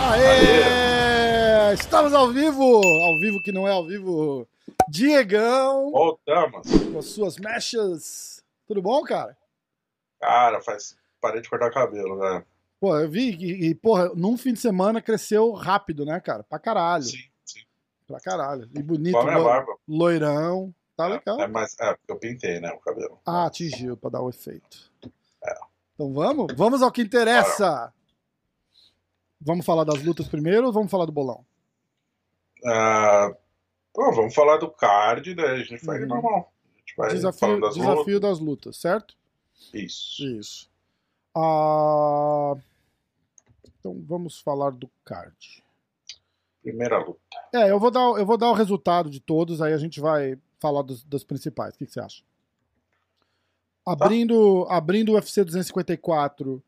Aê! Estamos ao vivo! Ao vivo que não é ao vivo. Diegão! Voltamos! Com as suas mechas. Tudo bom, cara? Cara, faz. Parei de cortar cabelo, né? Pô, eu vi e, porra, num fim de semana cresceu rápido, né, cara? Pra caralho. Sim. Pra caralho. E bonito, Qual é a lo- barba? loirão. Tá legal. É, mas, é, porque eu pintei, né, o cabelo. Ah, atingiu pra dar o efeito. É. Então vamos? Vamos ao que interessa. Vamos falar das lutas primeiro ou vamos falar do bolão? Ah, pô, vamos falar do card, daí a gente Uhum. normal. A gente vai Desafio, das desafio das lutas, certo? lutas. Isso. Isso. Ah, Então vamos falar do card. Primeira luta. É, eu vou dar, eu vou dar o resultado de todos, aí a gente vai falar dos, dos principais. O que, que você acha? Abrindo, abrindo o UFC 254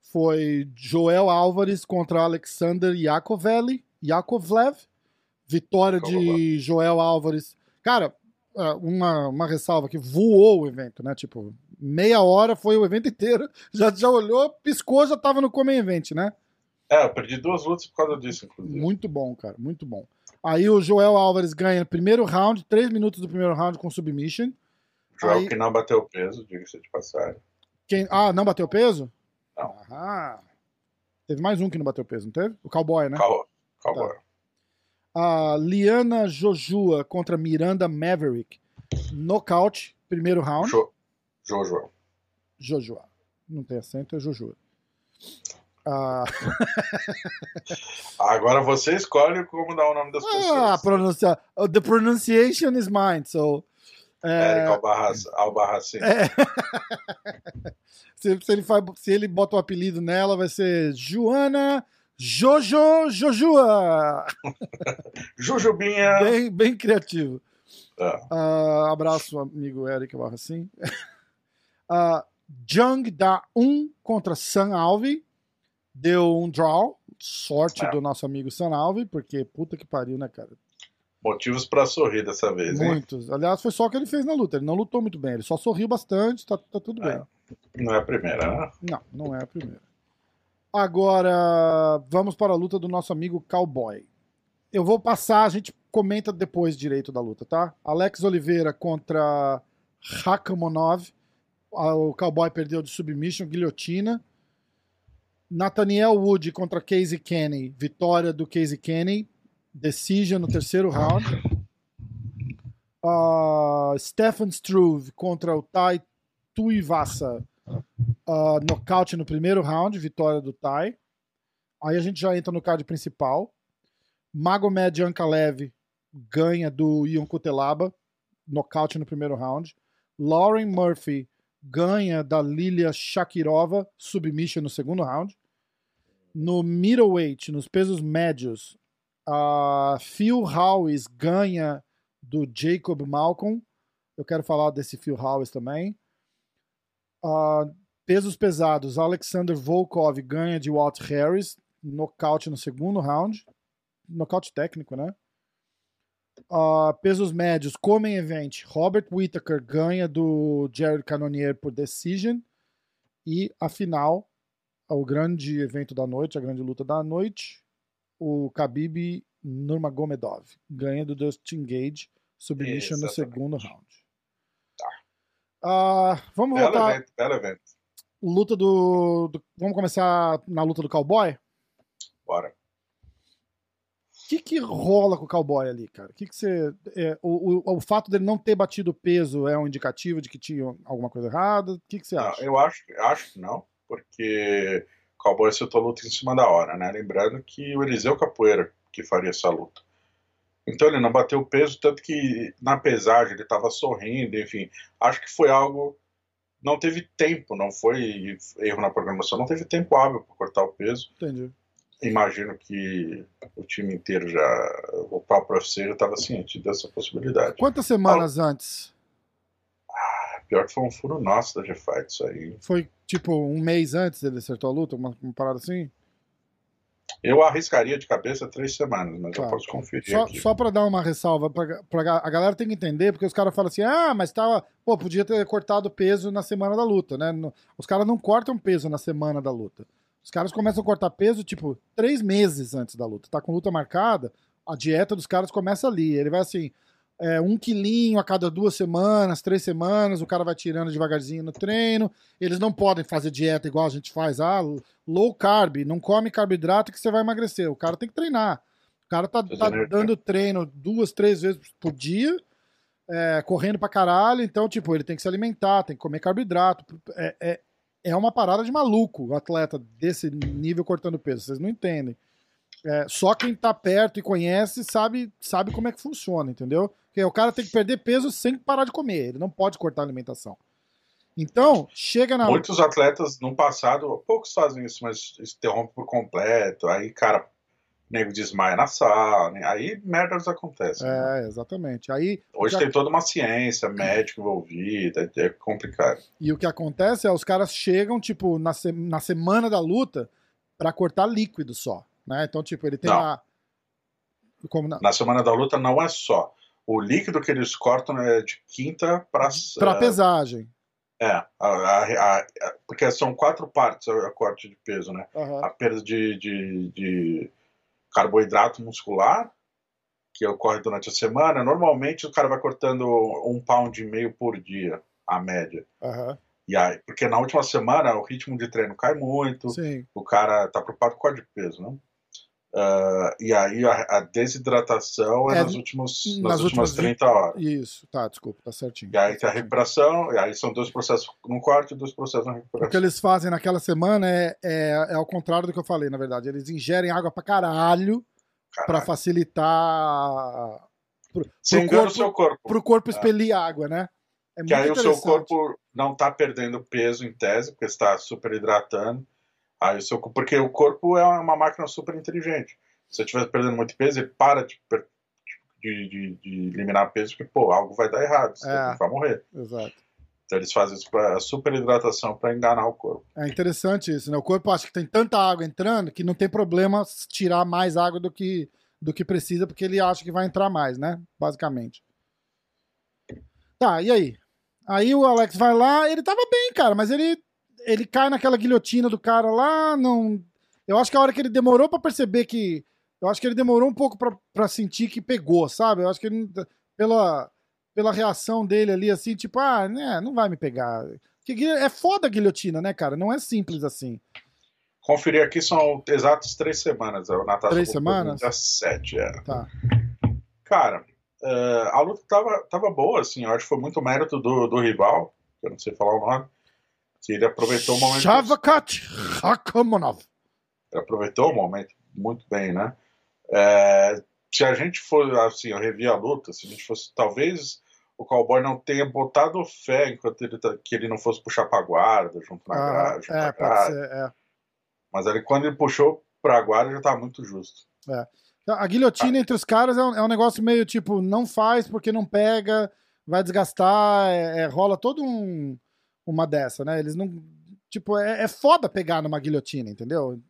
foi Joel Álvares contra Alexander Yakovlev. Yakovlev. Vitória de. Joel Álvares. Cara, ah, uma, uma ressalva que voou o evento, né? Tipo, meia hora foi o evento inteiro. Já, já olhou, piscou, já tava no Come Event, né? É, eu perdi duas lutas por causa disso, inclusive. Muito bom, cara, muito bom. Aí o Joel Álvares ganha no primeiro round, três minutos do primeiro round com submission. Joel aí- que não bateu peso, diga-se de passagem. Quem... Ah, não bateu peso? Não. Ah. Teve mais um que não bateu peso, não teve? O Cowboy, né? Calma, calma. A Liana Jojua contra Miranda Maverick. Nocaute, primeiro round. Jo, Jojo. Jojua. Não tem acento, é Jojua. Ah, Agora você escolhe como dar o nome das ah, pessoas. pronuncia... oh, The pronunciation is mine, so... É, Eric Albarrac- Albarracin. É. se, se ele faz, se ele bota o apelido nela, vai ser Joana Jojo Jojua. Jujubinha. Bem, bem criativo. É. Ah, abraço, amigo Eric Barracin. Uh, Jung Da-un contra San Alvi. Deu um draw. Sorte É. do nosso amigo San Alvi, porque puta que pariu, né, cara? Motivos pra sorrir dessa vez, hein? Muitos. Aliás, foi só o que ele fez na luta. Ele não lutou muito bem. Ele só sorriu bastante, tá, tá tudo bem. É. Não é a primeira, né? Não, não é a primeira. Agora, vamos para a luta do nosso amigo Cowboy. Eu vou passar, a gente comenta depois direito da luta, tá? Alex Oliveira contra Rakamonov. Ah, O Cowboy perdeu de submission, guilhotina. Nathaniel Wood contra Casey Kenny. Vitória do Casey Kenny. Decision no terceiro round. Ah, Stefan Struve contra o Tai Tuivasa. Ah, nocaute no primeiro round, vitória do Tai. Aí a gente já entra no card principal. Magomed Ankalev ganha do Ion Kutelaba, nocaute no primeiro round. Lauren Murphy ganha da Lilia Shakirova, submission no segundo round. No middleweight, nos pesos médios, a Phil Howes ganha do Jacob Malcolm. Eu quero falar desse Phil Howes também. Ah, pesos pesados, Alexander Volkov ganha de Walt Harris, nocaute no segundo round. Nocaute técnico, né? Ah, pesos médios, Comem Event, Robert Whittaker ganha do Jared Cannonier por decision. E a final, o grande evento da noite, a grande luta da noite, o Khabib Nurmagomedov ganha do Dustin Gage, submission no Exatamente. segundo round. Ah, vamos Belo voltar evento, belo evento. luta do, do- Vamos começar na luta do cowboy? Bora. O que, que rola com o cowboy ali, cara? O que, que você. é, o, o, o fato dele não ter batido peso é um indicativo de que tinha alguma coisa errada? O que, que você Não, acha? eu acho, acho que não, porque o Cowboy acertou a luta em cima da hora, né? Lembrando que o Eliseu Capoeira que faria essa luta. Então ele não bateu o peso, tanto que na pesagem ele estava sorrindo, enfim. Acho que foi algo. Não teve tempo, não foi erro na programação, não teve tempo hábil para cortar o peso. Entendi. Imagino que o time inteiro já. O próprio UFC já estava ciente dessa possibilidade. Quantas semanas antes? Pior que foi um furo nosso da G-Fight, isso aí. Foi tipo um mês antes ele acertou a luta? Uma, uma parada assim? Eu arriscaria de cabeça três semanas, mas Tá. eu posso conferir Só, aqui. só para dar uma ressalva, pra, pra- a galera tem que entender, porque os caras falam assim, ah, mas tava, pô, podia ter cortado peso na semana da luta, né? Os caras não cortam peso na semana da luta. Os caras começam a cortar peso, tipo, três meses antes da luta. Tá com luta marcada, a dieta dos caras começa ali. Ele vai assim, é, um quilinho a cada duas semanas, três semanas, o cara vai tirando devagarzinho no treino. Eles não podem fazer dieta igual a gente faz, ah, low carb, não come carboidrato que você vai emagrecer. O cara tem que treinar. O cara tá, tá energia. dando treino duas, três vezes por dia, é, correndo pra caralho, então, tipo, ele tem que se alimentar, tem que comer carboidrato. É, é, é uma parada de maluco o atleta desse nível cortando peso, vocês não entendem. É, só quem tá perto e conhece sabe, sabe como é que funciona, entendeu? Porque o cara tem que perder peso sem parar de comer, ele não pode cortar a alimentação. Então, chega na. Muitos atletas no passado, poucos fazem isso, mas interrompem por completo. Aí, cara, o nego desmaia na sala, né? aí merdas acontecem. né? É, exatamente. Aí, Hoje tem toda uma ciência, médico envolvido, é- é complicado. E o que acontece é os caras chegam, tipo, na, se- na semana da luta pra cortar líquido só. Né? Então, tipo, ele tem Não. lá. Como na, Na semana da luta não é só. O líquido que eles cortam é de quinta para. pra pesagem. É, a- a- a- a- porque são quatro partes o corte de peso, né? Aham. A perda de, de, de carboidrato muscular, que ocorre durante a semana. Normalmente o cara vai cortando um pound e meio por dia, a média. Aham. E aí, porque na última semana o ritmo de treino cai muito, Sim. o cara tá preocupado com o corte de peso, né? Ah, e aí a, a desidratação é, É, nas, últimos, nas, nas últimas últimas 30 horas. Isso, tá, desculpa, tá certinho. E aí tem Tá a recuperação, e aí são dois processos no corte e dois processos na O que recuperação. eles fazem naquela semana é, é, é ao contrário do que eu falei, na verdade. Eles ingerem água pra caralho pra Caralho. facilitar pro, Você pro engana o corpo, seu corpo. pro corpo É. expelir água, né? É Que aí o seu corpo não está perdendo peso em tese, porque está super hidratando. Aí o seu, porque o corpo é uma máquina super inteligente. Se você estiver perdendo muito peso, ele para de, de, de- de eliminar peso, porque, pô, algo vai dar errado, você É. vai morrer. Exato. Então eles fazem isso para super hidratação para enganar o corpo. É interessante isso, né? O corpo acha que tem tanta água entrando que não tem problema tirar mais água do que, do que precisa, porque ele acha que vai entrar mais, né? Basicamente. Tá, e aí? Aí o Alex vai lá, ele tava bem, cara, mas ele, ele cai naquela guilhotina do cara lá, não. Eu acho que a hora que ele demorou pra perceber que. Eu acho que ele demorou um pouco pra- pra sentir que pegou, sabe? Eu acho que ele, pela, pela reação dele ali, assim, tipo, ah, né, não vai me pegar. Porque é foda a guilhotina, né, cara? Não é simples assim. Conferir aqui são exatos três semanas. A Natasha Três semanas? Dia sete, é. Tá. Cara, eh, a luta tava, tava boa, assim. Eu acho que foi muito mérito do, do rival, que eu não sei falar o nome, que ele aproveitou o momento. Shavakat Rakamonov. Ele aproveitou o momento muito bem, né? É, se a gente for, assim, eu revi a luta, se a gente fosse, talvez o cowboy não tenha botado fé enquanto ele tá, que ele não fosse puxar pra guarda, junto na Ah, grade, é, na pode grade. ser, é. Mas ali, quando ele puxou pra guarda, já tá muito justo. A guilhotina entre os caras é um, é um negócio meio tipo, não faz porque não pega, vai desgastar, é- é, rola todo um, uma dessa, né? Eles não. Tipo, é, é foda pegar numa guilhotina, entendeu?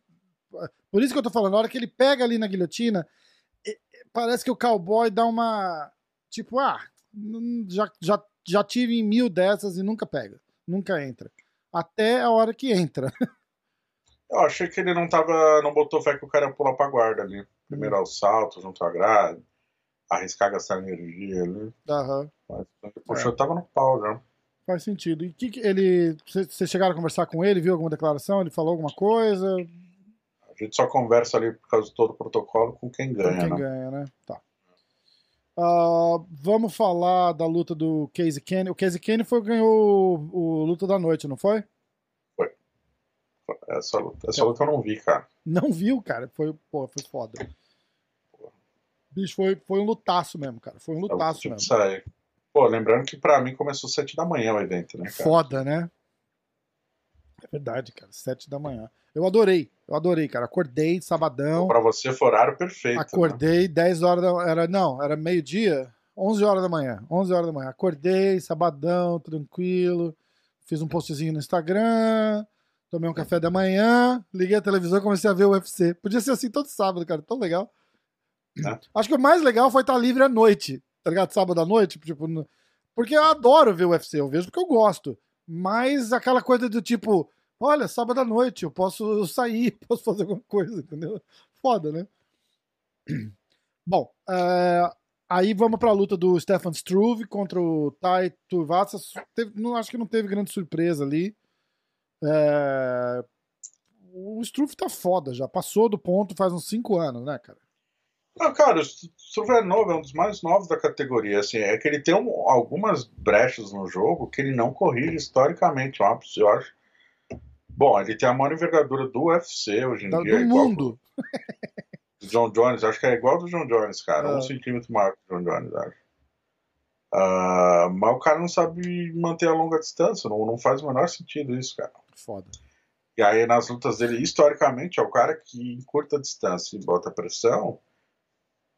Por isso que eu tô falando, na hora que ele pega ali na guilhotina, parece que o cowboy dá uma. Tipo, ah, hum, já, já, já tive em mil dessas e nunca pega, nunca entra. Até a hora que entra. Eu achei que ele não tava, não botou fé que o cara ia pular pra guarda ali. Primeiro ao salto, junto à grade, arriscar gastar energia ali. Aham. Mas ele puxou, tava no pau já. Faz sentido. E que, que ele. Vocês chegaram a conversar com ele? Viu alguma declaração? Ele falou alguma coisa? A gente só conversa ali por causa de todo o protocolo com quem Com ganha, quem né? ganha, né? Tá. Ah, vamos falar da luta do Casey Kenny. O Casey Kenny foi ganhou o, o luta da noite, não foi? Essa luta, essa luta eu não vi, cara. Não viu, cara. Foi, pô, foi foda. Bicho, foi, foi um lutaço mesmo, cara. Foi um Eu lutaço que mesmo. sair. Pô, lembrando que pra mim começou 7 da manhã o evento, né, cara? Foda, né? É verdade, cara. Sete da manhã. Eu adorei. Eu adorei, cara. Acordei sabadão. Pra você foi horário perfeito. né? Acordei 10 horas da era Não, era meio-dia, 11 horas da manhã. 11 horas da manhã. Acordei, sabadão, tranquilo. Fiz um postzinho no Instagram. tomei um café da manhã, liguei a televisão e comecei a ver o UFC. Podia ser assim todo sábado, cara, tão legal. É. Acho que o mais legal foi estar livre à noite, tá ligado? Sábado à noite, tipo, porque eu adoro ver o UFC, eu vejo porque eu gosto. Mas aquela coisa do tipo, olha, sábado à noite, eu posso sair, posso fazer alguma coisa, entendeu? Foda, né? Bom, é, aí vamos pra luta do Stefan Struve contra o Tai Tuivasa. Não, acho que não teve grande surpresa ali. É, o Struve tá foda já, passou do ponto faz uns 5 anos, né, cara? Não, cara, o Struve é novo, é um dos mais novos da categoria. Assim, é que ele tem um- algumas brechas no jogo que ele não corrige historicamente, eu acho-. Bom, ele tem a maior envergadura do UFC hoje em Da- dia. do igual mundo. do John Jones, acho que é igual do John Jones, cara. Ah. Um centímetro maior que o John Jones, acho. Ah, mas o cara não sabe manter a longa distância, não, não faz o menor sentido isso, cara. Foda. E aí, nas lutas dele, historicamente, é o cara que, em curta distância, e bota pressão,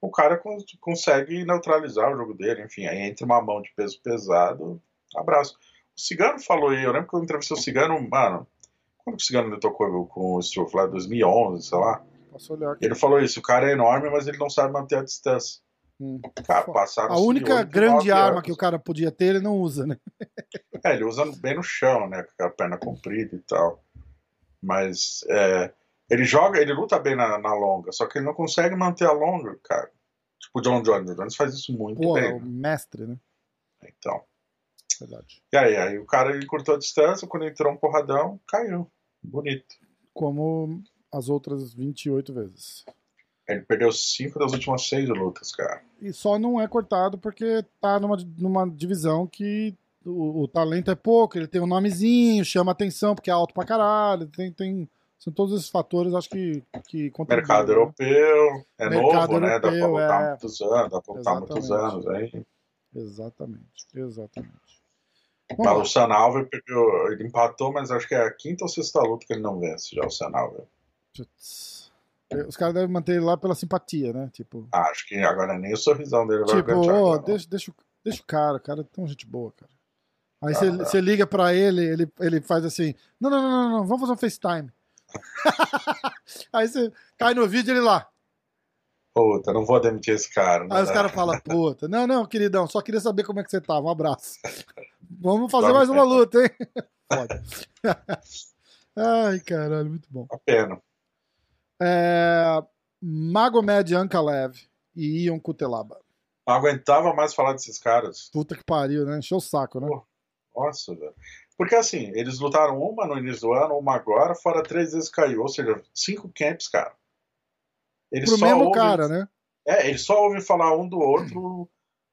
o cara con- consegue neutralizar o jogo dele. Enfim, aí entra uma mão de peso pesado, abraço. O Cigano falou aí, eu lembro que eu entrevistei o Cigano, mano, quando que o Cigano tocou com o Struve lá, 2011, sei lá. Ele falou isso, o cara é enorme, mas ele não sabe manter a distância. Hum. Cara, A única grande arma anos. que o cara podia ter, ele não usa, né? É, ele usa bem no chão, né? Com a perna comprida e tal. Mas é, ele joga, ele luta bem na, na longa, só que ele não consegue manter a longa, cara. Tipo o John Jones. O Jones faz isso muito Pô, bem. o mestre, né? Então. Verdade. E aí, aí o cara ele cortou a distância, quando entrou um porradão, caiu. Bonito. Como as outras 28 vezes. Ele perdeu cinco das últimas seis lutas, cara. E só não é cortado porque tá numa, numa divisão que o, o talento é pouco, ele tem um nomezinho, chama atenção porque é alto pra caralho, tem, tem são todos esses fatores, acho que, que Mercado né? europeu, é Mercado novo, né? Dá pra europeu, voltar é. muitos anos, dá pra voltar muitos anos aí. Exatamente, exatamente. Vamos o. Sanalver perdeu, ele empatou, mas acho que é a quinta ou sexta luta que ele não vence já, o Sanalver. Putz. Os caras devem manter ele lá pela simpatia, né? Tipo, Ah, acho que agora nem o sorrisão dele vai tipo, aguentar. ô, agora, não. deixa, deixa, o- deixa o cara, o cara é tão gente boa, cara. Aí Ah, você você liga pra ele, ele, ele faz assim: não, não, não, não, não, vamos fazer um FaceTime. Aí você cai no vídeo ele lá. Puta, não vou demitir esse cara. Aí os caras falam, puta, não, não, queridão, só queria saber como é que você tá. Um abraço. Vamos fazer mais uma luta, hein? Foda. Ai, caralho, muito bom. Uma pena. É... Magomed Ankalev e Ion Kutelaba. Não aguentava mais falar desses caras. Puta que pariu, né? Encheu o saco, né? Nossa, velho. Porque assim, eles lutaram uma no início do ano, uma agora, fora três vezes caiu. Ou seja, cinco camps, cara. Eles Pro só mesmo ouvem- cara, né? É, eles só ouvem falar um do outro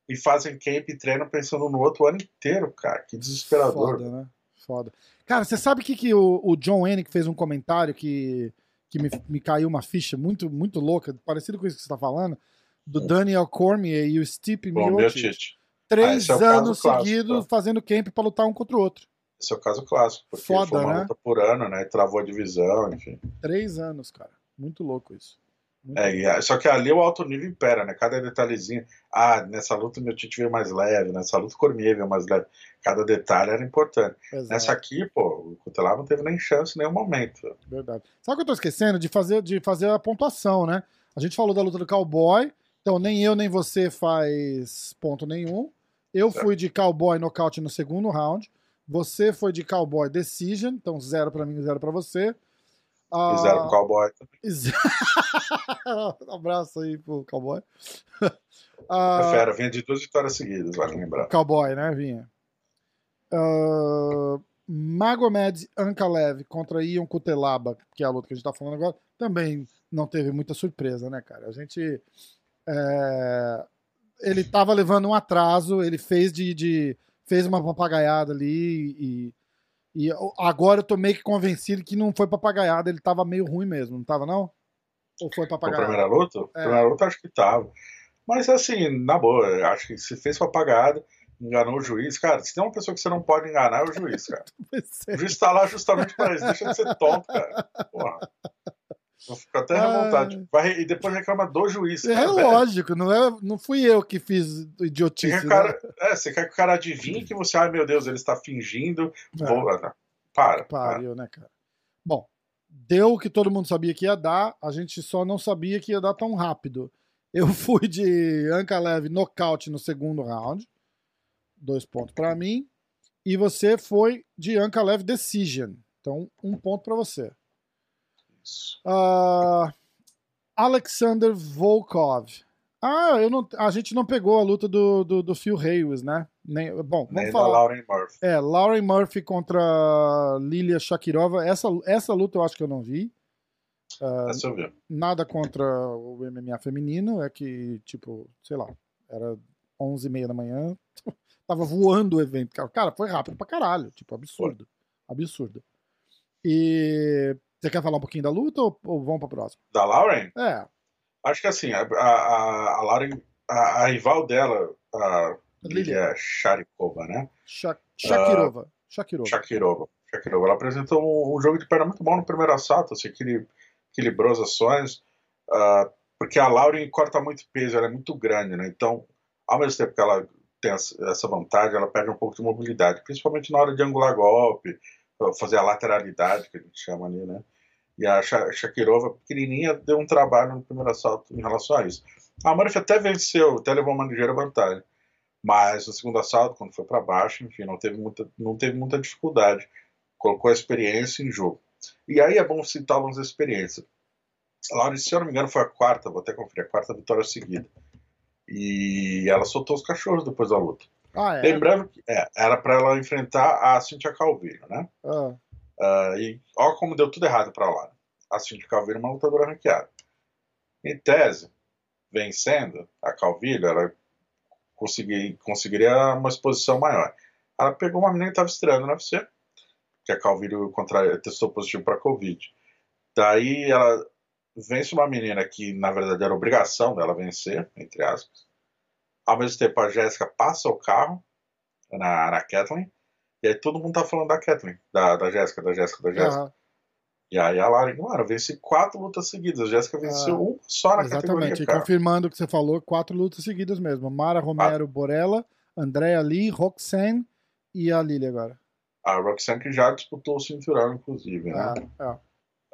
e fazem camp e treinam pensando no outro o ano inteiro, cara. Que desesperador. Foda, né? Foda. Cara, você sabe que, que o, o John Hennick fez um comentário que, que me, me caiu uma ficha muito, muito louca, parecido com isso que você tá falando, do Hum. Daniel Cormier e o Stipe meu Miocic. Tite. Três esse é anos seguidos tá? fazendo camp pra lutar um contra o outro. Esse é o caso clássico. Porque Foda, foi uma né? luta por ano, né? Travou a divisão, enfim. Três anos, cara. Muito louco isso. Muito É, e a- só que ali o alto nível impera, né? Cada detalhezinho. Ah, nessa luta meu Tite veio mais leve, nessa luta o Cormier veio mais leve. Cada detalhe era importante. Exato, Nessa aqui, pô, o Cutelá não teve nem chance em nenhum momento. verdade. Sabe o que eu tô esquecendo? De fazer, de fazer a pontuação, né? A gente falou da luta do cowboy, então nem eu nem você faz ponto nenhum. Eu Certo. fui de cowboy nocaute no segundo round. Você foi de cowboy decision, então zero pra mim, zero pra você. Ah, Fizeram com o cowboy. Ex- Abraço aí pro cowboy. Ah, fera, vinha de duas vitórias seguidas, vale lembrar. cowboy, né, Vinha? Ah, Magomed Ankalev contra Ion Kutelaba, que é a luta que a gente tá falando agora, também não teve muita surpresa, né, cara? A gente. é, ele tava levando um atraso, ele fez de. de- fez uma papagaiada ali e. E agora eu tô meio que convencido que não foi papagaiada, ele tava meio ruim mesmo, não tava não? Ou foi A papagaiada? primeira luta? É. primeira luta acho que tava. Mas assim, na boa, acho que se fez papagada, enganou o juiz. Cara, se tem uma pessoa que você não pode enganar, é o juiz, cara. O juiz tá lá justamente pra isso. Deixa de ser tonto, cara. Porra. Eu fico até Ah. revoltado. Vai- e depois reclama do juiz. É cara, velho. lógico, não, é, não fui eu que fiz Você idiotice. quer, que o né? cara, é, você quer que o cara adivinhe que você, ai meu Deus, ele está fingindo. É. Vou, ah, não. para, para. Pariu, né, cara? Bom, deu o que todo mundo sabia que ia dar, a gente só não sabia que ia dar tão rápido. Eu fui de Anca Leve nocaute no segundo round. Dois pontos para mim. E você foi de Anca Leve Decision. Então, um ponto para você. Uh, Alexander Volkov. Ah, eu não, a gente não pegou a luta do, do, do Phil Hayes, né? Nem, bom, vamos Nem da falar. Lauren Murphy. É, Lauren Murphy contra Lilia Shakirova. Essa, essa luta eu acho que eu não vi. Essa eu vi. Nada contra o MMA feminino, é que, tipo, sei lá, era 11h30 da manhã, tava voando o evento. Cara, Cara, foi rápido pra caralho, tipo, absurdo. Absurdo. E você quer falar um pouquinho da luta ou, ou vamos pra próxima? Da Lauren? É, Acho que assim, a, a, a Lauren, a, a rival dela, a Lilia Sharikova, né? Sha Shakirova. Shakirova. Shakirova. Shakirova. Ela apresentou um, um jogo de perna muito bom no primeiro assalto, assim, equili- equilibrou as ações, ah, porque a Lauren corta muito peso, ela é muito grande, né? Então, ao mesmo tempo que ela tem essa vantagem, ela perde um pouco de mobilidade, principalmente na hora de angular golpe, fazer a lateralidade, que a gente chama ali, né? E a Sha- Shakirova, pequenininha, deu um trabalho no primeiro assalto em relação a isso. A Murphy até venceu, até levou uma ligeira vantagem. Mas no segundo assalto, quando foi para baixo, enfim, não teve, muita, não teve muita dificuldade. Colocou a experiência em jogo. E aí é bom citar algumas experiências. A Lauren, se eu não me engano, foi a quarta, vou até conferir, a quarta vitória seguida. E ela soltou os cachorros depois da luta. Ah, é? Lembrando que é, era para ela enfrentar a Cintia Calvillo, né? Ah, Ah, e olha como deu tudo errado para lá. A Cintia Calvillo é uma lutadora ranqueada. Em tese, vencendo a Calvillo, ela consegui- conseguiria uma exposição maior. Ela pegou uma menina que estava estreando no UFC, que a Calvillo contra- testou positivo para Covid. Daí ela vence uma menina que, na verdade, era obrigação dela vencer, entre aspas. Ao mesmo tempo, a Jéssica passa o carro na, na Kathleen. E aí todo mundo tá falando da Kathleen, da, da Jéssica, da Jéssica, da Jéssica. E aí a Lauren, mano, venci quatro lutas seguidas. A Jéssica venceu Ah, uma só na exatamente. categoria, E cara. confirmando o que você falou, quatro lutas seguidas mesmo. Mara Romero Borella, Andrea Lee, Roxanne e a Lili agora. A Roxanne que já disputou o cinturão, inclusive, né? Ah, ah.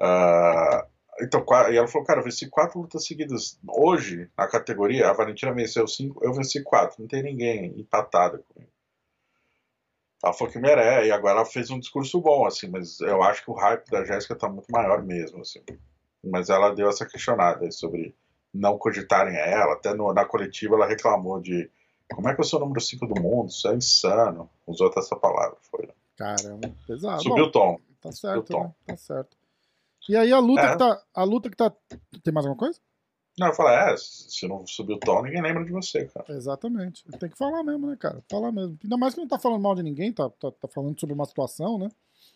Ah, então, e ela falou, cara, eu venci quatro lutas seguidas. Hoje, na categoria, a Valentina venceu cinco, eu venci quatro. Não tem ninguém empatado comigo. Ela falou que merece, e agora ela fez um discurso bom, assim, mas eu acho que o hype da Jéssica tá muito maior mesmo, assim. Mas ela deu essa questionada aí sobre não cogitarem ela, até no- na coletiva ela reclamou de como é que eu sou o número 5 do mundo, isso é insano. Usou até essa palavra, foi. Caramba, pesado. Subiu Bom, o tom. tá certo, né? Tá certo. E aí a luta É. que tá. A luta que tá. Tem mais alguma coisa? Não, eu falei, é, se não subiu o tom, ninguém lembra de você, cara. Exatamente. Tem que falar mesmo, né, cara? Falar mesmo. Ainda mais que não tá falando mal de ninguém, tá, tá, tá falando sobre uma situação, né?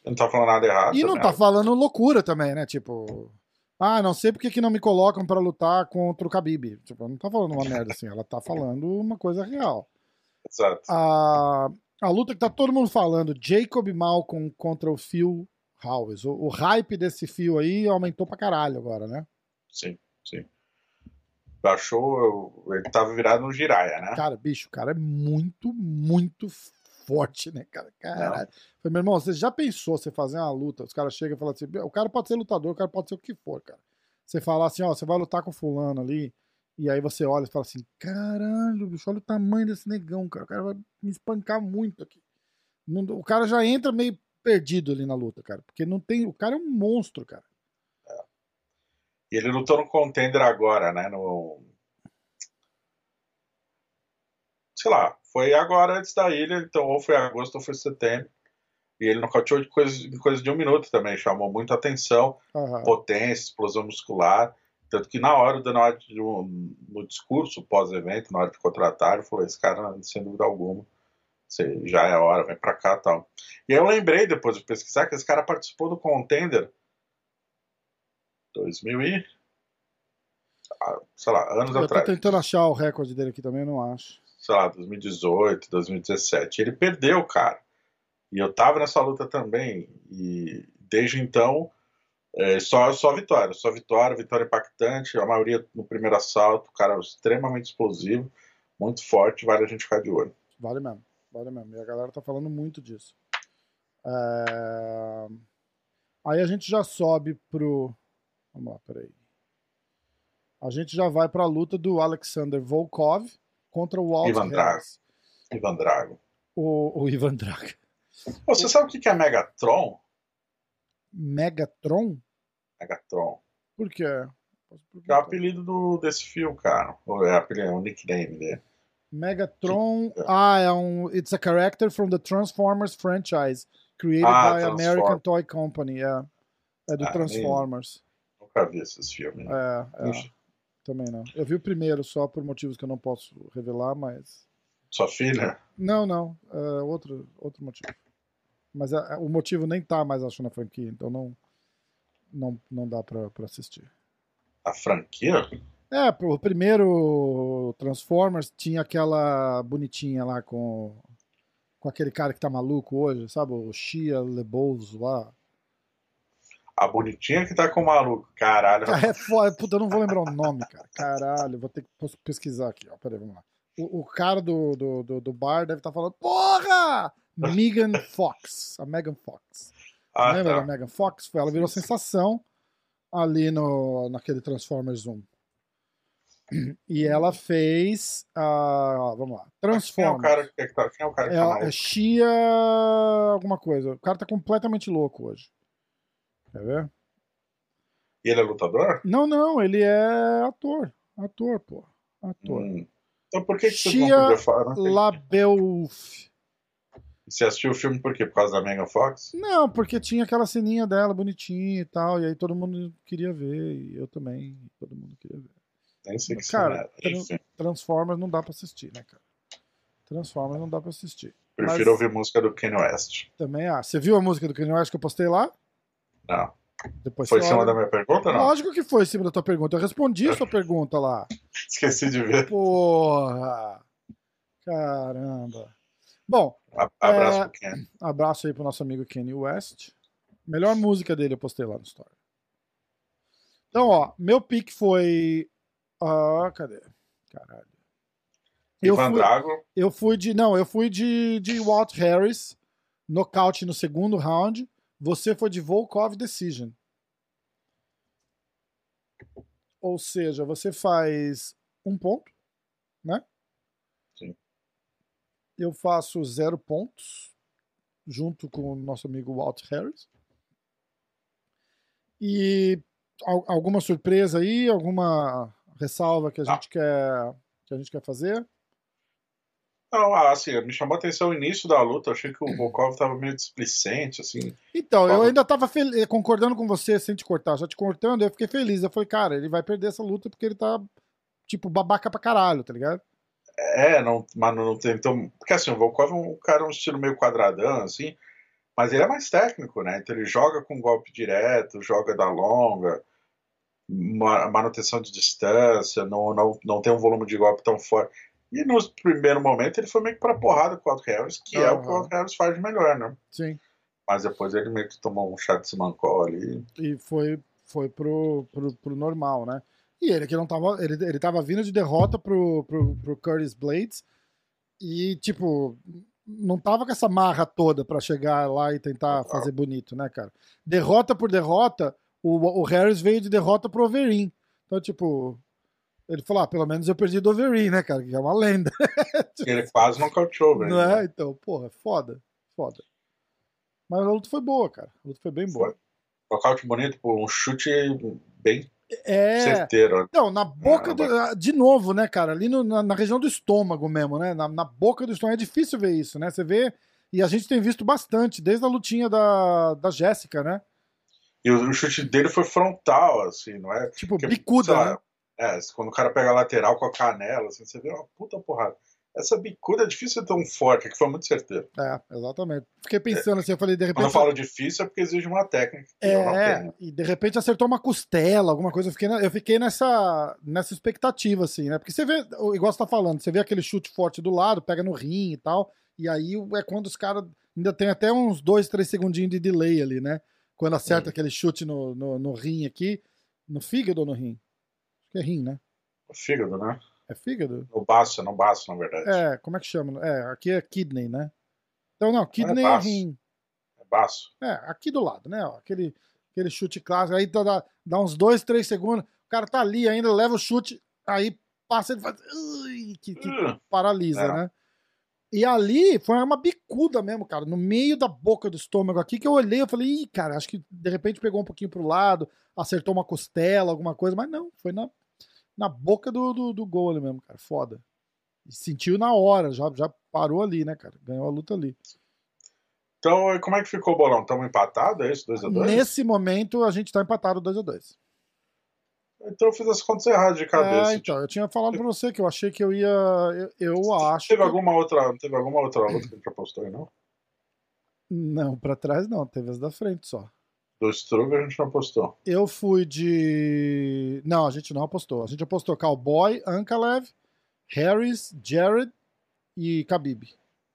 Não tá falando nada errado. E não tá né? falando loucura também, né? Tipo, ah, não sei porque que não me colocam pra lutar contra o Khabib. Tipo, não tá falando uma merda assim, ela tá falando uma coisa real. Exato. A, a luta que tá todo mundo falando, Jacob Malcolm contra o Phil Howes. O, o hype desse Phil aí aumentou pra caralho agora, né? Sim, sim. Baixou, ele tava virado no giraia, né? Cara, bicho, o cara é muito, muito forte, né, cara? Caralho. Falei, meu irmão, você já pensou você fazer uma luta? Os caras chegam e falam assim: o cara pode ser lutador, o cara pode ser o que for, cara. Você falar assim, ó, você vai lutar com fulano ali, e aí você olha e fala assim: caralho, bicho, olha o tamanho desse negão, cara. O cara vai me espancar muito aqui. O cara já entra meio perdido ali na luta, cara. Porque não tem. O cara é um monstro, cara. E ele lutou no contender agora, né? No. Sei lá, foi agora antes da ilha, então ou foi agosto ou foi setembro. E ele nocauteou de coisa, em coisa de um minuto também, chamou muita atenção, Aham. potência, explosão muscular. Tanto que na hora, na hora de, um- no discurso pós-evento, na hora de contratar, ele falou: esse cara, sem dúvida alguma, você- já é a hora, vem pra cá tal. E aí eu lembrei depois de pesquisar que esse cara participou do contender 2000 e. ah, sei lá, anos Eu tô atrás. tentando achar o recorde dele aqui também, eu não acho. Sei lá, 2018, 2017. Ele perdeu, cara. E eu tava nessa luta também. E desde então, é, só, só vitória. Só vitória, vitória impactante. A maioria no primeiro assalto. Cara extremamente explosivo, muito forte. Vale a gente ficar de olho. Vale mesmo, vale mesmo. E a galera tá falando muito disso. É, Aí a gente já sobe pro. Vamos lá, peraí. A gente já vai pra luta do Alexander Volkov contra o Walt Ivan Drago. Ivan Drago. O, o Ivan Drago. Você sabe o que é Megatron? Megatron? Megatron. Por quê? É o apelido do, desse filme, cara. Ou é, apelido, é o nickname dele. Megatron. Ah, é um. It's a character from the Transformers franchise, created Ah, by Transform- American Toy Company. É, é do Ah, Transformers. Nunca vi esses filmes. né? É, é. Também não. Eu vi o primeiro só por motivos que eu não posso revelar, mas. Sua filha? Não, não. É outro, outro motivo. Mas é- o motivo nem tá mais, acho, na franquia, então não, não, não dá pra, pra assistir. A franquia? É, o primeiro Transformers tinha aquela bonitinha lá com, com aquele cara que tá maluco hoje, sabe? O Shia LeBozo lá. A bonitinha que tá com o maluco. Caralho. É foda, puta, eu não vou lembrar o nome, cara. Caralho, vou ter que pesquisar aqui, ó. Peraí, vamos lá. O, o cara do, do, do, do bar deve estar falando, porra! Megan Fox, a Megan Fox. Ah, Lembra tá. da Megan Fox? Foi, ela virou sensação ali no, naquele Transformers 1. E ela fez. ah, vamos lá. Quem é o cara que, tá, quem é o cara que É, tá é? Shia. alguma coisa. O cara tá completamente louco hoje. Quer ver? E ele é lutador? Não, não, ele é ator. Ator, pô. Ator. Hum. Então por que, que vocês Shia não falar? Labeouf. Você assistiu o filme por quê? Por causa da Megan Fox? Não, porque tinha aquela ceninha dela bonitinha e tal, e aí todo mundo queria ver, e eu também, todo mundo queria ver. Nem sei que Cara, é. Enfim, Transformers não dá pra assistir, né, cara? Transformers não dá pra assistir. prefiro mas- ouvir música do Kanye West. Também, ah, você viu a música do Kanye West que eu postei lá? Não. Depois Foi em cima olha. da minha pergunta ou não? Lógico que foi em cima da tua pergunta. Eu respondi a sua pergunta lá. Esqueci de ver. Porra! Caramba. Bom, A- Abraço É, pro Ken. abraço aí pro nosso amigo Kanye West. Melhor música dele eu postei lá no story. Então, ó, meu pick foi. Ah, cadê? Caralho. Eu Ivan fui, Drago. eu fui de. Não, eu fui de, de Walt Harris, nocaute no segundo round. Você foi de Volkov Decision. Ou seja, você faz um ponto, né? Sim. Eu faço zero pontos, junto com o nosso amigo Walt Harris. E al- alguma surpresa aí, alguma ressalva que a Não. gente quer que a gente quer fazer? Não, assim, me chamou a atenção o início da luta. Eu achei que o Volkov tava meio displicente, assim. Então, eu ainda tava fel- eh, concordando com você, sem te cortar, já te cortando, eu fiquei feliz. Eu falei, cara, ele vai perder essa luta porque ele tá, tipo, babaca pra caralho, tá ligado? É, não, mas não tem. Então, porque assim, o Volkov é um cara, um estilo meio quadradão, assim. Mas ele é mais técnico, né? Então ele joga com golpe direto, joga da longa, ma- manutenção de distância, não, não, não tem um volume de golpe tão forte. E no primeiro momento ele foi meio que pra porrada com o Harris, que é o que o Harris faz de melhor, né? Sim. Mas depois ele meio que tomou um chá de simancol ali. E foi, foi pro, pro, pro normal, né? E ele que não tava. Ele, ele tava vindo de derrota pro, pro, pro Curtis Blades. E, tipo, não tava com essa marra toda pra chegar lá e tentar fazer bonito, né, cara? Derrota por derrota, o, o Harris veio de derrota pro Overeem. Então, tipo, ele falou: ah, pelo menos eu perdi do Overeem, né, cara? Que é uma lenda. Ele quase nocauteou, velho. Não é? Então, porra, foda. Foda. Mas a luta foi boa, cara. A luta foi bem boa. Foi. Nocaute bonito, pô, um chute bem É. certeiro. Não, na boca do, Caramba. De novo, né, cara? Ali no- na, na região do estômago mesmo, né? Na, na boca do estômago. É difícil ver isso, né? Você vê. E a gente tem visto bastante, desde a lutinha da, da Jéssica, né? E o, o chute dele foi frontal, assim, não é? Tipo, Porque, bicuda, lá, né? É, quando o cara pega a lateral com a canela, assim, você vê uma puta porrada. Essa bicuda é difícil ser tão forte, que foi muito certeiro. É, exatamente. Fiquei pensando assim, eu falei, de Quando repente. eu falo difícil é porque exige uma técnica É, e de repente acertou uma costela, alguma coisa. Eu fiquei, eu fiquei nessa, nessa expectativa, assim, né? Porque você vê, igual você tá falando, você vê aquele chute forte do lado, pega no rim e tal, e aí é quando os caras ainda tem até uns dois, três segundinhos de delay ali, né? Quando acerta Hum. aquele chute no, no, no rim aqui, no fígado ou no rim? Que é rim, né? O fígado, né? É fígado? No baço, no baço, na verdade. É, como é que chama? É, aqui é kidney, né? Então, não, kidney é, baço. rim. É baço. É, aqui do lado, né? ó, aquele, aquele chute clássico. Aí dá, dá uns dois, três segundos, o cara tá ali ainda, leva o chute, aí passa, ele faz. Ui, que, que Uh, paralisa, É. né? E ali foi uma bicuda mesmo, cara, no meio da boca do estômago aqui, que eu olhei, eu falei, ih, cara, acho que de repente pegou um pouquinho pro lado, acertou uma costela, alguma coisa, mas não, foi na, na boca do, do, do gol ali mesmo, cara, foda. E sentiu na hora, já, já parou ali, né, cara, ganhou a luta ali. Então, como é que ficou o bolão? Estamos empatados, é isso? 2x2? Nesse momento, a gente tá empatado 2 a 2 Então eu fiz as contas erradas de cabeça. É, então, eu tinha falado pra você que eu achei que eu ia. Eu, eu acho. Teve que- alguma outra, teve alguma outra luta que a gente apostou aí, não? Não, pra trás não, teve as da frente só. Do Struve a gente não apostou. Eu fui de. Não, a gente não apostou. A gente apostou Cowboy, Ankalev, Harris, Jared e Khabib.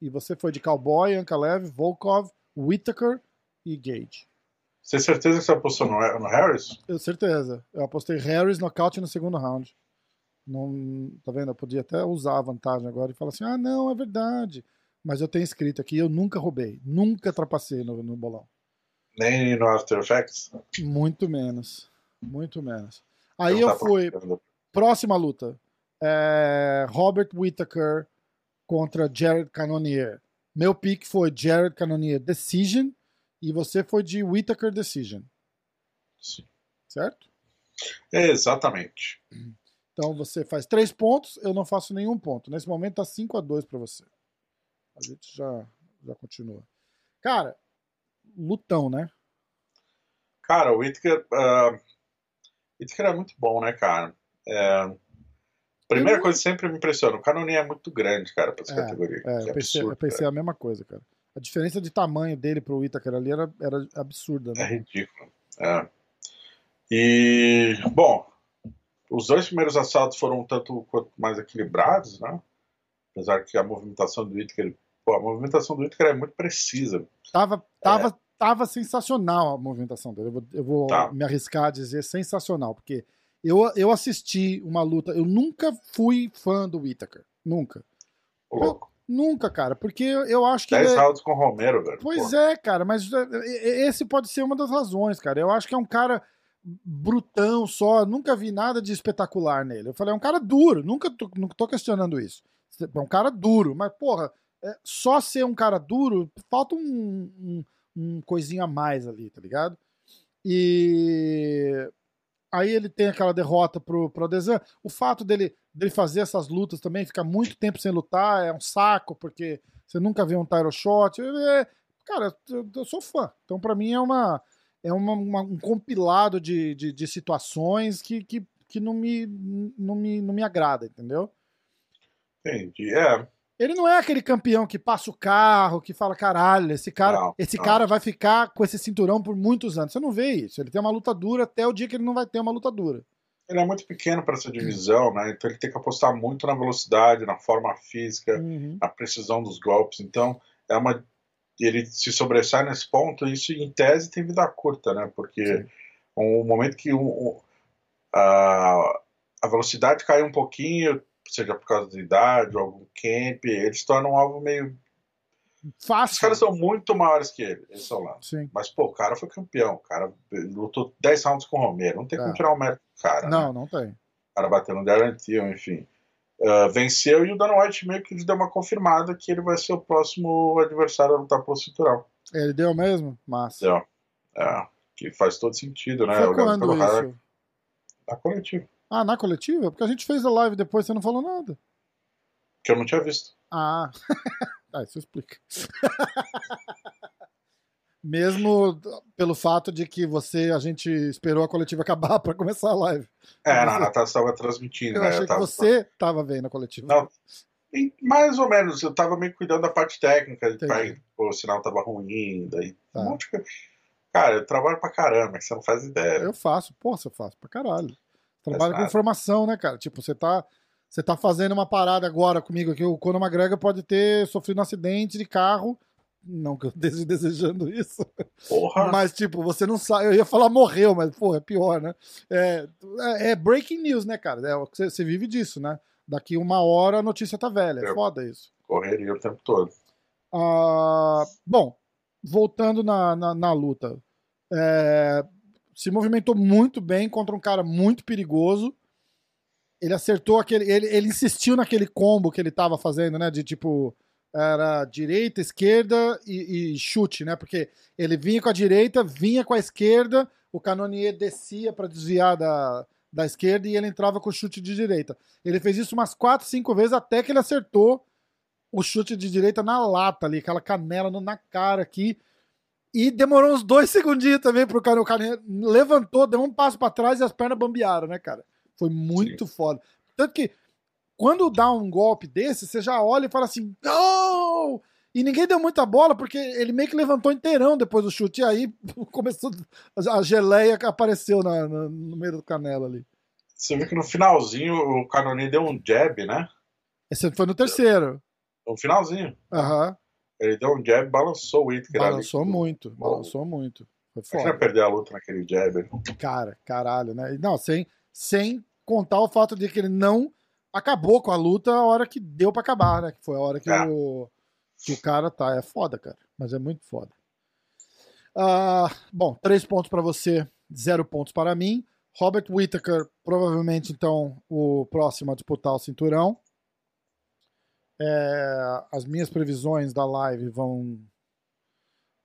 E você foi de Cowboy, Ankalev, Volkov, Whittaker e Gage. Você tem certeza que você apostou no, no Harris? Eu certeza. Eu apostei Harris nocaute no segundo round. Não, tá vendo? Eu podia até usar a vantagem agora e falar assim: ah, não, é verdade. Mas eu tenho escrito aqui, eu nunca roubei, nunca trapacei no, no bolão. Nem no After Effects? Muito menos. Muito menos. Aí Então eu tá fui. Próxima luta. É, Robert Whittaker contra Jared Cannonier. Meu pick foi Jared Cannonier Decision e você foi de Whittaker Decision, Sim. certo? Exatamente. Então você faz três pontos, eu não faço nenhum ponto. Nesse momento tá 5 a 2 para você. A gente já, já continua. Cara, lutão, né? Cara, o Whittaker. Uh, Whittaker é muito bom, né, cara? É, Primeira Eu coisa que sempre me impressiona: o Canoninha é muito grande, cara, pra essa É, categoria. É, eu pensei, absurdo, eu pensei a mesma coisa, cara. A diferença de tamanho dele pro Whittaker ali era, era absurda, cara. É né? ridículo. É. E, bom, os dois primeiros assaltos foram um tanto quanto mais equilibrados, né? Apesar que a movimentação do Whittaker. Pô, a movimentação do Whittaker é muito precisa. Tava, tava, tava sensacional a movimentação dele. Eu vou, eu vou Tá. me arriscar a dizer sensacional, porque eu, eu assisti uma luta. Eu nunca fui fã do Whittaker. Nunca. Ô, louco. Nunca, cara. Porque eu, acho que. 10 ele é- rounds com o Romero, velho. Pois Pô, é, cara, mas é, é, esse pode ser uma das razões, cara. Eu acho que é um cara brutão só, nunca vi nada de espetacular nele. Eu falei, é um cara duro, nunca tô, não tô questionando isso. É um cara duro, mas, porra, é, só ser um cara duro, falta um, um, um coisinho a mais ali, tá ligado? E aí ele tem aquela derrota pro, pro Adesan. O fato dele, dele fazer essas lutas também, ficar muito tempo sem lutar, é um saco, porque você nunca vê um title shot. É, cara, eu, eu sou fã. Então, pra mim, é uma é uma, uma- um compilado de, de, de situações que, que, que não, me, não, me, não me agrada, entendeu? Entendi. É, Ele não é aquele campeão que passa o carro, que fala, caralho, esse cara, Não, esse não. cara vai ficar com esse cinturão por muitos anos. Você não vê isso. Ele tem uma luta dura até o dia que ele não vai ter uma luta dura. ele é muito pequeno para essa divisão, né? Então ele tem que apostar muito na velocidade, na forma física, Uhum. na precisão dos golpes. Então é uma ele se sobressai nesse ponto. Isso em tese tem vida curta, né? Porque Sim. o momento que o, o- a, a velocidade cai um pouquinho, seja por causa da idade ou algum camp, eles tornam um alvo meio. Os Fácil. caras são muito maiores que ele, esse é o lance. Sim. Mas, pô, o cara foi campeão. O cara lutou 10 rounds com o Romero. Não tem como É. tirar o mérito do cara. né? Não, não tem. O cara bateu no Darren Till, enfim. Ah, venceu e o Dana White meio que deu uma confirmada que ele vai ser o próximo adversário a lutar pelo cinturão. Ele deu mesmo? Massa. Entendeu? É, que faz todo sentido, né? Foi quando isso? da coletiva. Ah, na coletiva? Porque a gente fez a live depois você não falou nada. Que eu não tinha visto. Ah, ah isso explica. Mesmo pelo fato de que você, a gente esperou a coletiva acabar para começar a live. É, não, a Natália estava transmitindo, Eu né? achei que tava- você tava vendo a coletiva. Não, E mais ou menos, eu tava meio cuidando da parte técnica, de pai, o sinal tava ruim, daí Tá. um monte de coisa. Cara, eu trabalho pra caramba, que você não faz ideia. Eu faço, pô, você faz pra caralho. Trabalha com nada. informação, né, cara? Tipo, você tá, você tá fazendo uma parada agora comigo aqui. O Conor McGregor pode ter sofrido um acidente de carro. Não que eu esteja desejando isso. Porra, Mas, tipo, você não sabe. Eu ia falar morreu, mas, pô, é pior, né? É, é, é breaking news, né, cara? É, você, você vive disso, né? Daqui uma hora a notícia tá velha. É É. foda isso. correria o tempo todo. Ah, bom, voltando na, na, na luta. É, se movimentou muito bem contra um cara muito perigoso. Ele acertou aquele. Ele, ele insistiu naquele combo que ele tava fazendo, né? De tipo. Era direita, esquerda e, e chute, né? Porque ele vinha com a direita, vinha com a esquerda, o Canonier descia para desviar da, da esquerda e ele entrava com o chute de direita. Ele fez isso umas 4, 5 vezes até que ele acertou o chute de direita na lata ali, aquela canela na cara aqui. E demorou uns dois segundinhos também pro cara. O cara levantou, deu um passo para trás e as pernas bambearam, né, cara? Foi muito Sim. foda. Tanto que quando dá um golpe desse, você já olha e fala assim, não! E ninguém deu muita bola, porque ele meio que levantou inteirão depois do chute. E aí começou. A geleia que apareceu na, na, no meio do canela ali. Você viu que no finalzinho o Canoni deu um jab, né? Esse foi no terceiro. No finalzinho. Aham. Uhum. Ele deu um jab balançou o Whittaker Balançou ali. muito, balançou muito. Foi foda. Imagina perder a luta naquele jab. Cara, caralho, né? Não, sem, sem contar o fato de que ele não acabou com a luta a hora que deu para acabar, né? Que foi a hora que, é. o, que o cara tá. É foda, cara. Mas é muito foda. Uh, bom, três pontos para você, zero pontos para mim. Robert Whittaker, provavelmente, então, o próximo a disputar o cinturão. É, as minhas previsões da live vão,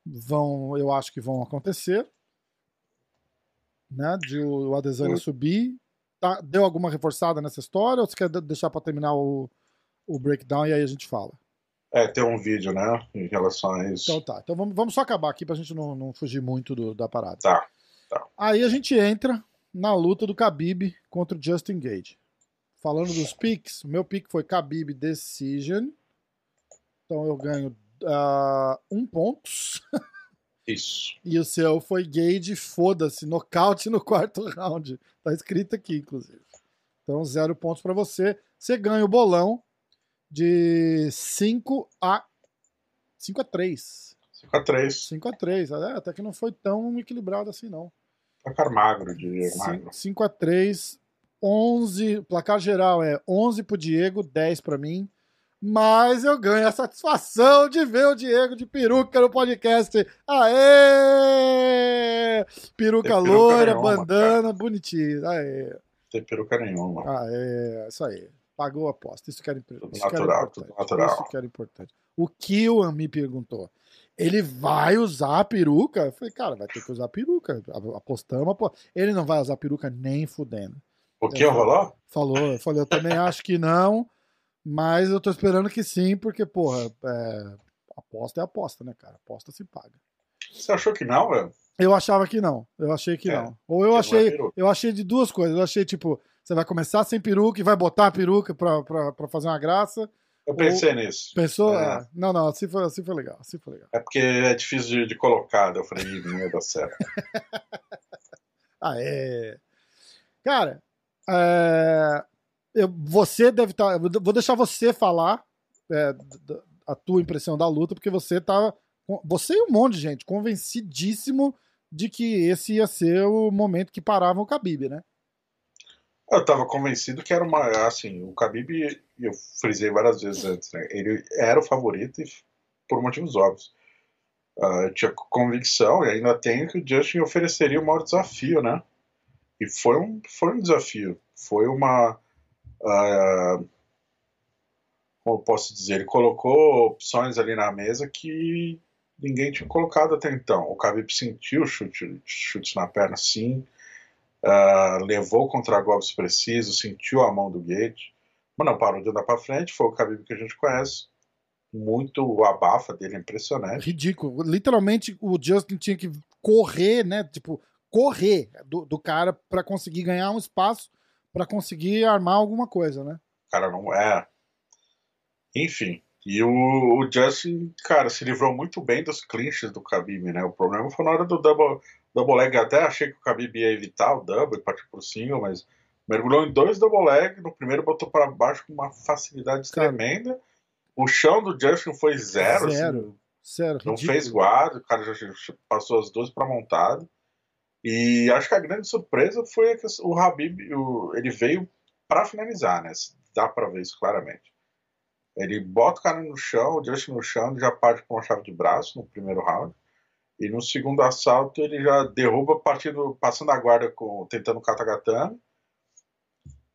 vão, eu acho que vão acontecer. Né, de o Adesanya subir tá, deu alguma reforçada nessa história ou você quer deixar para terminar o, o breakdown e aí a gente fala? É, tem um vídeo, né, em relação a isso. Então tá, então vamos, vamos só acabar aqui pra gente não, não fugir muito do, da parada. Tá, tá. Aí a gente entra na luta do Khabib contra o Justin Gage. Falando dos picks, meu pick foi Khabib Decision. Então eu ganho uh, um pontos. Isso. E o seu foi Gage, foda-se, nocaute no quarto round. Tá escrito aqui, inclusive. Então, zero pontos para você. Você ganha o bolão de 5 a 5 a 3. 5 a 3. 5 a 3. É, até que não foi tão equilibrado assim, não. Placar magro, Diego. Magro. 5 a 3. 11. Placar geral é 11 pro Diego, 10 para mim mas eu ganho a satisfação de ver o Diego de peruca no podcast. Aê! Peruca, peruca loira, nenhuma, bandana, cara. bonitinho. Aê! Tem peruca nenhuma. Aê, isso aí. Pagou a aposta. Isso que era, isso natural, que era importante. natural. Isso que era importante. O Kiwan me perguntou. Ele vai usar a peruca? Eu falei, cara, vai ter que usar a peruca. Apostamos, Ele não vai usar a peruca nem fudendo. O que falou? Falou, eu falei, eu também acho que não. Mas eu tô esperando que sim, porque, porra, é... aposta é aposta, né, cara? Aposta se paga. Você achou que não, velho? Eu achava que não. Eu achei que é, não. Ou eu achei, eu achei de duas coisas. Eu achei, tipo, você vai começar sem peruca e vai botar a peruca pra, pra, pra fazer uma graça. Eu pensei ou... nisso. Pensou? É. É. Não, não, assim foi, assim foi legal. Assim foi legal. É porque é difícil de, de colocar. Eu falei, não ia dar certo. ah, é. Cara, é eu, você deve estar. Tá, vou deixar você falar é, a tua impressão da luta, porque você tá. Você e um monte de gente convencidíssimo de que esse ia ser o momento que parava o Khabib, né? Eu estava convencido que era uma. Assim, o Khabib, eu frisei várias vezes antes, né? Ele era o favorito por motivos óbvios. Uh, eu tinha convicção, e ainda tenho, que o Justin ofereceria o maior desafio, né? E foi um, foi um desafio. Foi uma Uh, como posso dizer, ele colocou opções ali na mesa que ninguém tinha colocado até então. O Khabib sentiu chute, chutes na perna, sim. Uh, levou contra golpes precisos, sentiu a mão do Gate, mas não parou de andar para frente. Foi o Khabib que a gente conhece. Muito abafa dele, impressionante. Ridículo. Literalmente, o Justin tinha que correr, né? Tipo, correr do, do cara para conseguir ganhar um espaço para conseguir armar alguma coisa, né? Cara, não é. Enfim. E o, o, Justin, cara, se livrou muito bem dos clinches do Khabib, né? O problema foi na hora do double, double leg. Até achei que o Khabib ia evitar o double e partir por single, mas mergulhou em dois double leg. No primeiro botou para baixo com uma facilidade cara, tremenda. O chão do Justin foi zero. Zero. Assim, zero. Não ridículo. fez guarda, o cara já passou as duas para montado. E acho que a grande surpresa foi que o Habib o, ele veio para finalizar, né? Dá para ver isso claramente. Ele bota o cara no chão, o Justin no chão, já parte com uma chave de braço no primeiro round. E no segundo assalto ele já derruba partindo, passando a guarda com, tentando o katagatame.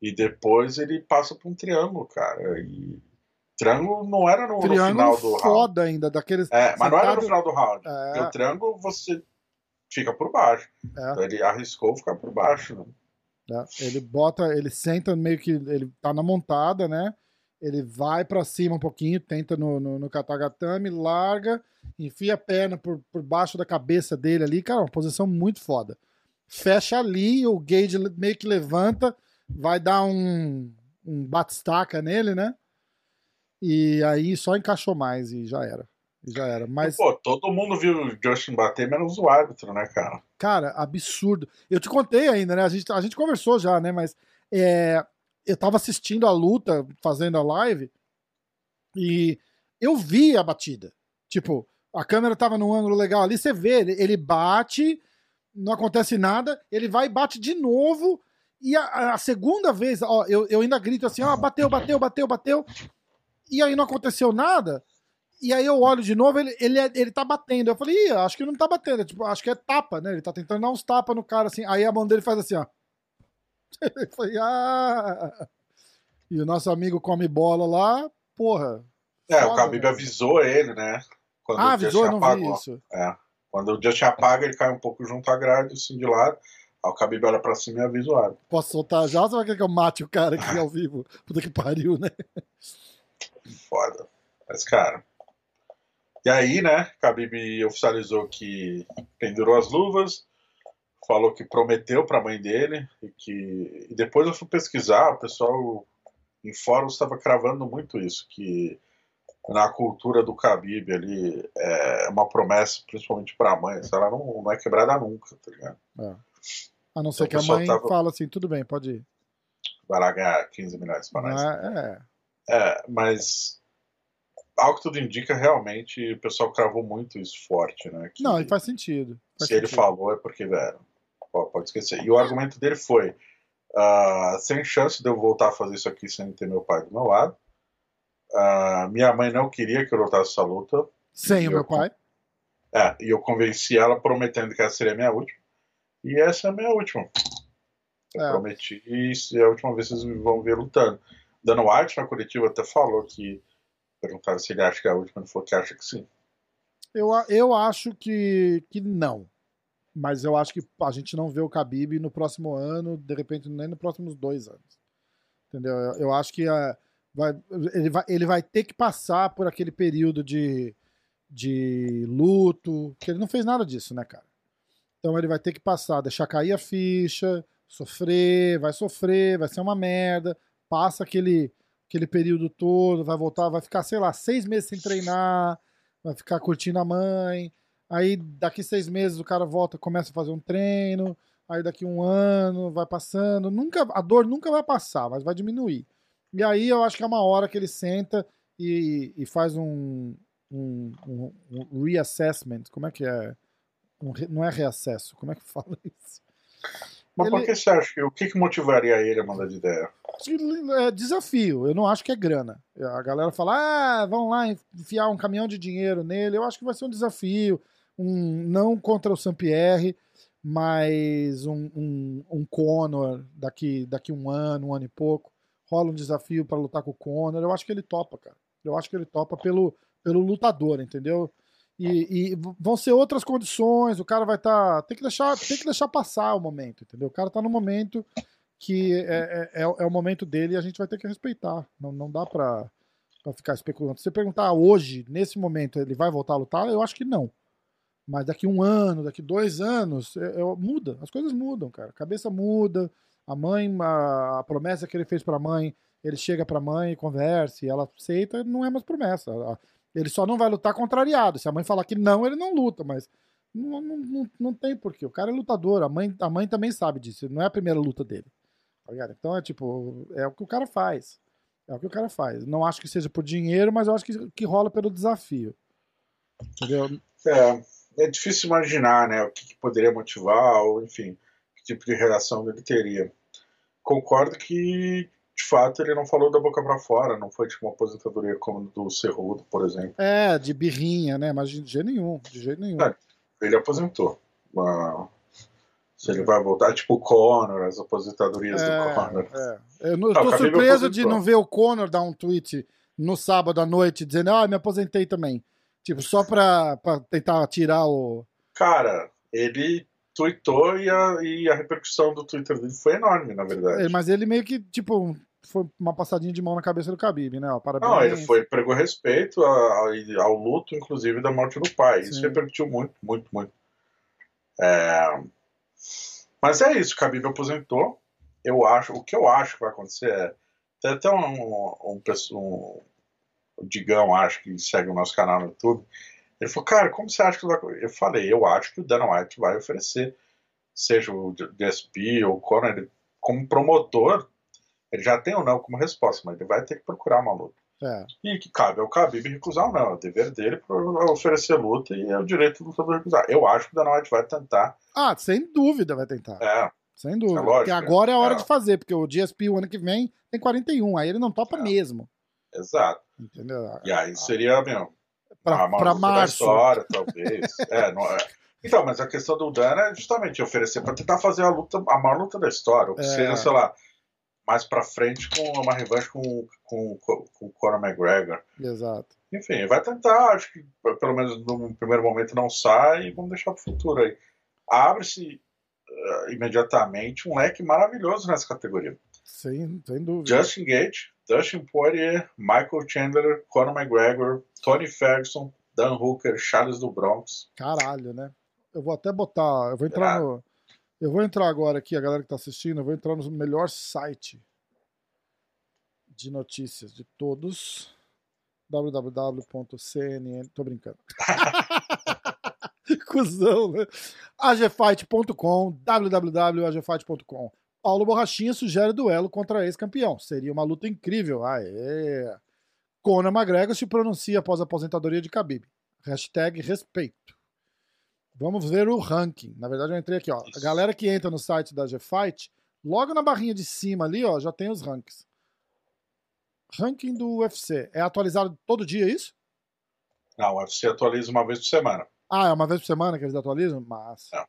E depois ele passa por um triângulo, cara. E triângulo não era no, no final do round. foda ainda, daqueles. É, mas não era no final do round. É. O triângulo você fica por baixo. É. Então ele arriscou ficar por baixo. Né? né? Ele bota, ele senta meio que. Ele tá na montada, né? Ele vai pra cima um pouquinho, tenta no, no, no katagatame, larga, enfia a perna por, por baixo da cabeça dele ali. Cara, uma posição muito foda. Fecha ali, o Gage meio que levanta, vai dar um, um batistaca nele, né? E aí só encaixou mais e já era. Já era. Mas. Pô, todo mundo viu o Justin bater, menos o árbitro, né, cara? Cara, absurdo. Eu te contei ainda, né? A gente, a gente conversou já, né? Mas é, eu tava assistindo a luta, fazendo a live, e eu vi a batida. Tipo, a câmera tava num ângulo legal ali, você vê, ele, ele bate, não acontece nada, ele vai e bate de novo, e a, a segunda vez, ó, eu, eu ainda grito assim, ó, bateu, bateu, bateu, bateu, e aí não aconteceu nada, e aí eu olho de novo, ele, ele, é- ele tá batendo. Eu falei, Ih, acho que não tá batendo. Tipo, acho que é tapa, né? Ele tá tentando dar uns tapas no cara assim. Aí a mão dele faz assim, ó. Eu falei, ah. E o nosso amigo come bola lá, porra. É, o foda, Khabib né? avisou ele, né? Quando Ah, o avisou, não vi apagou. isso. É. Quando o Justin apaga, ele cai um pouco junto à grade, assim, de lado. Aí o Khabib olha pra cima e avisa o árbitro. Posso soltar já ou você vai querer que eu mate o cara aqui ao vivo? Puta que pariu, né? Foda. Mas, cara. E aí, né, Khabib oficializou que pendurou as luvas, falou que prometeu pra mãe dele, e que. E depois eu fui pesquisar, o pessoal em fóruns estava cravando muito isso, que na cultura do Khabib ali é uma promessa, principalmente pra mãe, se ela não, não é quebrada nunca, tá ligado? A não ser Então, que a mãe tava- fala assim, tudo bem, pode ir. Vai lá ganhar 15 milhões pra nós. Ah, é. É, mas ao que tudo indica, realmente o pessoal cravou muito isso forte, né? Que Não, e faz sentido. Faz se ele sentido. falou é porque, pô, pode esquecer. E o argumento dele foi: ah, sem chance de eu voltar a fazer isso aqui sem ter meu pai do meu lado. Ah, minha mãe não queria que eu lutasse essa luta. Sem o eu- meu pai. É, e eu convenci ela prometendo que essa seria a minha última. E essa é a minha última. Eu É. prometi e é a última vez que vocês vão ver lutando. Dana White na coletiva até falou que perguntaram se ele acha que é a última, ele falou que acha que sim. Eu, a- eu acho que, que não. Mas eu acho que a gente não vê o Khabib no próximo ano, de repente nem nos próximos dois anos. Entendeu? Eu, acho que ah, vai, ele, vai, ele vai ter que passar por aquele período de, de luto, que ele não fez nada disso, né, cara? Então ele vai ter que passar, deixar cair a ficha, sofrer, vai sofrer, vai ser uma merda, passa aquele, aquele período todo, vai voltar, vai ficar, sei lá, seis meses sem treinar, vai ficar curtindo a mãe. Aí daqui seis meses o cara volta, começa a fazer um treino. Aí daqui um ano vai passando. Nunca, a dor nunca vai passar, mas vai diminuir. E aí eu acho que é uma hora que ele senta e, e faz um, um, um- um reassessment. Como é que é? Não é reacesso, como é que fala isso? Mas por Ele- que você acha que o que, que motivaria ele a mudar de ideia? É desafio, eu não acho que é grana. A galera fala, ah, vamos lá enfiar um caminhão de dinheiro nele. Eu acho que vai ser um desafio, um não contra o Sampierre, mas um, um, um Conor daqui, daqui um ano, um ano e pouco. Rola um desafio para lutar com o Conor. Eu acho que ele topa, cara. Eu acho que ele topa pelo, pelo lutador, entendeu? E, e vão ser outras condições. O cara vai estar. tem que deixar, tem que deixar passar o momento, entendeu? O cara tá no momento que é, é, é, é o momento dele e a gente vai ter que respeitar. Não, não dá pra, pra ficar especulando. Se você perguntar hoje, nesse momento, ele vai voltar a lutar, eu acho que não. Mas daqui um ano, daqui dois anos, é- é- muda. As coisas mudam, cara. A cabeça muda. A mãe, a, a promessa que ele fez pra mãe, ele chega pra mãe, conversa, e ela aceita, não é mais promessa. A- Ele só não vai lutar contrariado. Se a mãe falar que não, ele não luta, mas não, não, não, não tem porquê. O cara é lutador, a mãe, a mãe também sabe disso. Não é a primeira luta dele. Tá? Então é tipo, é o que o cara faz. É o que o cara faz. Não acho que seja por dinheiro, mas eu acho que, que rola pelo desafio. Entendeu? É, é difícil imaginar, né, o que, que poderia motivar, ou enfim, que tipo de reação ele teria. Concordo que, de fato, ele não falou da boca pra fora, não foi tipo uma aposentadoria como do Cerrudo, por exemplo. É, de birrinha, né? Mas de jeito nenhum. De jeito nenhum. É. Ele aposentou. Se ele vai voltar, tipo o Conor, as aposentadorias É, do Conor. é. Eu não, Khabib surpreso de não ver o Conor dar um tweet no sábado à noite dizendo, ah, me aposentei também. Tipo, só pra, pra tentar tirar o. Cara, ele tweetou e a, e a repercussão do Twitter dele foi enorme, na verdade. É, Mas ele meio que, tipo, foi uma passadinha de mão na cabeça do Khabib, né? Ó, parabéns. Não, ele foi, pregou respeito a- a- ao luto, inclusive, da morte do pai. Isso Sim. repercutiu muito, muito, muito. É, Mas é isso, o Khabib aposentou. Eu acho, o que eu acho que vai acontecer é. Tem até um, um, um- o Digão, acho que segue o nosso canal no YouTube. Ele falou, cara, como você acha que vai. Eu falei, eu acho que o Dana White vai oferecer, seja o DSP ou o Conor, como promotor, ele já tem ou não como resposta, mas ele vai ter que procurar uma luta. É. E que cabe ao Khabib recusar ou não. É o dever dele para oferecer luta e é o direito do lutador recusar. Eu acho que o Dana White vai tentar. Ah, sem dúvida vai tentar. É, Sem dúvida. É lógico, porque agora é a hora é. de fazer, porque o GSP o ano que vem tem 41, aí ele não topa É. mesmo. exato. Entendeu? E aí seria, meu, Pra, a maior pra luta da março. história, talvez. é, não é. Então, mas a questão do Dana é justamente oferecer para tentar fazer a luta, a maior luta da história. Ou É. seja, sei lá, mais pra frente com uma revanche com, com, com o Conor McGregor. Exato. Enfim, vai tentar, acho que pelo menos no primeiro momento não sai e vamos deixar pro futuro aí. Abre-se eh, imediatamente um leque maravilhoso nessa categoria. Sem, sem dúvida. Justin Gage, Dustin Poirier, Michael Chandler, Conor McGregor, Tony Ferguson, Dan Hooker, Charles do Bronx. Caralho, né? Eu vou até botar. Eu vou entrar Ah. no. Eu vou entrar agora aqui, a galera que tá assistindo, eu vou entrar no melhor site de notícias de todos. www.cnn. Tô brincando. Cusão, né? agfight.com, www.agfight.com. Paulo Borrachinha sugere duelo contra ex-campeão. Seria uma luta incrível. Aê! Conor McGregor se pronuncia após a aposentadoria de Khabib. Hashtag respeito. Vamos ver o ranking. Na verdade, eu entrei aqui, ó. A Isso. galera que entra no site da GFight, logo na barrinha de cima ali, ó, já tem os rankings. Ranking do UFC. É atualizado todo dia é isso? Não, o UFC atualiza uma vez por semana. Ah, é uma vez por semana que eles atualizam? Mas. É.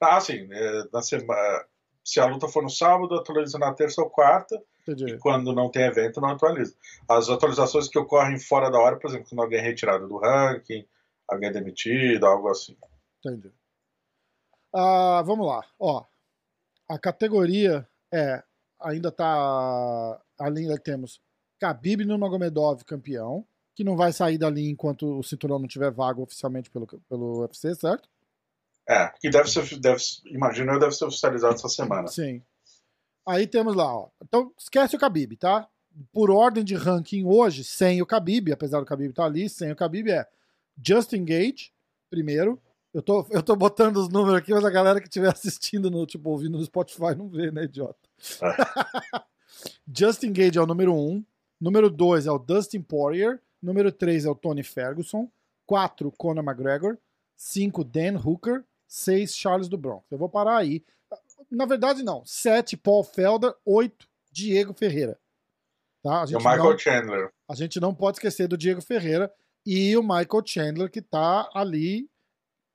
Ah, assim, eh, na semana, se a luta for no sábado, atualiza na terça ou quarta, Entendi. e quando não tem evento, não atualiza. As atualizações que ocorrem fora da hora, por exemplo, quando alguém é retirado do ranking, alguém é demitido, algo assim. Entendi. Ah, vamos lá. Ó, a categoria é. Ainda tá. Ainda temos Khabib Nurmagomedov campeão, que não vai sair dali enquanto o cinturão não tiver vago oficialmente pelo, pelo UFC, certo? É, que deve ser, deve, imagino eu, deve ser oficializado essa semana. Sim. Aí temos lá, ó. Então, esquece o Khabib, tá? Por ordem de ranking hoje, sem o Khabib, apesar do Khabib estar ali, sem o Khabib é Justin Gage, primeiro. Eu tô, eu tô botando os números aqui, mas a galera que estiver assistindo, no, tipo, ouvindo no Spotify não vê, né, idiota? Justin Gage é o número 1. Um. Número 2 é o Dustin Poirier. Número 3 é o Tony Ferguson. 4, Conor McGregor. 5, Dan Hooker. 6, Charles do Bronx. Eu vou parar aí. Na verdade, não. 7, Paul Felder. 8, Diego Ferreira. Tá? E o Michael não, Chandler. a gente não pode esquecer do Diego Ferreira e o Michael Chandler, que tá ali,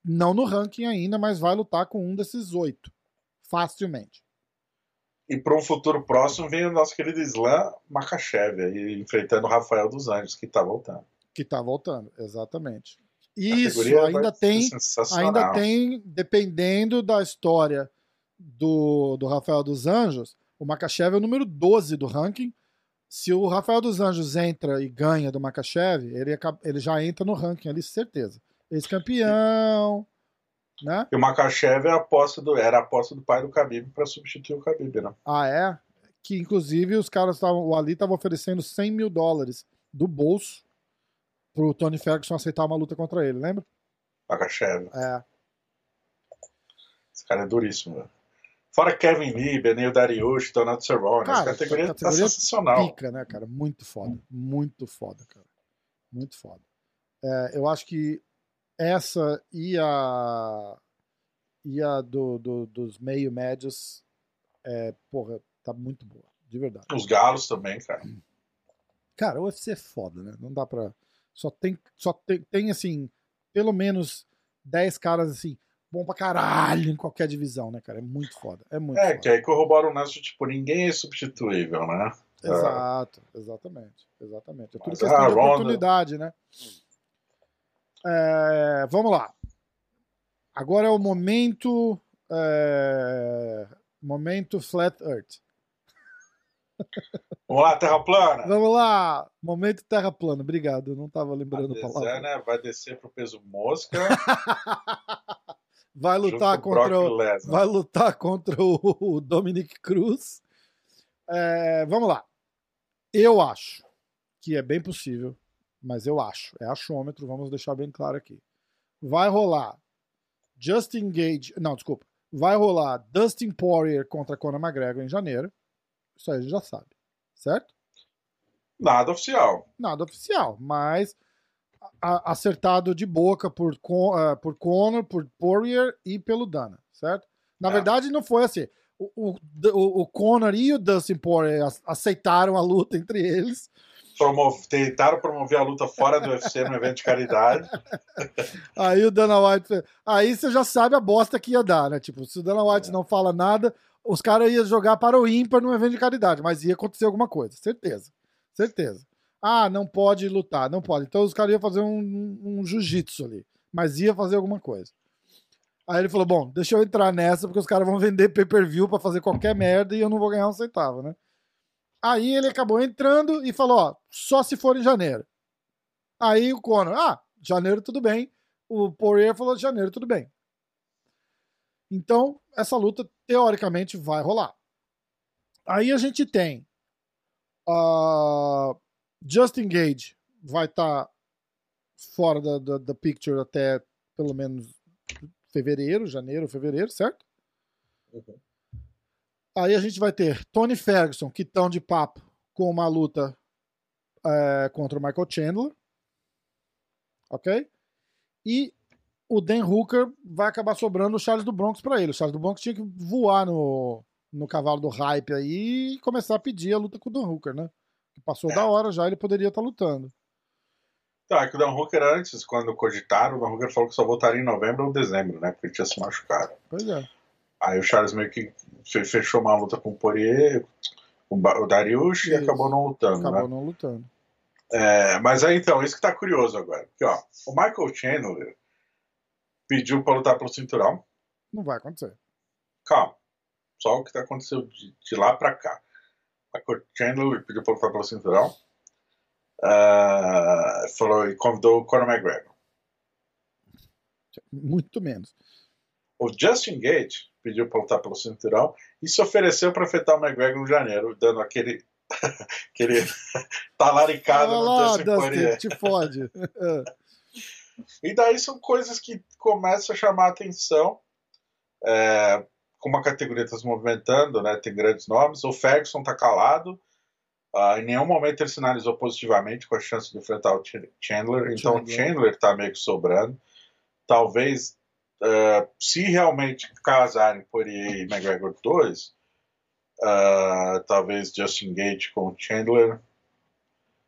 não no ranking ainda, mas vai lutar com um desses oito. Facilmente. E para um futuro próximo vem o nosso querido Islam Makachev, aí, enfrentando o Rafael dos Anjos, que está voltando. Que tá voltando, exatamente. Isso, ainda tem, ainda tem, dependendo da história do, do Rafael dos Anjos, o Makachev é o número 12 do ranking. Se o Rafael dos Anjos entra e ganha do Makachev, ele, ele já entra no ranking ali, certeza. Ex-campeão, né? E o Makachev é a aposta do, era a aposta do pai do Khabib para substituir o Khabib, né? Ah, é? Que inclusive os caras estavam. O Ali estava oferecendo 100 mil dólares do bolso pro Tony Ferguson aceitar uma luta contra ele, lembra? Makachev. É. Esse cara é duríssimo, velho. Fora Kevin Lee, Benil Dariush, Donato Cerrone. Cara, Essa categoria, categoria tá sensacional. Pica, né, cara? Muito foda. Muito foda, cara. Muito foda. É, eu acho que essa e a. E a do, do- dos meio médios, é, porra, tá muito boa. De verdade. Os galos também, cara. Cara, o UFC é foda, né? Não dá pra. Só tem, só tem, tem assim, pelo menos 10 caras assim, bom pra caralho em qualquer divisão, né, cara? É muito foda. É muito É, foda. que aí corrobora o negócio, tipo, ninguém é substituível, né? Exato, exatamente. Exatamente. É tudo Mas questão de oportunidade, né? É, vamos lá. Agora é o momento. é, momento Flat Earth. Vamos lá, Terra plana. Vamos lá! Momento Terra plana. Obrigado, eu não estava A lembrando a palavra. Desana vai descer pro peso mosca. Vai lutar o contra o, Lesnar. vai lutar contra o, o Dominic Cruz. É, vamos lá. Eu acho que é bem possível, mas eu acho, é achômetro, vamos deixar bem claro aqui. Vai rolar Justin Gage, não, desculpa. Vai rolar Dustin Poirier contra Conor McGregor em janeiro. Isso aí a gente já sabe, certo? Nada oficial. Nada oficial, mas acertado de boca por, ah, por Conor, por Poirier e pelo Dana, certo? Na É. verdade, não foi assim. O, o, o- Conor e o Dustin Poirier ac- aceitaram a luta entre eles. Tentaram promover a luta fora do UFC no evento de caridade. Aí o Dana White. Aí você já sabe a bosta que ia dar, né? Tipo, se o Dana White É. não fala nada, os caras iam jogar para o ímpar num evento de caridade, mas ia acontecer alguma coisa, certeza. Certeza. Ah, não pode lutar, não pode. Então os caras iam fazer um, um, um jiu-jitsu ali, mas ia fazer alguma coisa. Aí ele falou: Bom, deixa eu entrar nessa, porque os caras vão vender pay per view pra fazer qualquer merda e eu não vou ganhar um centavo, né? Aí ele acabou entrando e falou: Ó, só se for em janeiro. Aí o Conor, ah, janeiro tudo bem. O Poirier falou: janeiro tudo bem. Então, essa luta, teoricamente, vai rolar. Aí a gente tem ah, Justin Gage vai estar fora da, da, da picture até pelo menos fevereiro, janeiro, fevereiro, certo? Aí a gente vai ter Tony Ferguson, que estão de papo com uma luta é, contra o Michael Chandler. Ok? E o Dan Hooker vai acabar sobrando o Charles do Bronx para ele. O Charles do Bronx tinha que voar no, no cavalo do hype aí e começar a pedir a luta com o Dan Hooker, né? Que passou É. da hora já, ele poderia estar lutando. Tá, é que o Dan Hooker antes, quando cogitaram, o Dan Hooker falou que só voltaria em novembro ou dezembro, né? Porque ele tinha se machucado. Pois é. Aí o Charles meio que fe- fechou uma luta com o Poirier, com o Dariush, e acabou não lutando, Acabou né? não lutando. É, mas aí então, isso que tá curioso agora. Porque, ó, o Michael Chandler pediu pra lutar pelo cinturão. Não vai acontecer. Calma. Só o que tá acontecendo de, de lá pra cá. Michael Chandler pediu pra lutar pelo cinturão. Ah, falou e convidou o Conor McGregor. Muito menos. O Justin Gage pediu pra lutar pelo cinturão e se ofereceu pra afetar o McGregor em janeiro, dando aquele, aquele talaricado Olha no Dustin te fode. E daí são coisas que começam a chamar a atenção. É, como a categoria está se movimentando, né, tem grandes nomes. O Ferguson está calado. ah, em nenhum momento ele sinalizou positivamente com a chance de enfrentar o Ch- Chandler. Então o. Chandler está meio que sobrando. Talvez, ah, se realmente casarem Poirier e McGregor 2, ah, talvez Justin Gage com Chandler.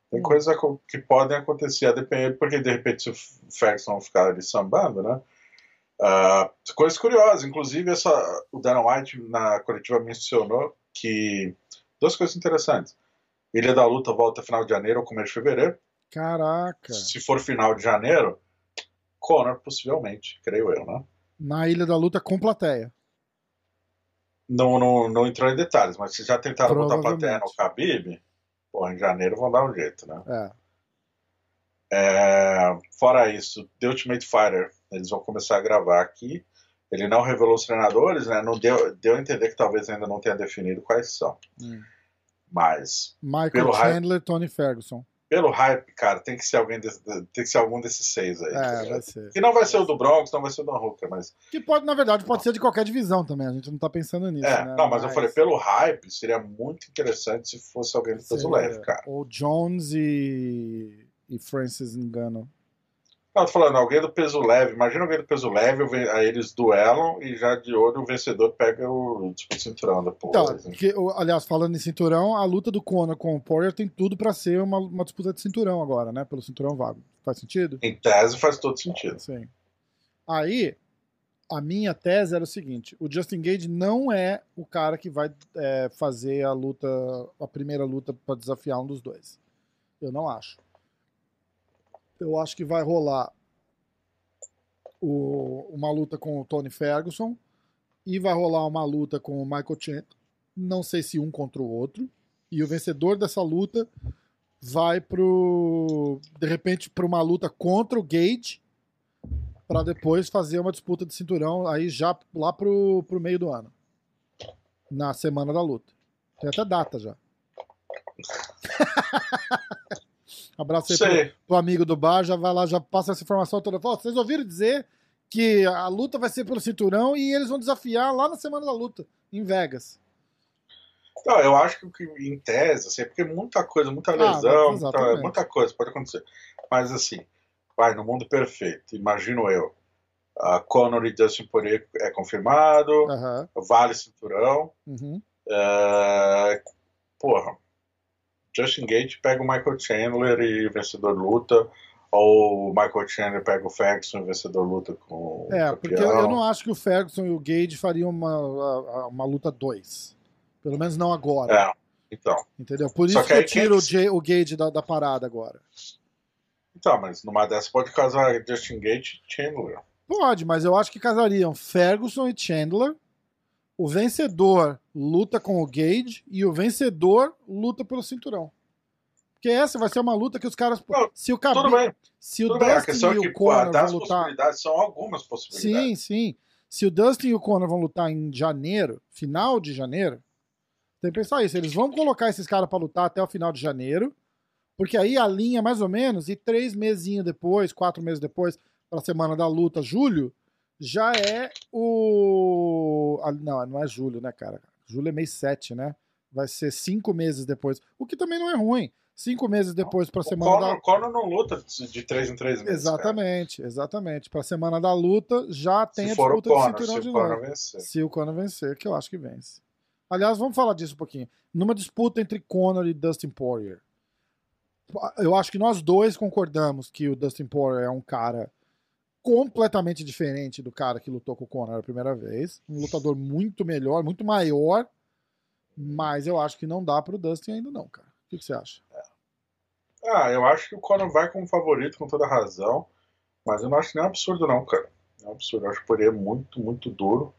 Tem Hum. coisas que podem acontecer a depender, porque de repente se o Ferguson ficar ali sambando, né? Ah, coisas curiosas, inclusive essa, o Dana White na coletiva mencionou que duas coisas interessantes. Ilha da Luta volta final de janeiro ou começo de fevereiro. Caraca. Se for final de janeiro, Conor possivelmente, creio eu, né? Na Ilha da Luta com plateia. Não, não, não entrou em detalhes, mas se já tentaram botar plateia no. Khabib, pô, em janeiro vão dar um jeito, né? É. É, fora isso, The Ultimate Fighter, eles vão começar a gravar aqui. Ele não revelou os treinadores, né? Não deu, deu a entender que talvez ainda não tenha definido quais são. Hum. Mas, Michael hype. Chandler, Tony Ferguson. Pelo hype, cara, tem que ser alguém desse- tem que ser algum desses seis aí. tá É, ligado? vai ser. Que não vai ser o do Bronx, não vai ser o do Hooker, mas. Que pode, na verdade, pode ser de qualquer divisão também. A gente não tá pensando nisso. É, né? não, mas eu falei, pelo hype, seria muito interessante se fosse alguém do peso leve, cara. Ou Jones e, e Francis Engano. Tô falando, alguém do peso leve. Imagina alguém do peso leve, aí eles duelam e já de olho o vencedor pega o tipo, cinturão depois. Tá, hein? que, o- aliás, falando em cinturão, a luta do Conor com o Poirier tem tudo pra ser uma, uma disputa de cinturão agora, né? Pelo cinturão vago. Faz sentido? Em tese faz todo sentido. Sim. Aí, a minha tese era o seguinte: o Justin Gage não é o cara que vai é, fazer a luta, a primeira luta para desafiar um dos dois. Eu não acho. Eu acho que vai rolar o, uma luta com o Tony Ferguson e vai rolar uma luta com o Michael Chandler. Não sei se um contra o outro. E o vencedor dessa luta vai pro de repente para uma luta contra o Gage para depois fazer uma disputa de cinturão aí já lá pro, pro meio do ano. Na semana da luta. Tem até data já. Abraço aí pro, pro, amigo do bar, já vai lá, já passa essa informação toda. Fala, vocês ouviram dizer que a luta vai ser pelo cinturão e eles vão desafiar lá na semana da luta, em Vegas. Não, eu acho que em tese, assim, é porque muita coisa, muita ah, lesão, ah, muita, muita, coisa pode acontecer. Mas assim, vai, no mundo perfeito, imagino eu. A Conor e Dustin Poirier é confirmado, uhum. vale cinturão. Uhum. É, porra, Justin Gate pega o Michael Chandler e o vencedor luta, ou o Michael Chandler pega o Ferguson e o vencedor luta com é, o É, porque eu, eu, não acho que o Ferguson e o Gage fariam uma, uma luta dois. Pelo menos não agora. É, então. Entendeu? Por isso que, que eu tiro quem... o, Gage da, da parada agora. Então, mas numa dessas pode casar Justin Gage e Chandler. Pode, mas eu acho que casariam Ferguson e Chandler. O vencedor luta com o Gage e o vencedor luta pelo cinturão. Porque essa vai ser uma luta que os caras. Não, se o Tudo bem. Se o Dustin bem. e é o Conor vão lutar. são algumas possibilidades. Sim, sim. Se o Dustin e o Conor vão lutar em janeiro, final de janeiro, tem que pensar isso. Eles vão colocar esses caras para lutar até o final de janeiro, porque aí a linha mais ou menos, e três mesinhos depois, quatro meses depois, para a semana da luta, julho, já é o. Não, não é julho, né, cara? Julho é mês 7, né? Vai ser cinco meses depois. O que também não é ruim. Cinco meses depois para a semana Conor, da. O Conor não luta de três em três meses. Exatamente, cara. exatamente. Para a semana da luta já tem se a disputa Conor, de cinturão de novo. Vencer. Se o Conor vencer, que eu acho que vence. Aliás, vamos falar disso um pouquinho. Numa disputa entre Conor e Dustin Poirier, eu acho que nós dois concordamos que o Dustin Poirier é um cara completamente diferente do cara que lutou com o Conor a primeira vez. Um lutador muito melhor, muito maior, mas eu acho que não dá pro Dustin ainda não, cara. O que, que você acha? É. Ah, eu acho que o Conor vai como favorito com toda razão, mas eu não acho nem um absurdo não, cara. É um absurdo. Eu acho que Poirier é muito, muito duro,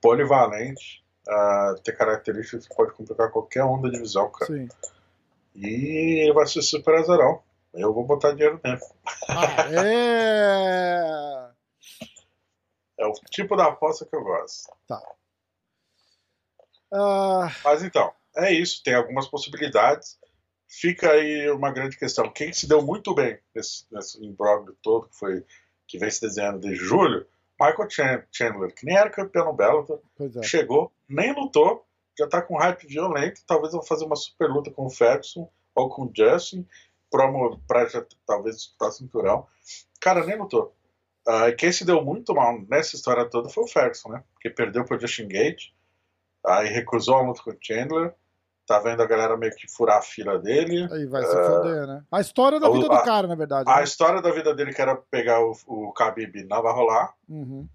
polivalente uh, ter características que pode complicar qualquer um da divisão, cara. Sim. E vai ser super azarão. Eu vou botar dinheiro nele. Ah, é... é o tipo da aposta que eu gosto. Tá. Uh... Mas então, é isso. Tem algumas possibilidades. Fica aí uma grande questão. Quem se deu muito bem nesse, nesse imbróglio todo que foi que vem se desenhando desde julho Michael Chandler, que nem era campeão no Bellator, é. chegou, nem lutou, já tá com hype violento, talvez vou fazer uma super luta com o Ferguson ou com o Justin, promo, pra talvez disputar cinturão. Cara, nem lutou. Uh, quem se deu muito mal nessa história toda foi o Ferguson, né? Que perdeu pro Justin Gate, aí recusou a luta com o Chandler, tá vendo a galera meio que furar a fila dele. Aí vai se uh, foder, né? A história da vida a, do cara, na verdade. A né? história da vida dele, que era pegar o, o Khabib, não vai rolar. Uhum.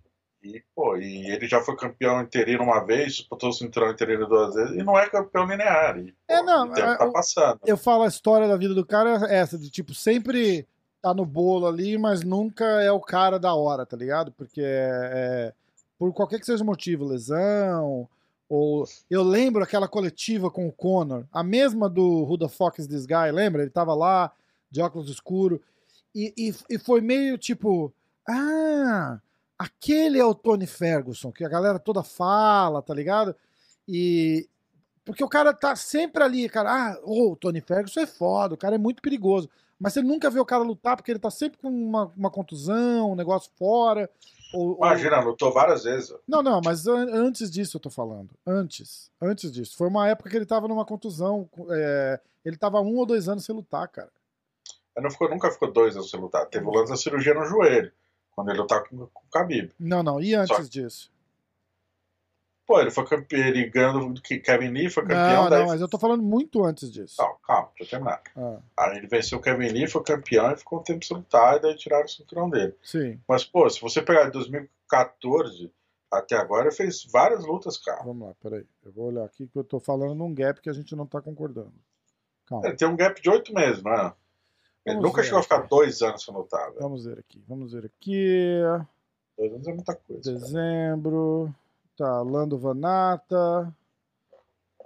E, pô, e ele já foi campeão interino uma vez, disputou o cinturão interino duas vezes, e não é campeão linear. E, é, pô, é, não. É, tá passando. Eu falo a história da vida do cara é essa, de tipo, sempre tá no bolo ali, mas nunca é o cara da hora, tá ligado? Porque é, é por qualquer que seja o motivo, lesão, ou eu lembro aquela coletiva com o Conor, a mesma do Who the Fuck is This Guy, lembra? Ele tava lá, de óculos escuro, e, e, e foi meio tipo, ah, aquele é o Tony Ferguson, que a galera toda fala, tá ligado? E porque o cara tá sempre ali, cara, ah, oh, o Tony Ferguson é foda, o cara é muito perigoso, mas você nunca vê o cara lutar porque ele tá sempre com uma, uma contusão, um negócio fora, ou, Imagina, ou... lutou várias vezes. Não, não, mas an antes disso eu tô falando. Antes. Antes disso. Foi uma época que ele tava numa contusão. É... Ele tava um ou dois anos sem lutar, cara. Ele não ficou, nunca ficou dois anos sem lutar. Teve o lance da cirurgia no joelho. Quando ele lutar com, com o Khabib. Não, não. E antes Só... disso? Pô, ele foi campeão, ele ganhou do que Kevin Lee, foi campeão. Não, daí... não, mas eu tô falando muito antes disso. Não, calma, deixa eu terminar. Ah, Aí ele venceu o Kevin Lee, foi campeão e ficou um tempo sem lutar, e daí tiraram o cinturão dele. sim, Mas, pô, se você pegar de 2014 até agora, ele fez várias lutas, cara. vamos lá, peraí. Eu vou olhar aqui que eu tô falando num gap que a gente não tá concordando. Calma, Ele tem um gap de oito meses, não é? Ele Vamos nunca chegou a ficar dois anos sem lutar, velho. vamos ver aqui, vamos ver aqui. Dois anos é muita coisa. cara. Dezembro. Tá, Lando Vanata.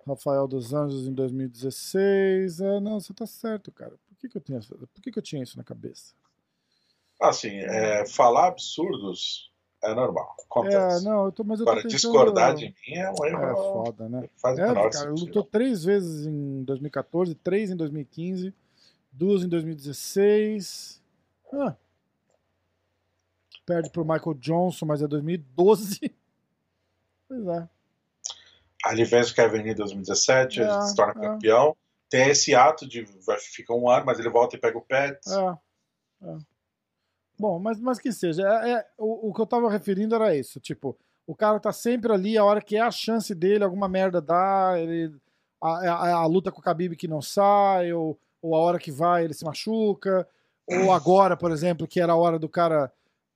Rafael dos Anjos em 2016. É, não, você tá certo, cara. Por que, que eu tinha, por que, que eu tinha isso na cabeça? Assim, é, falar absurdos é normal, É, acontece. não, eu tô, mas eu Agora, tentando... discordar de mim é um erro. É foda, né? Faz É, cara, sentido. lutou três vezes em 2014, três em 2015, duas em 2016. Ah. Perde pro Michael Johnson, mas é 2012. Pois é. Vence o Kevin Lee em 2017, ele É, se torna é. campeão. Tem esse ato de vai ficar um ano, mas ele volta e pega o Pets. É, é. Bom, mas, mas que seja. É, é- o, o que eu tava referindo era isso. Tipo, o cara tá sempre ali, a hora que é a chance dele, alguma merda dá, ele, a, a, a luta com o Khabib que não sai, ou, ou a hora que vai ele se machuca, ou agora, por exemplo, que era a hora do cara,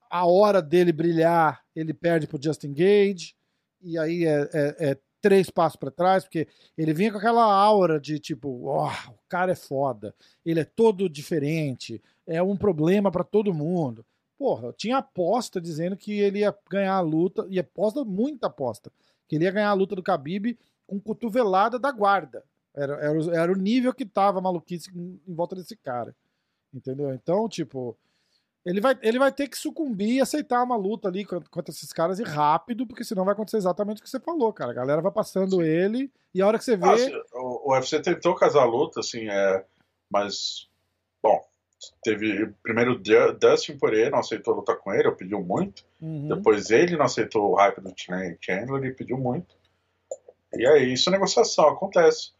a hora dele brilhar, ele perde pro Justin Gage, e aí é, é- é três passos pra trás, porque ele vinha com aquela aura de tipo, ó, o cara é foda, ele é todo diferente, é um problema pra todo mundo. Porra, eu tinha aposta dizendo que ele ia ganhar a luta, e aposta, muita aposta, que ele ia ganhar a luta do Khabib com cotovelada da guarda. Era, era, o- era o nível que tava a maluquice em, volta desse cara. Entendeu? Então, tipo, ele vai, ele vai ter que sucumbir e aceitar uma luta ali contra, esses caras e rápido, porque senão vai acontecer exatamente o que você falou, cara. A galera vai passando ele, e a hora que você vê. Ah, assim, o, o UFC tentou casar a luta, assim, é, mas, bom, teve primeiro Dustin Poirier não aceitou lutar com ele, eu pediu muito. Uhum. Depois ele não aceitou o hype do Chan- Chandler e pediu muito. E aí, isso é negociação, acontece.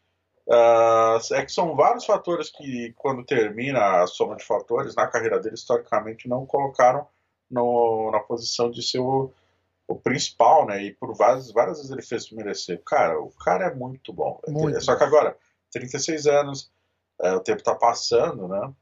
Ah, é que são vários fatores que, quando termina a soma de fatores, na carreira dele, historicamente, não colocaram no- na posição de ser o, o principal, né? E por várias, várias vezes ele fez merecer. Cara, o cara é muito bom. Muito Só que agora, 36 anos, é, o tempo tá passando, né?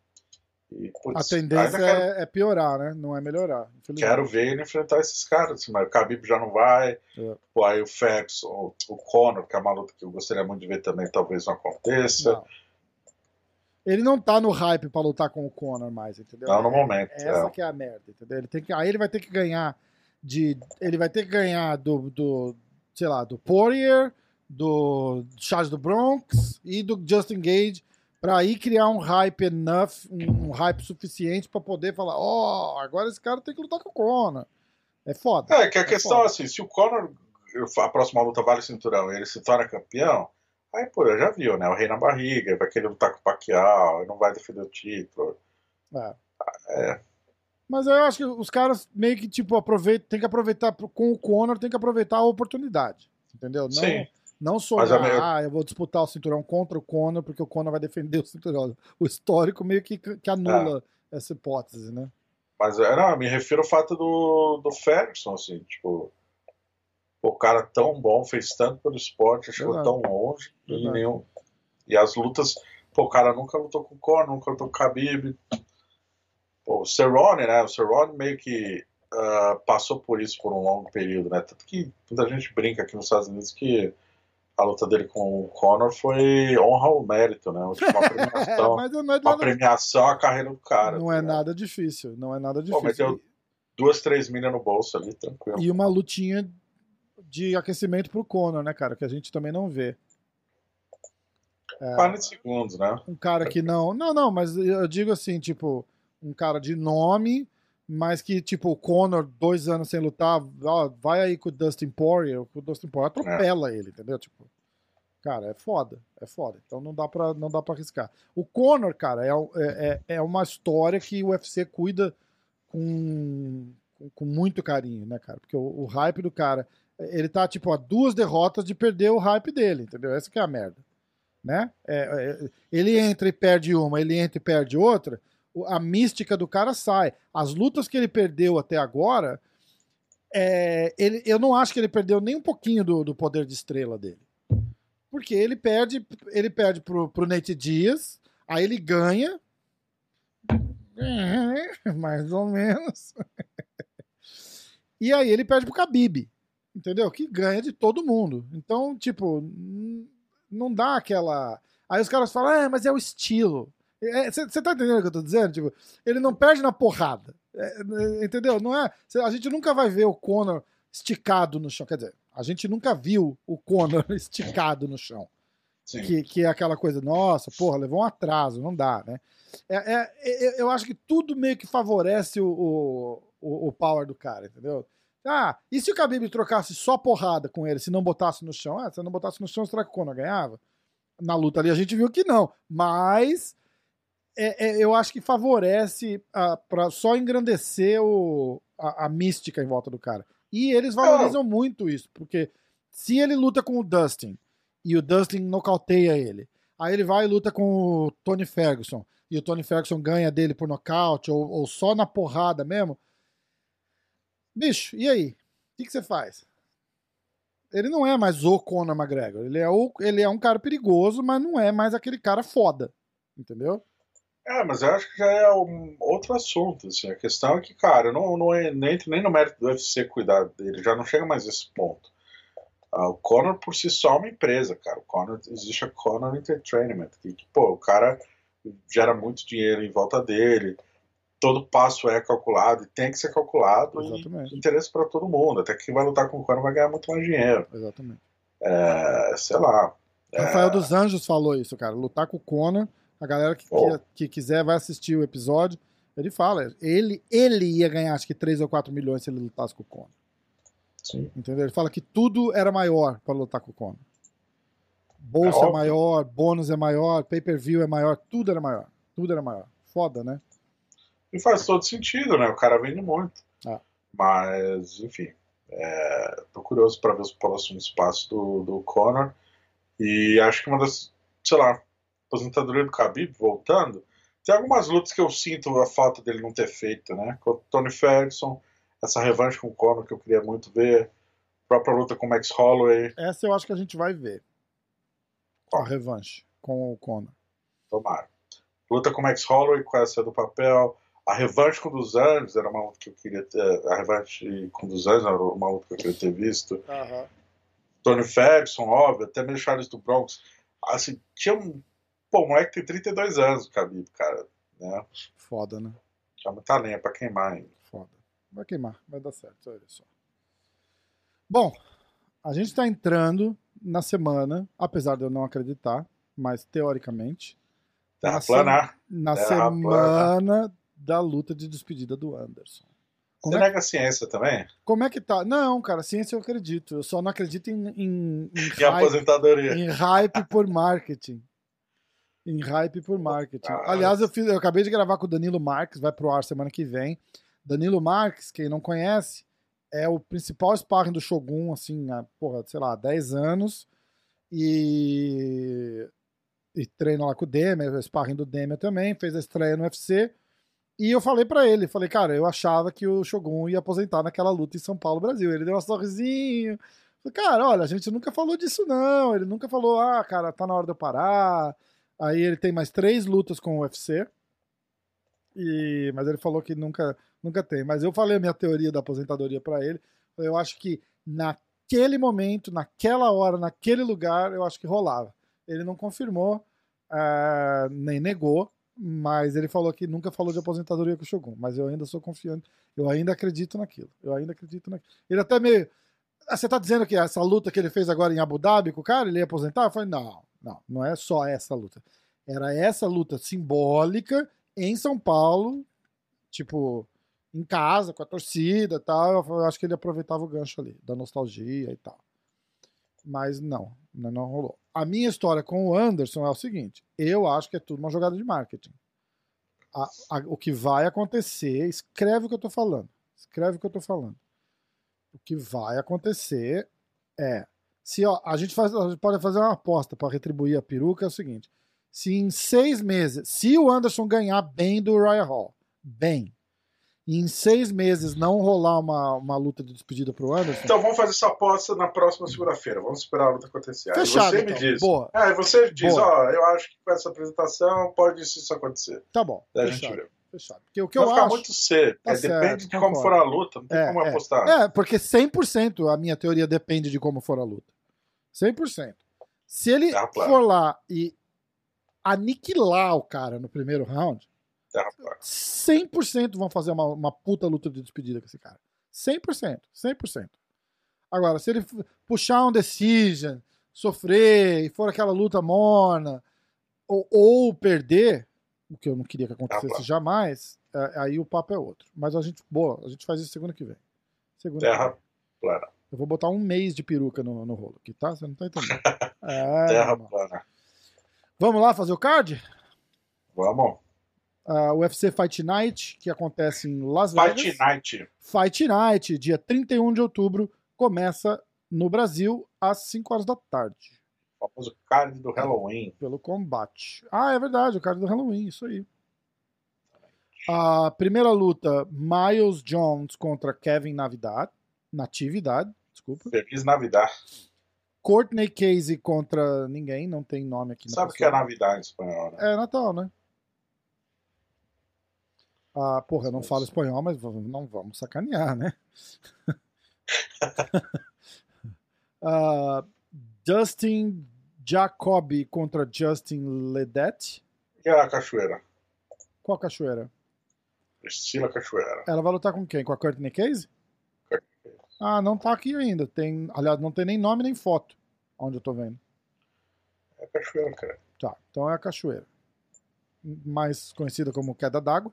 E, A putz, tendência quero é, é piorar, né? Não é melhorar. Quero ver ele enfrentar esses caras, assim, mas o Khabib já não vai. É. Pô, aí o Ferguson, o, o Conor, que é uma luta que eu gostaria muito de ver também, talvez não aconteça. Não. Ele não tá no hype pra lutar com o Conor mais, entendeu? Não, no É- momento, é Essa é. que é a merda, entendeu? Ele tem que, aí ele vai ter que ganhar de. Ele vai ter que ganhar do, do sei lá, do Poirier, do Charles do Bronx e do Justin Gage pra aí criar um hype enough, um, um hype suficiente pra poder falar, ó, agora esse cara tem que lutar com o Conor. É foda. É, que a É questão é foda. assim, se o Conor, a próxima luta vale cinturão e ele se torna campeão, aí, pô, já viu, né? O rei na barriga, vai querer lutar com o Pacquiao, não vai defender o título. É. É. Mas eu acho que os caras meio que, tipo, aproveitam, tem que aproveitar pro- com o Conor, tem que aproveitar a oportunidade. Entendeu? Não, Sim. Não só, minha- ah, eu vou disputar o cinturão contra o Conor, porque o Conor vai defender o cinturão. O histórico meio que, que anula essa hipótese, né? Mas é, não, eu me refiro ao fato do, do Ferguson, assim, tipo, o cara tão bom, fez tanto pelo esporte, chegou tão longe, e, nenhum, e as lutas, pô, o cara nunca lutou com o Conor, nunca lutou com o Khabib. Pô, o Cerrone, né, o Cerrone meio que ah, passou por isso por um longo período, né, tanto que muita gente brinca aqui nos Estados Unidos que a luta dele com o Conor foi honra ao mérito, né, tipo, uma premiação, mas é uma nada, premiação à carreira do cara. não tá é ligado? nada difícil. Não é nada Pô, mas difícil. eu- duas, três milhas no bolso ali, tranquilo. E uma lutinha de aquecimento pro Conor, né, cara? Que a gente também não vê. É, 40 segundos, né? um cara que não. Não, não, mas eu digo assim, tipo, um cara de nome, mas que, tipo, o Conor, dois anos sem lutar, ó, vai aí com o Dustin Poirier, o Dustin Poirier atropela ele, entendeu? Tipo, cara, é foda, é foda. Então não dá pra, não dá pra arriscar. O Conor, cara, é, é, é uma história que o UFC cuida com, com, muito carinho, né, cara? Porque o, o hype do cara, ele tá, tipo, a duas derrotas de perder o hype dele, entendeu? Essa que é a merda né? É, é, ele entra e perde uma, ele entra e perde outra, a mística do cara sai. As lutas que ele perdeu até agora, é, ele, eu não acho que ele perdeu nem um pouquinho do, do poder de estrela dele. Porque ele perde, ele perde pro, pro Nate Dias, aí ele ganha. Mais ou menos. E aí ele perde pro Khabib. Entendeu? Que ganha de todo mundo. Então, tipo, não dá aquela. Aí os caras falam, é, mas é o estilo. Você é, tá entendendo o que eu tô dizendo? Tipo, ele não perde na porrada. É, é entendeu? Não é. A gente nunca vai ver o Conor esticado no chão. Quer dizer, a gente nunca viu o Conor esticado no chão. Que, que é aquela coisa, nossa, porra, levou um atraso, não dá, né? É, é, eu acho que tudo meio que favorece o, o, o power do cara, entendeu? Ah, e se o Khabib trocasse só porrada com ele, se não botasse no chão? Ah, se não botasse no chão, será que o Conor ganhava? Na luta ali a gente viu que não. Mas é, é, eu acho que favorece ah, para só engrandecer o, a, a, mística em volta do cara. E eles valorizam oh. muito isso, porque se ele luta com o Dustin e o Dustin nocauteia ele, aí ele vai e luta com o Tony Ferguson e o Tony Ferguson ganha dele por nocaute ou, ou só na porrada mesmo Bicho, e aí? O que, que você faz? Ele não é mais o Conor McGregor. Ele é, o, ele é um cara perigoso, mas não é mais aquele cara foda. Entendeu? É, mas eu acho que já é um outro assunto. Assim. A questão é que, cara, não, não, é, nem, nem no mérito do UFC cuidar dele, já não chega mais a esse ponto. Uh, o Conor por si só é uma empresa, cara. O Conor, existe a Conor Entertainment, que, que, pô, o cara gera muito dinheiro em volta dele todo passo é calculado e tem que ser calculado Exatamente. e interesse para todo mundo. Até que quem vai lutar com o Conor vai ganhar muito mais dinheiro. Exatamente. É, sei lá. Rafael é... dos Anjos falou isso, cara. Lutar com o Conor, a galera que, oh. que, que, quiser vai assistir o episódio. Ele fala, ele, ele ia ganhar acho que 3 ou 4 milhões se ele lutasse com o Conor. Sim. Entendeu? Ele fala que tudo era maior para lutar com o Conor. Bolsa é, é maior, bônus é maior, pay-per-view é maior, tudo era maior. Tudo era maior. Foda, né? E faz todo sentido, né? O cara vende muito. Ah. Mas, enfim. É, tô curioso para ver os próximos passos do, do Conor. E acho que uma das, sei lá, aposentadoria do Khabib, voltando, tem algumas lutas que eu sinto a falta dele não ter feito, né? Com o Tony Ferguson, essa revanche com o Conor que eu queria muito ver, a própria luta com o Max Holloway. Essa eu acho que a gente vai ver. Qual? A revanche com o Conor. Tomara. Luta com o Max Holloway, com essa do papel. A revanche com dos anos era uma luta que eu queria ter. A revanche com dos anos era uma luta que eu queria ter visto. Uhum. Tony Ferguson, óbvio, até mesmo Charles do Bronx. Assim, tinha um. Pô, o moleque tem 32 anos, o Khabib, cara. Né? Foda, né? Tinha muita lenha pra queimar ainda. Foda. Vai queimar, vai dar certo, olha só. Bom, a gente tá entrando na semana, apesar de eu não acreditar, mas teoricamente. Terra na planar. Se... Na Terra semana plana da luta de despedida do Anderson. Como Você é nega a ciência também? Como é que tá? Não, cara, ciência eu acredito. Eu só não acredito em. Em, em, hype, aposentadoria. Em hype por marketing. Em hype por marketing. Ah, Aliás, eu, fiz, eu acabei de gravar com o Danilo Marques, vai pro ar semana que vem. Danilo Marques, quem não conhece, é o principal sparring do Shogun, assim, há, porra, sei lá, 10 anos. E, e treina lá com o Demer, o sparring do Demer também, fez a estreia no UFC. E eu falei para ele, falei, cara, eu achava que o Shogun ia aposentar naquela luta em São Paulo, Brasil. Ele deu um sorrisinho. Falei, cara, olha, a gente nunca falou disso não. Ele nunca falou, ah, cara, tá na hora de eu parar. Aí ele tem mais três lutas com o UFC. E, mas ele falou que nunca, nunca tem. Mas eu falei a minha teoria da aposentadoria para ele. Eu acho que naquele momento, naquela hora, naquele lugar, eu acho que rolava. Ele não confirmou, uh, nem negou, mas ele falou que nunca falou de aposentadoria com o Shogun. Mas eu ainda sou confiante, eu ainda acredito naquilo. Eu ainda acredito naquilo. Ele até meio. Ah, você tá dizendo que essa luta que ele fez agora em Abu Dhabi com o cara, ele ia aposentar? Eu falei, não, não, não é só essa luta. Era essa luta simbólica em São Paulo, tipo, em casa, com a torcida e tal. Eu acho que ele aproveitava o gancho ali, da nostalgia e tal. Mas não, não rolou. A minha história com o Anderson é o seguinte: eu acho que é tudo uma jogada de marketing. A, a, o que vai acontecer, escreve o que eu tô falando. Escreve o que eu tô falando. O que vai acontecer é. Se ó, a gente, faz, a gente pode fazer uma aposta para retribuir a peruca, é o seguinte: se em seis meses, se o Anderson ganhar bem do Royal Hall, bem, e em seis meses não rolar uma, uma luta de despedida pro Anderson. Então vamos fazer essa aposta na próxima segunda-feira. Vamos esperar a luta acontecer. Aí Fechado, você me então. diz. Boa. É, você diz, Boa. ó, eu acho que com essa apresentação pode isso acontecer. Tá bom. Daí a gente vê. fechado. Porque o que Vai eu ficar acho. muito cedo. Tá É, certo, depende de como concordo. for a luta, não tem É, como é. apostar. É, porque 100% a minha teoria depende de como for a luta. 100%. Se ele Terra plana. for lá e aniquilar o cara no primeiro round, Terra plana. 100% vão fazer uma, uma puta luta de despedida com esse cara. 100%. 100%. Agora, se ele puxar um decision, sofrer e for aquela luta morna, ou, ou perder, o que eu não queria que acontecesse claro. jamais, é, aí o papo é outro. Mas a gente, boa, a gente faz isso segunda que vem. Segunda que Terra vem. plana. Eu vou botar um mês de peruca no, no rolo aqui, tá? Você não tá entendendo. É, Terra mano. plana. Vamos lá fazer o card? Vamos. Ah, UFC Fight Night, que acontece em Las Vegas. Fight Night. Fight Night, dia 31 de outubro, começa no Brasil às 5 horas da tarde, O famoso card do Halloween. pelo combate. Ah, é verdade, o card do Halloween, isso aí. A primeira luta, Miles Jones contra Kevin Navidad, Natividade, desculpa. Feliz Navidad. Courtney Casey contra ninguém, não tem nome aqui. Sabe o que é. Navidad em espanhol, né? É Natal, né? Ah, porra, eu não falo espanhol, mas não vamos sacanear, né? Ah, Dustin Jacoby contra Justin Ledette. E a cachoeira? Qual cachoeira? Estilo Cachoeira. Ela vai lutar com quem? Com a Courtney Casey? Ah, não tá aqui ainda. Tem, aliás, não tem nem nome nem foto. Onde eu tô vendo. É cachoeira, cara. Tá, então é a cachoeira. Mais conhecida como queda d'água.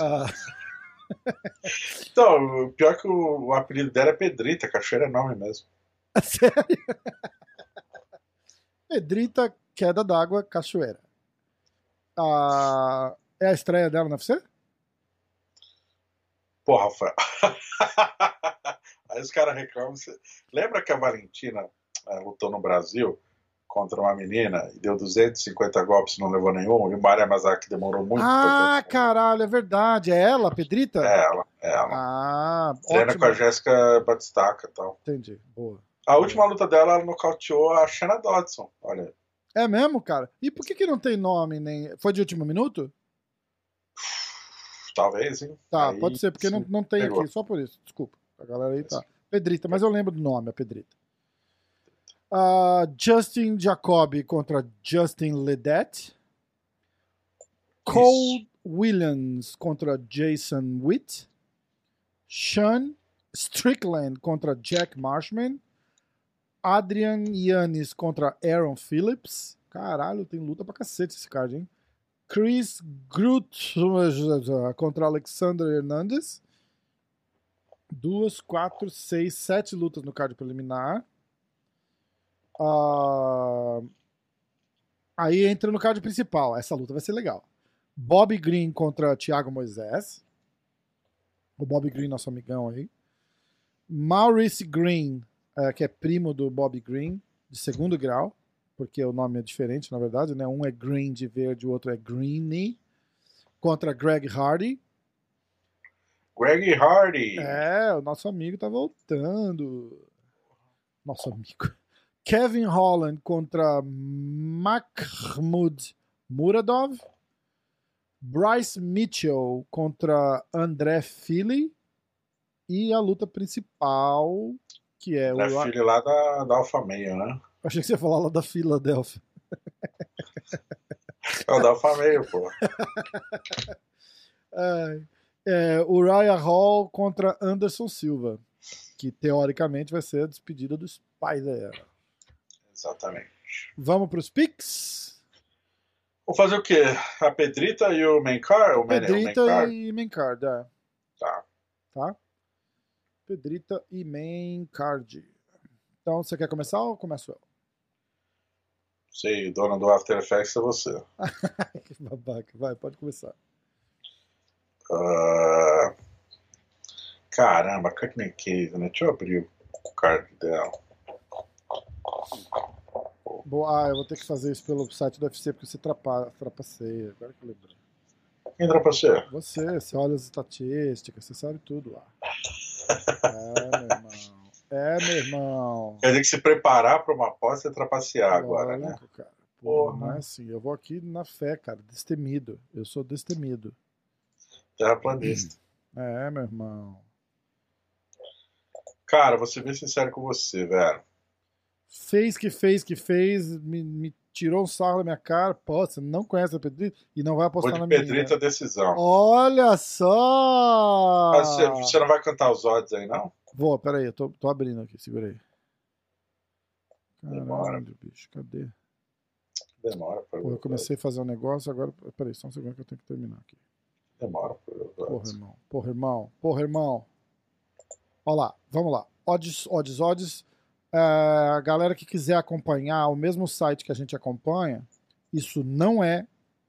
Ah, Então, o pior que o, o apelido dela é Pedrita, cachoeira é nome mesmo. Sério? Pedrita, queda d'água, cachoeira. Ah, é a estreia dela no UFC? Pô, Rafael. Aí os caras reclamam. Você... Lembra que a Valentina eh, lutou no Brasil contra uma menina e deu 250 golpes e não levou nenhum? E o Maria Mazaki demorou muito Ah, caralho, é verdade. É ela, Pedrita? É ela, é ela. Ah, Treina com a Jéssica Batistaca e tal. Entendi, boa. A última luta dela, ela nocauteou a Shanna Dodson. Olha, É mesmo, cara? E por que, que não tem nome nem. Foi de último minuto? talvez, hein? Tá, Aí, pode ser, porque não, não tem pegou. aqui, só por isso. Desculpa. A galera aí tá. Pedrita, mas eu lembro do nome, a Pedrita. Ah, Justin Jacoby contra Justin Ledette. Cole Williams contra Jason Witt. Sean Strickland contra Jack Marshman. Adrian Yannis contra Aaron Phillips. Caralho, tem luta pra cacete esse card, hein? Chris Groot contra Alexander Hernandez. Duas, quatro, seis, sete lutas no card preliminar. Ah, aí entra no card principal. Essa luta vai ser legal. Bob Green contra Thiago Moisés. O Bob Green, nosso amigão aí. Maurice Green, eh, que é primo do Bob Green, de segundo grau, porque o nome é diferente, na verdade, né? Um é Green de verde, o outro é Greeny. Contra Greg Hardy. Greg Hardy. É, o nosso amigo tá voltando. Nosso amigo. Kevin Holland contra Mahmoud Muradov. Bryce Mitchell contra André Fili. E a luta principal, que é o. É filho lá da, da Alfa Meio, né? Achei que você ia falar lá da Filadélfia. É o da Alfa Meio, pô. É, é, Uriah Hall contra Anderson Silva. Que teoricamente vai ser a despedida do Spider. Exatamente. Vamos para os picks? Vou fazer o quê? A Pedrita e o Mencar? O Men- o Pedrita Mencar? e Mancard, é. Tá. Tá? Pedrita e Mancard. Então, você quer começar ou começo eu? Sei, dono do After Effects é você. que babaca. Vai, pode começar. Ah, caramba, Courtney Cave, né? Deixa eu abrir o card dela. Boa, ah, eu vou ter que fazer isso pelo site do UFC porque você trapa, trapaceia. Agora que eu lembrei. Quem trapaceia? Você, você olha as estatísticas, você sabe tudo lá. É, meu irmão. É, meu irmão. Quer dizer que se preparar para uma aposta é trapacear agora, né? Cara. Porra, Porra. é assim. Eu vou aqui na fé, cara. Destemido. Eu sou destemido. Terraplanista. É, meu irmão. Cara, vou ser bem sincero com você, velho. Fez que fez que fez, me, me tirou um sarro da minha cara. Pô, você não conhece a Pedrita e não vai Vou apostar de na minha. Pedrita decisão. Olha só! Mas você, você não vai cantar os odds aí, não? Vou, peraí, eu tô, tô abrindo aqui, segura aí. Demora. Bicho, cadê? Demora pra Pô, eu comecei a fazer um negócio, agora. Peraí, só um segundo que eu tenho que terminar aqui. Demora Porra, irmão. Porra, irmão. Porra, irmão. Olha lá, vamos lá. Odds, odds, odds. É, a galera que quiser acompanhar o mesmo site que a gente acompanha, isso não é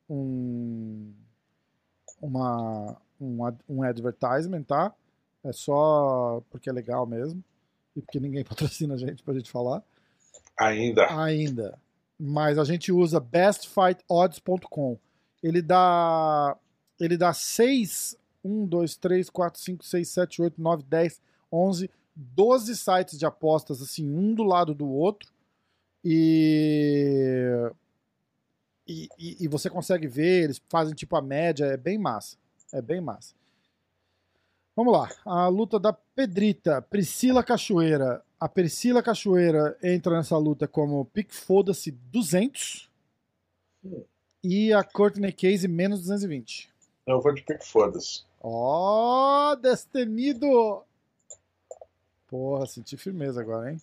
um, uma, um, um advertisement, tá? É só porque é legal mesmo. E porque ninguém patrocina a gente pra gente falar Ainda. ainda. Mas a gente usa bestfightodds.com. Ele dá ele dá 6 1 2 3 4 5 6 7 8 9 10 11 12 sites de apostas assim, um do lado do outro. E e, e- e você consegue ver, eles fazem tipo a média, é bem massa. É bem massa. Vamos lá, a luta da Pedrita, Priscila Cachoeira. A Priscila Cachoeira entra nessa luta como pique foda-se 200 Hum. e a Courtney Casey menos 220. Eu vou de pique foda-se. Ó, destemido! Porra, senti firmeza agora, hein?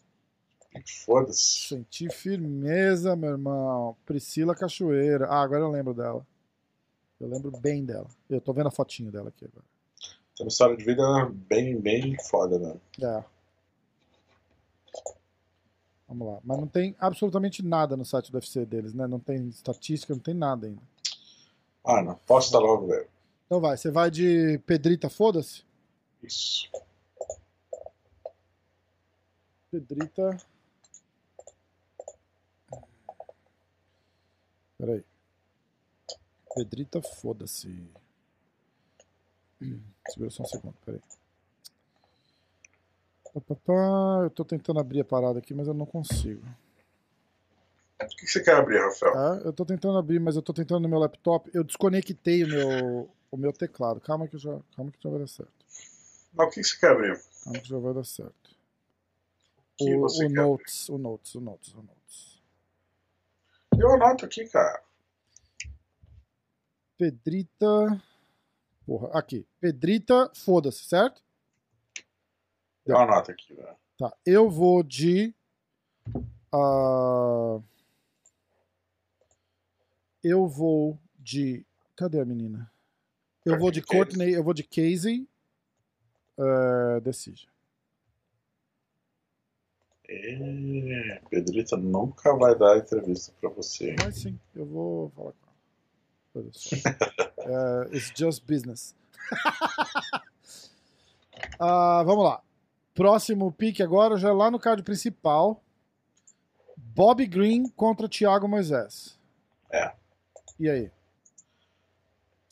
Foda-se. Senti firmeza, meu irmão. Priscila Cachoeira. Ah, agora eu lembro dela. Eu lembro bem dela. Eu tô vendo a fotinho dela aqui agora. Tem uma história de vida bem, bem foda, né? É. Vamos lá. Mas não tem absolutamente nada no site do UFC deles, né? Não tem estatística, não tem nada ainda. Ah, não. Posso dar logo, velho. Então vai, você vai de Pedrita, foda-se? Isso. Pedrita. Peraí. Pedrita, foda-se. Segura só um segundo, peraí. Eu tô tentando abrir a parada aqui, mas eu não consigo. O que você quer abrir, Rafael? Tá? Eu tô tentando abrir, mas eu tô tentando no meu laptop. Eu desconectei o meu, o meu teclado. Calma que, já, calma que já vai dar certo. Não, o que você quer abrir? Calma que já vai dar certo. O O, Notes, o Notes, o Notes, o Notes. Eu anoto aqui, cara. Pedrita. Porra, aqui. Pedrita, foda-se, certo? Eu anoto aqui, velho. Tá. Eu vou de. ah, eu vou de. Cadê a menina? Eu vou de Courtney eu vou de Casey. eh, Decision. E... Pedrita nunca vai dar entrevista pra você. Mas sim, eu vou falar com ela. Eh, it's just business. Ah, vamos lá. Próximo pique agora, já é lá no card principal. Bob Green contra Thiago Moisés. É. E aí?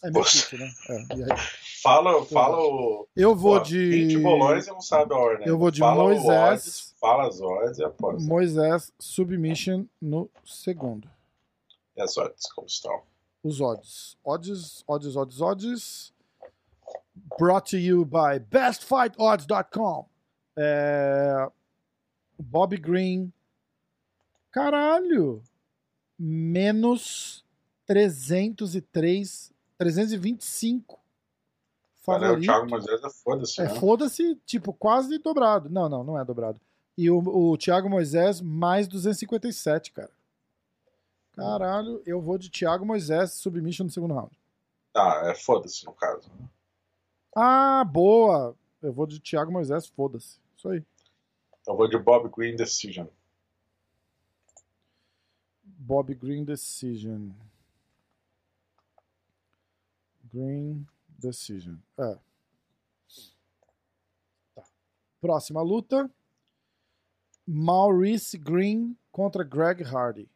É meu Poxa. pique, né? É, aí? Fala, fala o. Eu vou Pô, de. 20 bolões e não sabe a ordem. Eu vou de fala Moisés. odds, fala as odds e aposta. Moisés Submission no segundo. E as odds, como estão? Os odds. Odds, odds, odds, odds. Brought to you by bestfightodds.com. É... Bob Green. Caralho! Menos 303, 325. Cara, o Favorito. Thiago Moisés é foda-se, É, né? foda-se, tipo, quase dobrado. Não, não, não é dobrado. E o, o Thiago Moisés, mais 257, cara. Caralho, eu vou de Thiago Moisés, submission no segundo round. Ah, é foda-se no caso. Ah, boa! Eu vou de Thiago Moisés, foda-se. Isso aí. Eu vou de Bob Green Decision. Bob Green Decision. Green Decision. É. Tá. Próxima luta. Maurice Green contra Greg Hardy.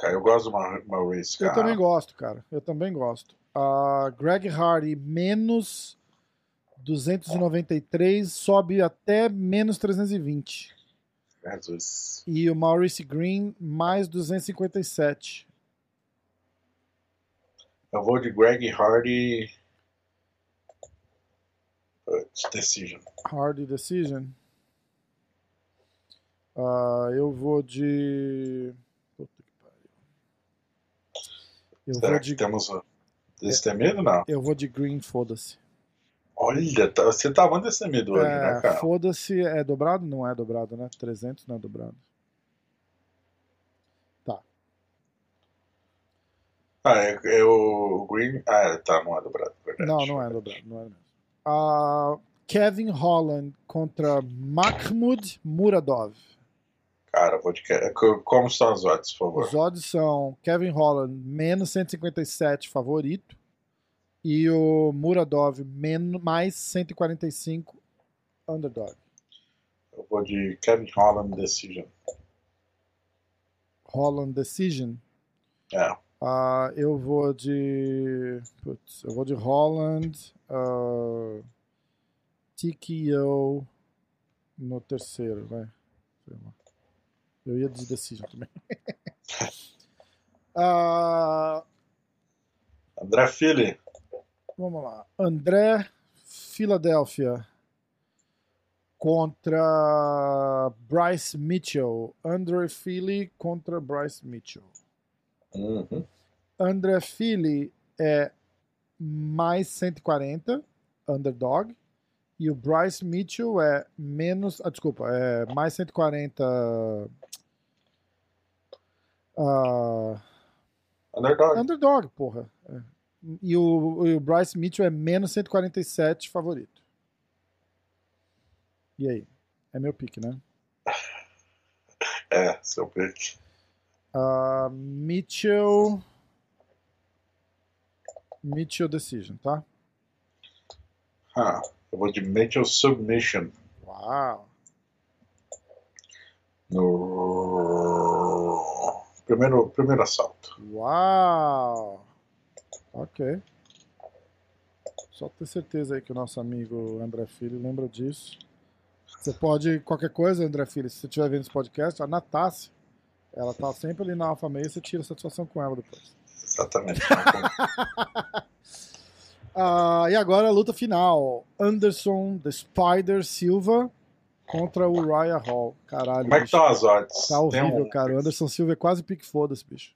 Cara, eu gosto do Ma- Maurice, Eu cara. também gosto, cara. Eu também gosto. Uh, Greg Hardy, menos 293, sobe até menos 320. Jesus. E o Maurice Green, mais 257. Eu vou de Greg Hardy. Decision. Hardy Decision. Uh, eu vou de. Puta que pariu. Eu Será vou de. Temos desse é... medo, não? Eu vou de Green, foda-se. Olha, tá, você tá muito destemido hoje, é, né, cara? Foda-se, é dobrado? Não é dobrado, né? 300 não é dobrado. Tá. Ah, é, é o Green. Ah, tá, não é dobrado. Verdade. Não, não é dobrado, não é mesmo. Uh, Kevin Holland contra Mahmoud Muradov. Cara, vou de. Como estão os odds, por favor? Os odds são Kevin Holland, menos 157, favorito. E o Muradov, menos, mais 145, underdog. Eu vou de Kevin Holland Decision. Holland Decision? É. Uh, eu vou de. Putz, eu vou de Holland. Uh, TKO no terceiro, vai. Eu ia de Decision também. uh, André Fili. Vamos lá. André Philadelphia contra Bryce Mitchell. André Philly contra Bryce Mitchell. Uhum. André Philly é mais 140, underdog. E o Bryce Mitchell é menos. Ah, desculpa, é mais 140. Uh, underdog. Underdog, porra. É. E o, o Bryce Mitchell é menos 147 favorito. E aí? É meu pique, né? É, seu pique. Uh, Mitchell. Mitchell Decision, tá? Ah, eu vou de Mitchell Submission. Uau! No primeiro, primeiro assalto. Uau! Ok. Só ter certeza aí que o nosso amigo André Filho lembra disso. Você pode, qualquer coisa, André Filho, se você estiver vendo esse podcast, a Natácia, ela tá sempre ali na Alfa Meio, você tira satisfação com ela depois. Exatamente. ah, e agora a luta final. Anderson, The Spider Silva contra o Raya Hall. Caralho. Como é que estão as odds? Tá horrível, um... cara. O Anderson Silva é quase pique foda-se, bicho.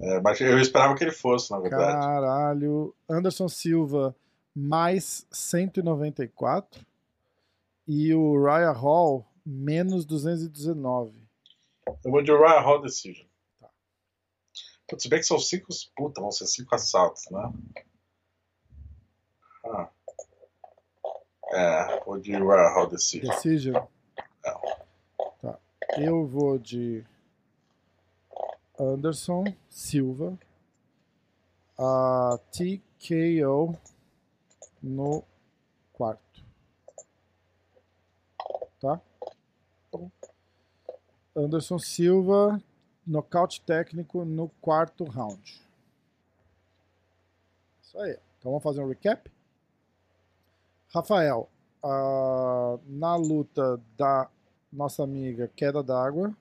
É, mas eu esperava que ele fosse, na verdade. Caralho. Anderson Silva mais 194 e o Raya Hall menos 219. Eu vou de Raya Hall Decision. Tá. Putz, bem que são cinco. Puta, vão ser cinco assaltos, né? Ah. É, vou de Raya Hall Decision. Decision? É. Tá. Eu vou de Anderson Silva, a TKO no quarto. Tá? Anderson Silva, nocaute técnico no quarto round. Isso aí. Então vamos fazer um recap. Rafael, uh, na luta da nossa amiga Queda d'Água,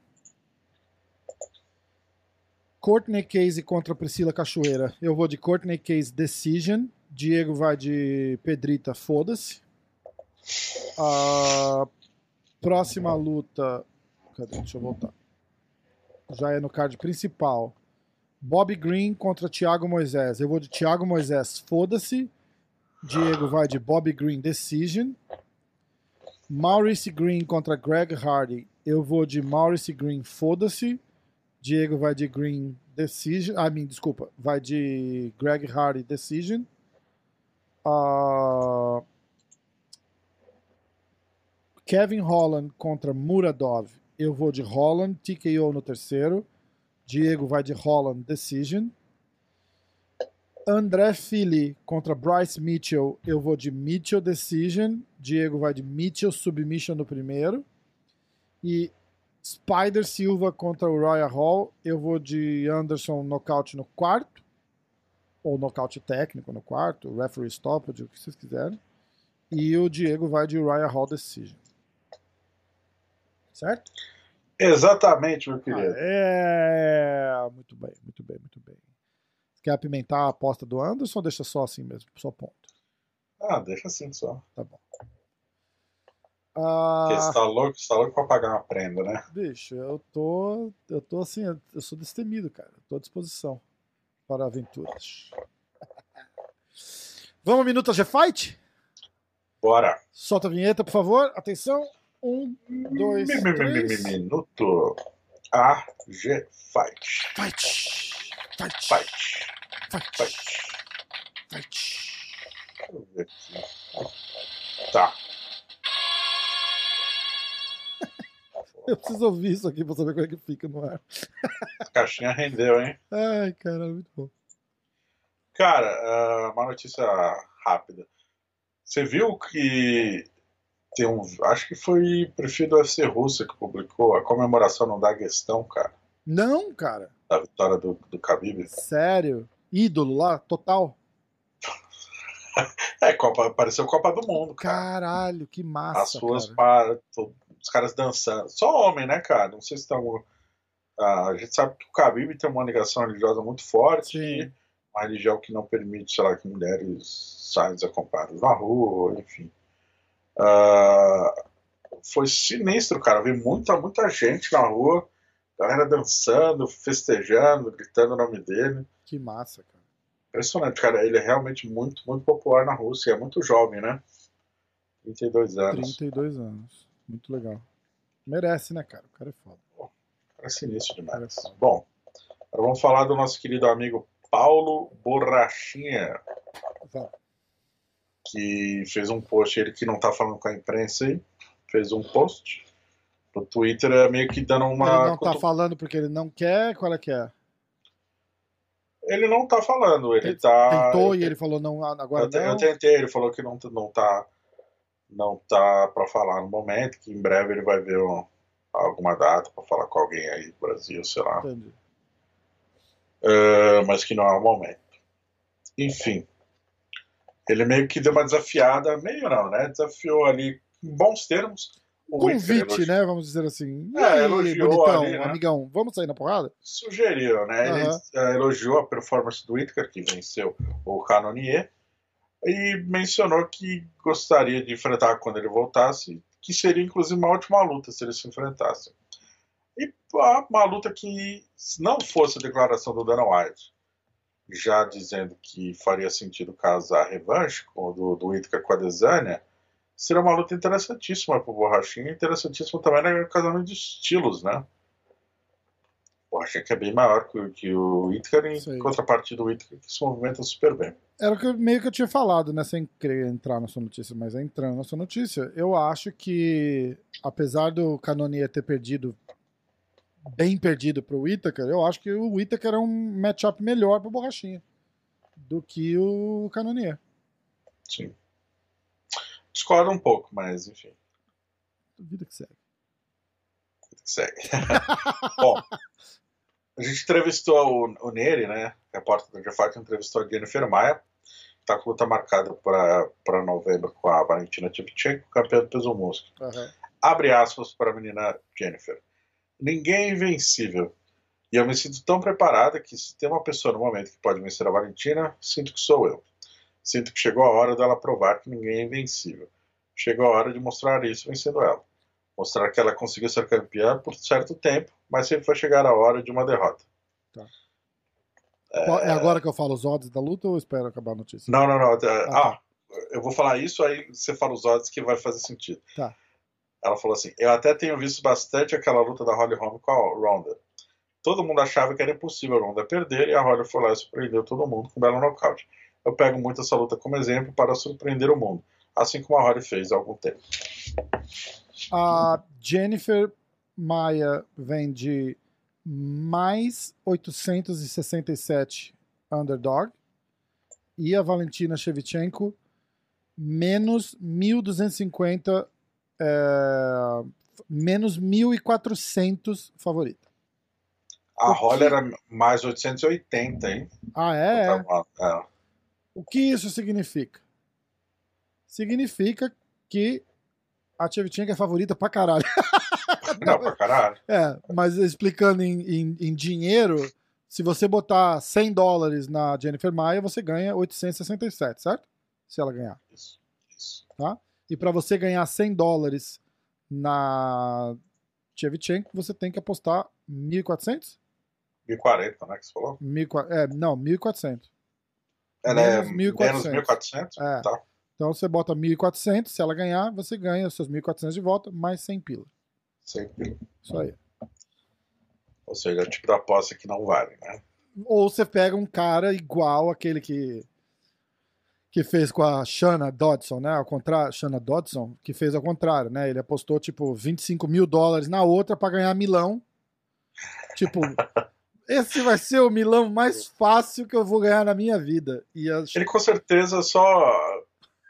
Courtney Case contra Priscila Cachoeira. Eu vou de Courtney Case Decision. Diego vai de Pedrita, foda-se. A próxima luta. Cadê? Deixa eu voltar. Já é no card principal. Bob Green contra Thiago Moisés. Eu vou de Thiago Moisés, foda-se. Diego vai de Bob Green Decision. Maurice Green contra Greg Hardy. Eu vou de Maurice Green, foda-se. Diego vai de Green Decision. Ah, mim, desculpa. Vai de Greg Hardy Decision. Uh, Kevin Holland contra Muradov. Eu vou de Holland, TKO no terceiro. Diego vai de Holland Decision. André Philly contra Bryce Mitchell. Eu vou de Mitchell Decision. Diego vai de Mitchell Submission no primeiro. E Spider Silva contra o Royal Hall. Eu vou de Anderson nocaute no quarto. ou nocaute técnico no quarto, referee stoppage, o que vocês quiserem. E o Diego vai de Uriah Hall decision. Certo? Exatamente, meu querido. Ah, é, muito bem, muito bem, muito bem. Quer apimentar a aposta do Anderson ou deixa só assim mesmo, só ponto? Ah, deixa assim só. Tá bom. Porque Ah, você tá louco, você tá louco pra pagar uma prenda, né? bicho, eu tô, eu tô assim, eu sou destemido, cara. Eu tô à disposição para aventuras. Vamos, Minuto G-Fight? Bora. Solta a vinheta, por favor. Atenção. Um, dois, Mi- mi- três. mi- Minuto AG Fight. Fight! Fight! Fight. Fight! Fight. Fight! Deixa eu ver aqui. Tá. Eu preciso ouvir isso aqui pra saber como é que fica no ar. A caixinha rendeu, hein? Ai, cara, muito bom. Cara, ah, uma notícia rápida. Você viu que tem um. Acho que foi perfil do UFC Rússia que publicou a comemoração no Daguestão, cara, Não, cara. da vitória do, do Khabib. Sério. Ídolo lá, total. É, Copa, apareceu Copa do Mundo, cara. Caralho, que massa, As ruas cara. para os caras dançando. Só homem, né, cara? Não sei se algum. Ah, a gente sabe que o Khabib tem uma ligação religiosa muito forte. Sim. Uma religião que não permite, sei lá, que mulheres saiam desacompanhadas na rua, enfim. Ah, foi sinistro, cara. Vi muita, muita gente na rua, galera dançando, festejando, gritando o nome dele. Que massa, cara. Impressionante, cara. Ele é realmente muito, muito popular na Rússia. É muito jovem, né? 32 anos. 32 anos. Muito legal. Merece, né, cara? O cara é foda. Cara, sinistro demais. É. Bom, agora vamos falar do nosso querido amigo Paulo Borrachinha, Vamos. Que fez um post, ele que não tá falando com a imprensa aí, fez um post no Twitter, é meio que dando uma. Ele não tá falando porque ele não quer? Qual é que é? Ele não tá falando, ele Ele tá. Tentou eu, e ele falou não, agora eu, te- eu não. tentei, ele falou que não, não tá. Não tá pra falar no momento, que em breve ele vai ver um- alguma data pra falar com alguém aí do Brasil, sei lá. Entendi. Uh, mas que não é o momento. Enfim, ele meio que deu uma desafiada, meio não, né? Desafiou ali em bons termos. o Convite, né? Vamos dizer assim. É, aí, elogiou bonitão, ali, né? amigão, vamos sair na porrada? Sugeriu, né? Ele Aham. eh, elogiou a performance do Whittaker, que venceu o Canonier, e mencionou que gostaria de enfrentar quando ele voltasse, que seria inclusive uma ótima luta se eles se enfrentassem. E uma luta que, se não fosse a declaração do Dana White, já dizendo que faria sentido casar a revanche com, do, do Whittaker com a Desânia, seria uma luta interessantíssima para o Borrachinha, interessantíssima também no casamento de estilos, né? O Borrachinha que é bem maior que, o- que o em contrapartida do Whittaker que se movimenta super bem. Era o que meio que eu tinha falado, né? Sem querer entrar na sua notícia, mas entrando na sua notícia, eu acho que, apesar do Canonier ter perdido, bem perdido pro Whittaker, eu acho que o Whittaker é um matchup melhor pro Borrachinha do que o Canonier. Sim. Discordo um pouco, mas enfim, Vida que segue. segue. Bom, a gente entrevistou o, o Neri, né? Repórter do Jeff entrevistou a Jennifer Maia, tá com luta marcada para novembro com a Valentina Shevchenko, campeã do peso mosca. Aham. abre aspas para a menina Jennifer. Ninguém é invencível. E eu me sinto tão preparada que se tem uma pessoa no momento que pode vencer a Valentina, sinto que sou eu. Sinto que chegou a hora dela provar que ninguém é invencível. Chegou a hora de mostrar isso vencendo ela. Mostrar que ela conseguiu ser campeã por certo tempo, mas sempre vai chegar a hora de uma derrota. Qual- É agora que eu falo os odds da luta ou espero acabar a notícia? Não, não, não. Ah, Ah, eu vou falar isso, aí você fala os odds que vai fazer sentido. Tá. Ela falou assim: Eu até tenho visto bastante aquela luta da Holly Holm com a Ronda. Todo mundo achava que era impossível a Ronda perder e a Holly foi lá e surpreendeu todo mundo com um belo nocaute. Eu pego muito essa luta como exemplo para surpreender o mundo, assim como a Holly fez há algum tempo. A Jennifer Maia vem de mais 867 underdog e a Valentina Shevchenko menos 1250 é, menos 1400 favorita. A rola que- era mais 880, hein? Ah, é? é. É. O que isso significa? Significa que a Tchevchenko é favorita pra caralho. Não, pra caralho. É, mas explicando em, em- em dinheiro, se você botar 100 dólares na Jennifer Maia, você ganha 867, certo? Se ela ganhar. Isso, isso. E para você ganhar 100 dólares na Tchevchenko, você tem que apostar 1.400? 1040, né? Que você falou? 1.400, é, não, 1.400. Ela é Menos menos 1.400. 1400? É. Tá. Então você bota 1.400, se ela ganhar, você ganha os seus 1.400 de volta, mais 100 pila. Sempre. Isso aí. Ou seja, é o tipo da aposta que não vale, né? Ou você pega um cara igual aquele que que fez com a Shanna Dodson, né? Ao contrário, Shanna Dodson, que fez ao contrário, né? Ele apostou tipo 25 mil dólares na outra pra ganhar milão. Tipo, esse vai ser o milão mais fácil que eu vou ganhar na minha vida. E a... Ele com certeza só.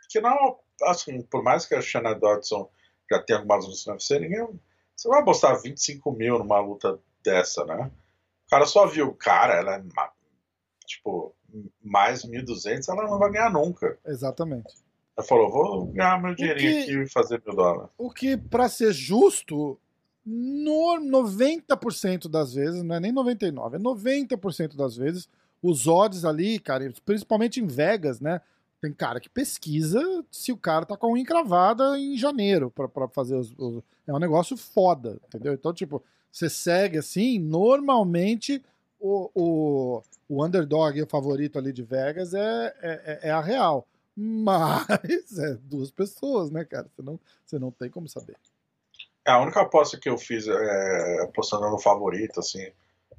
Que não. Assim, por mais que a Shanna Dodson já tenha algumas lutas no UFC, ninguém. Você vai apostar 25 mil numa luta dessa, né? O cara só viu, cara, ela é. Tipo, mais 1.200, ela não vai ganhar nunca. Exatamente. Ela falou, vou ganhar meu dinheirinho que- aqui e fazer mil dólares. O que, pra ser justo, no 90% das vezes, não é nem 99%, é 90% das vezes, os odds ali, cara, principalmente em Vegas, né? Tem cara que pesquisa se o cara tá com a unha encravada em janeiro pra, pra fazer os, os- É um negócio foda, entendeu? Então, tipo, você segue assim, normalmente o, o, o underdog, o favorito ali de Vegas, é, é, é a real. Mas é duas pessoas, né, cara? Você não, você não tem como saber. É, a única aposta que eu fiz é apostando no favorito, assim,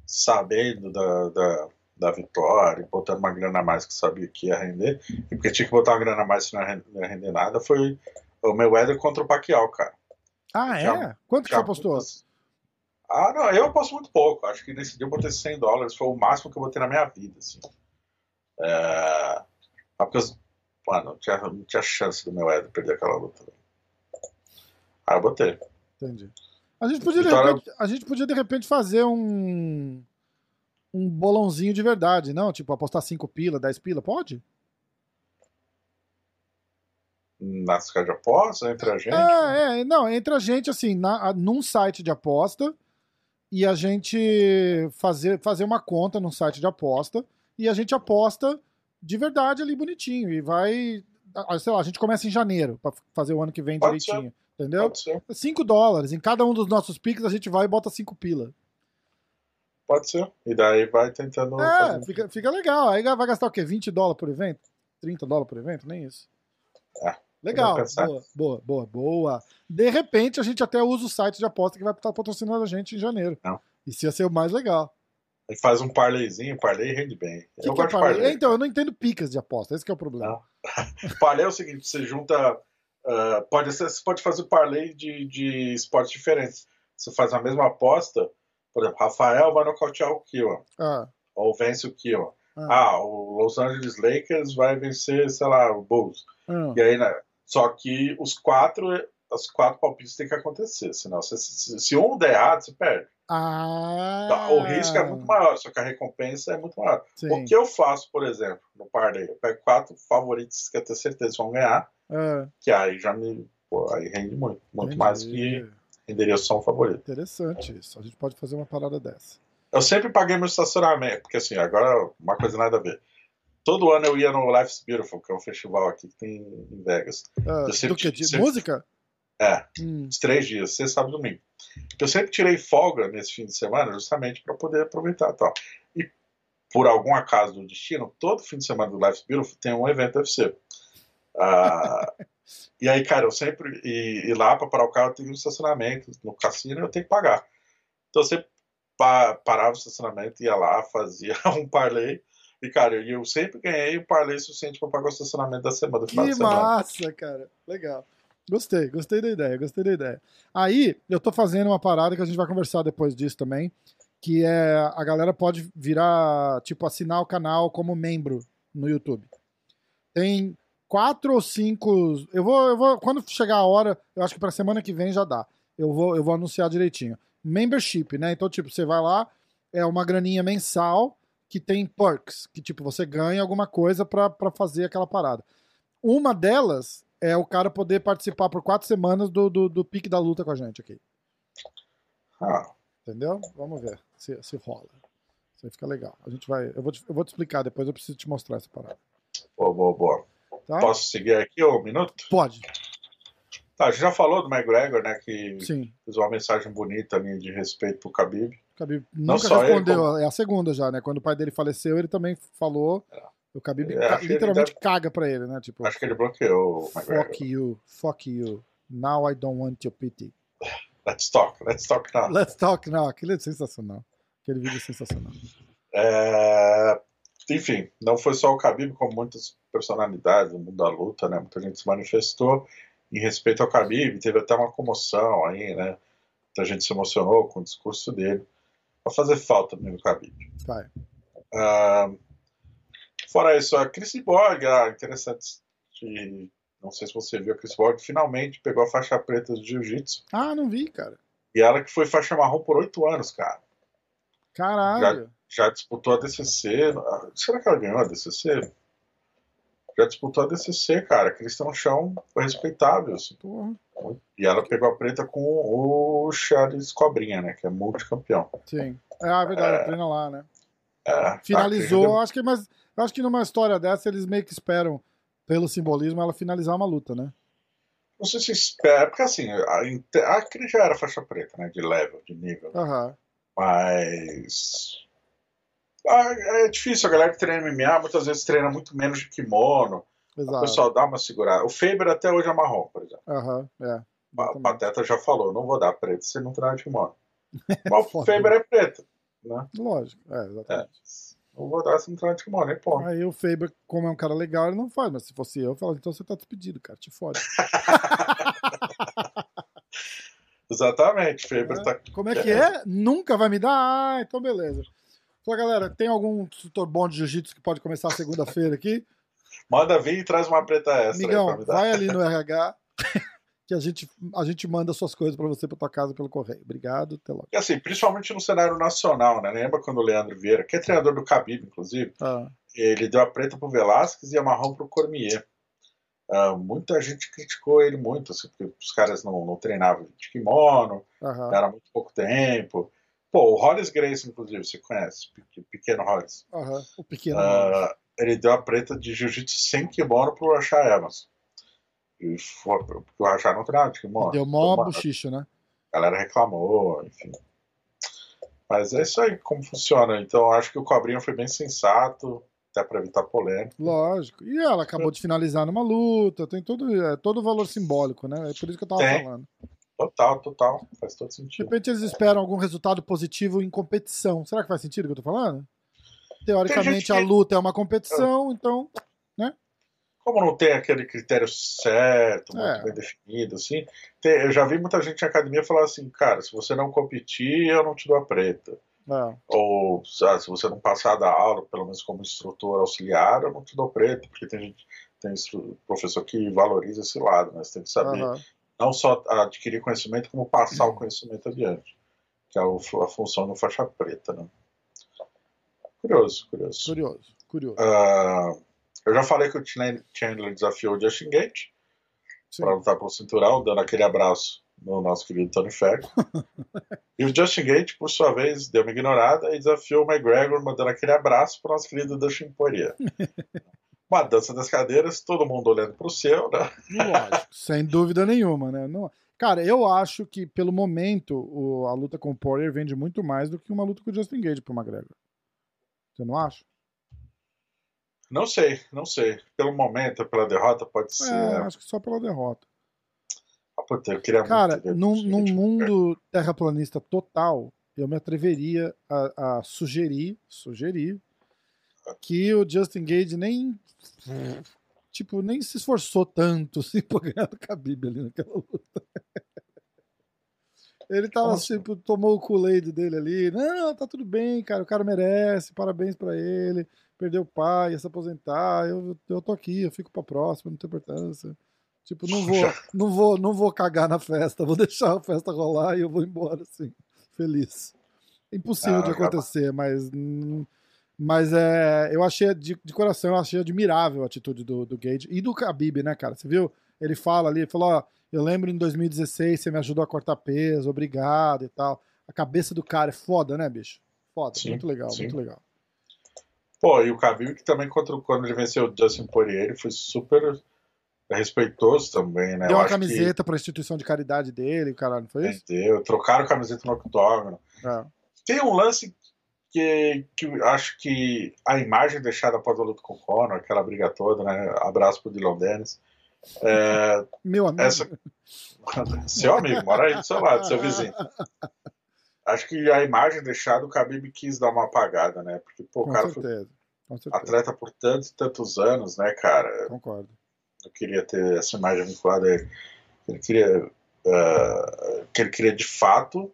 sabendo da, da, da vitória, botando uma grana a mais que sabia que ia render, e porque tinha que botar uma grana a mais se não ia render nada, foi o Mayweather contra o Pacquiao, cara. Ah, é? Já- Quanto que você apostou? Ah, não, eu aposto muito pouco. Acho que nesse dia eu botei 100 dólares, foi o máximo que eu botei na minha vida, assim. É... mas Porque, eu- mano, não tinha, não tinha chance do Mayweather perder aquela luta. Ah, eu botei. Entendi. A gente podia, de Vitória- repente, a gente podia, de repente, fazer um. Um bolãozinho de verdade, não? Tipo, apostar 5 pila, 10 pila, pode? Nas casas de aposta, entre a gente. É, é, não, entre a gente, assim, na, num site de aposta e a gente fazer, fazer uma conta num site de aposta e a gente aposta de verdade ali bonitinho e vai, sei lá, a gente começa em janeiro pra fazer o ano que vem Pode direitinho, entendeu? Pode ser. 5 dólares, em cada um dos nossos piques a gente vai e bota 5 pila. Pode ser. E daí vai tentando. É, fazer- fica, fica legal. Aí vai gastar o quê? 20 dólares por evento? 30 dólares por evento? Nem isso. É, Legal. Boa, boa, boa, boa. De repente, a gente até usa o site de aposta que vai estar patrocinando a gente em janeiro. Não. Isso ia ser o mais legal. Ele faz um parlayzinho, parlay rende bem. Que eu que é gosto de parlay? parlay. Então, eu não entendo picas de aposta. Esse que é o problema. Parlay é o seguinte: você junta. ah, pode ser, você pode fazer parlay de, de esportes diferentes. Você faz a mesma aposta, por exemplo, Rafael vai nocautear o Kiwan, Ah, ou vence o Kiwan. Ah. Ah, o Los Angeles Lakers vai vencer, sei lá, o Bulls. ah. E aí, né, só que os quatro, os quatro palpites têm que acontecer, senão se, se, se um der errado, você perde. Ah, Tá, O risco é muito maior, só que a recompensa é muito maior. Sim. O que eu faço, por exemplo, no parlay? Eu pego quatro favoritos que eu tenho certeza vão ganhar, Ah, que aí já me. Pô, aí rende muito. Muito entendi. mais que renderia só um favorito. Interessante isso. A gente pode fazer uma parada dessa. Eu sempre paguei meu estacionamento, porque assim, agora uma coisa nada a ver. Todo ano eu ia no Life's Beautiful, que é um festival aqui que tem em Vegas. Ah, Eu sempre do que? De sempre- música? É, Hum, uns três dias, sexta, sábado e domingo. Eu sempre tirei folga nesse fim de semana justamente para poder aproveitar e tal. E por algum acaso do destino, todo fim de semana do Life's Beautiful tem um evento UFC. Ah, e aí, cara, eu sempre. E, e lá para parar o carro tem um estacionamento no cassino eu tenho que pagar. Então eu sempre pa- parava o estacionamento, ia lá, fazia um parlay. E, cara, eu, sempre ganhei um parlay suficiente para pagar o estacionamento da semana, que de semana. massa, cara. Legal. Gostei, gostei da ideia, gostei da ideia. Aí, eu tô fazendo uma parada que a gente vai conversar depois disso também, que é a galera pode virar, tipo, assinar o canal como membro no YouTube. Tem quatro ou cinco. Eu vou, eu vou. Quando chegar a hora, eu acho que pra semana que vem já dá. Eu vou, eu vou anunciar direitinho. Membership, né? Então, tipo, você vai lá é uma graninha mensal que tem perks, que tipo, você ganha alguma coisa pra fazer aquela parada. Uma delas é o cara poder participar por quatro semanas do, do, do pique da luta com a gente aqui. Ah, Entendeu? Vamos ver se, se rola. Isso aí fica legal. A gente vai. Eu vou, te, eu vou te explicar depois, eu preciso te mostrar essa parada. boa, boa, boa. Tá? Posso seguir aqui um minuto? Pode. Tá, a gente já falou do McGregor, né? Que Sim. fez uma mensagem bonita ali de respeito pro Khabib. Khabib Não nunca só ele, respondeu. como- É a segunda já, né? Quando o pai dele faleceu, ele também falou. O Khabib É, ca- literalmente deve- caga pra ele, né? Tipo, Acho que ele bloqueou o McGregor. fuck you, fuck you. Now I don't want your pity. Let's talk, let's talk now. Let's talk now. Aquele é sensacional. Aquele vídeo é sensacional. É, Enfim, não foi só o Khabib, como muitas personalidades do mundo da luta, né? Muita gente se manifestou em respeito ao Khabib, teve até uma comoção aí, né? Muita gente se emocionou com o discurso dele. Vai fazer falta mesmo o Khabib. Vai. Ah, fora isso, a Chris Borg, ah, interessante. que- Não sei se você viu, a Chris Borg finalmente pegou a faixa preta de Jiu-Jitsu. Ah, não vi, cara. E ela que foi faixa marrom por oito anos, cara. Caralho. Já disputou a DCC. ah, Será que ela ganhou a DCC? Já disputou a DCC, cara. Um chão respeitável. assim. E ela pegou a preta com o Charles Cobrinha, né? Que é multicampeão. Sim. É a verdade, treina lá, né? É, Finalizou, a- acho que, mas acho que numa história dessa eles meio que esperam, pelo simbolismo, ela finalizar uma luta, né? Não sei se espera, porque assim, a, a Cris já era faixa preta, né? De level, de nível. Aham. Mas. Ah, É difícil, a galera que treina MMA muitas vezes treina muito menos de kimono. O Exato. pessoal dá uma segurada. O Faber até hoje é marrom, por exemplo. Aham, é. Exatamente. Pateta já falou, não vou dar preto se não treinar de kimono. Mas o. Faber é preto, né? Lógico, é, exatamente. Não vou dar se não treinar de kimono, e pô. Aí o Faber, como é um cara legal, ele não faz, mas se fosse eu, eu falava, então você tá despedido, cara, te fode. Exatamente, Faber É. tá. Como é que é? Nunca vai me dar? Ah, então beleza. Fala, galera, tem algum tutor bom de jiu-jitsu que pode começar segunda-feira aqui? Manda vir e traz uma preta extra dar. vai ali no RH que a gente, a gente manda suas coisas pra você pra tua casa pelo correio. Obrigado, até logo. E assim, principalmente no cenário nacional, né? Lembra quando o Leandro Vieira, que é treinador do Khabib, inclusive, Ah, ele deu a preta pro Velasquez e a marrom pro Cormier. Ah, muita gente criticou ele muito, assim, porque os caras não, não treinavam de kimono, aham, era muito pouco tempo. Pô, o Hollis Grace, inclusive, você conhece, Pe- pequeno Hollis. aham. O pequeno. Ah, ele deu a preta de jiu-jitsu sem kimono pro Rashad Evans. E foi, porque o Rashad não treinava de kimono. Deu mó bochicho, né? a galera reclamou, enfim. Mas é isso aí como funciona. Então acho que o Cobrinha foi bem sensato, até para evitar polêmica. Lógico. E ela acabou de finalizar numa luta, tem todo, é, todo o valor simbólico, né? É por isso que eu tava Tem. falando. Total, total. Faz todo De sentido. repente eles esperam algum resultado positivo em competição. Será que faz sentido o que eu tô falando? Teoricamente a luta é uma competição, então. Como não tem aquele critério certo, muito É. bem definido, assim, tem- eu já vi muita gente na academia falar assim, cara, se você não competir, eu não te dou a preta. É, Ou ah, se você não passar da aula, pelo menos como instrutor auxiliar, eu não te dou preta, porque tem gente, tem professor que valoriza esse lado, né? Você tem que saber aham. Não só adquirir conhecimento, como passar o conhecimento adiante, que é a função do faixa preta, né? Curioso, curioso. Curioso, curioso. Ah, eu já falei que o Chan- Chandler desafiou o Justin Gate para lutar pelo cinturão, dando aquele abraço no nosso querido Tony Ferg. e o Justin Gate, por sua vez, deu uma ignorada e desafiou o McGregor, mandando aquele abraço para o nosso querido Dustin Poirier. Uma dança das cadeiras, todo mundo olhando para o céu, né? Lógico, sem dúvida nenhuma, né? Não- Cara, eu acho que pelo momento o- a luta com o Poirier vende muito mais do que uma luta com o Justin Gage pro McGregor. Você não acha? Não sei, não sei. Pelo momento, pela derrota, pode ser. É, acho que só pela derrota. Ah, puta, eu queria Cara, muito num, num mundo terraplanista total, eu me atreveria a, a sugerir, sugerir que o Justin Gage nem tipo, nem se esforçou tanto assim, pra ganhar do Khabib ali naquela luta. Ele tava Nossa. tipo, tomou o Kool-Aid dele ali. Não, tá tudo bem, cara. O cara merece. Parabéns pra ele. Perdeu o pai, ia se aposentar. Eu, eu tô aqui, eu fico pra próxima, não tem importância. Tipo, não vou, não vou, não vou cagar na festa. Vou deixar a festa rolar e eu vou embora assim, feliz. impossível Ah, de acontecer, mas. Mas é, eu achei, de, de coração, eu achei admirável a atitude do, do Gage e do Khabib, né, cara? Você viu? Ele fala ali, ele falou, ó, eu lembro em 2016 você me ajudou a cortar peso, obrigado e tal. A cabeça do cara é foda, né, bicho? Foda, Sim, muito legal, sim. muito legal. Pô, e o Khabib que também contra, quando ele venceu o Justin Poirier, ele foi super respeitoso também, né? Deu Eu uma camiseta pra instituição de caridade dele, caralho, não foi Que, isso? entendeu? Trocaram camiseta no octógono. É. Tem um lance que, que acho que a imagem deixada após a luta com o Conor, aquela briga toda, né? Abraço pro Dylan Dennis. É, Meu amigo. essa, seu amigo, mora aí do seu lado, seu vizinho. Acho que a imagem deixada, o Khabib quis dar uma apagada, né? Porque, pô, o cara foi certeza. Certeza. atleta por tantos e tantos anos, né, cara? Concordo. Eu queria ter essa imagem vinculada a ele. Ele queria, ah, que ele queria de fato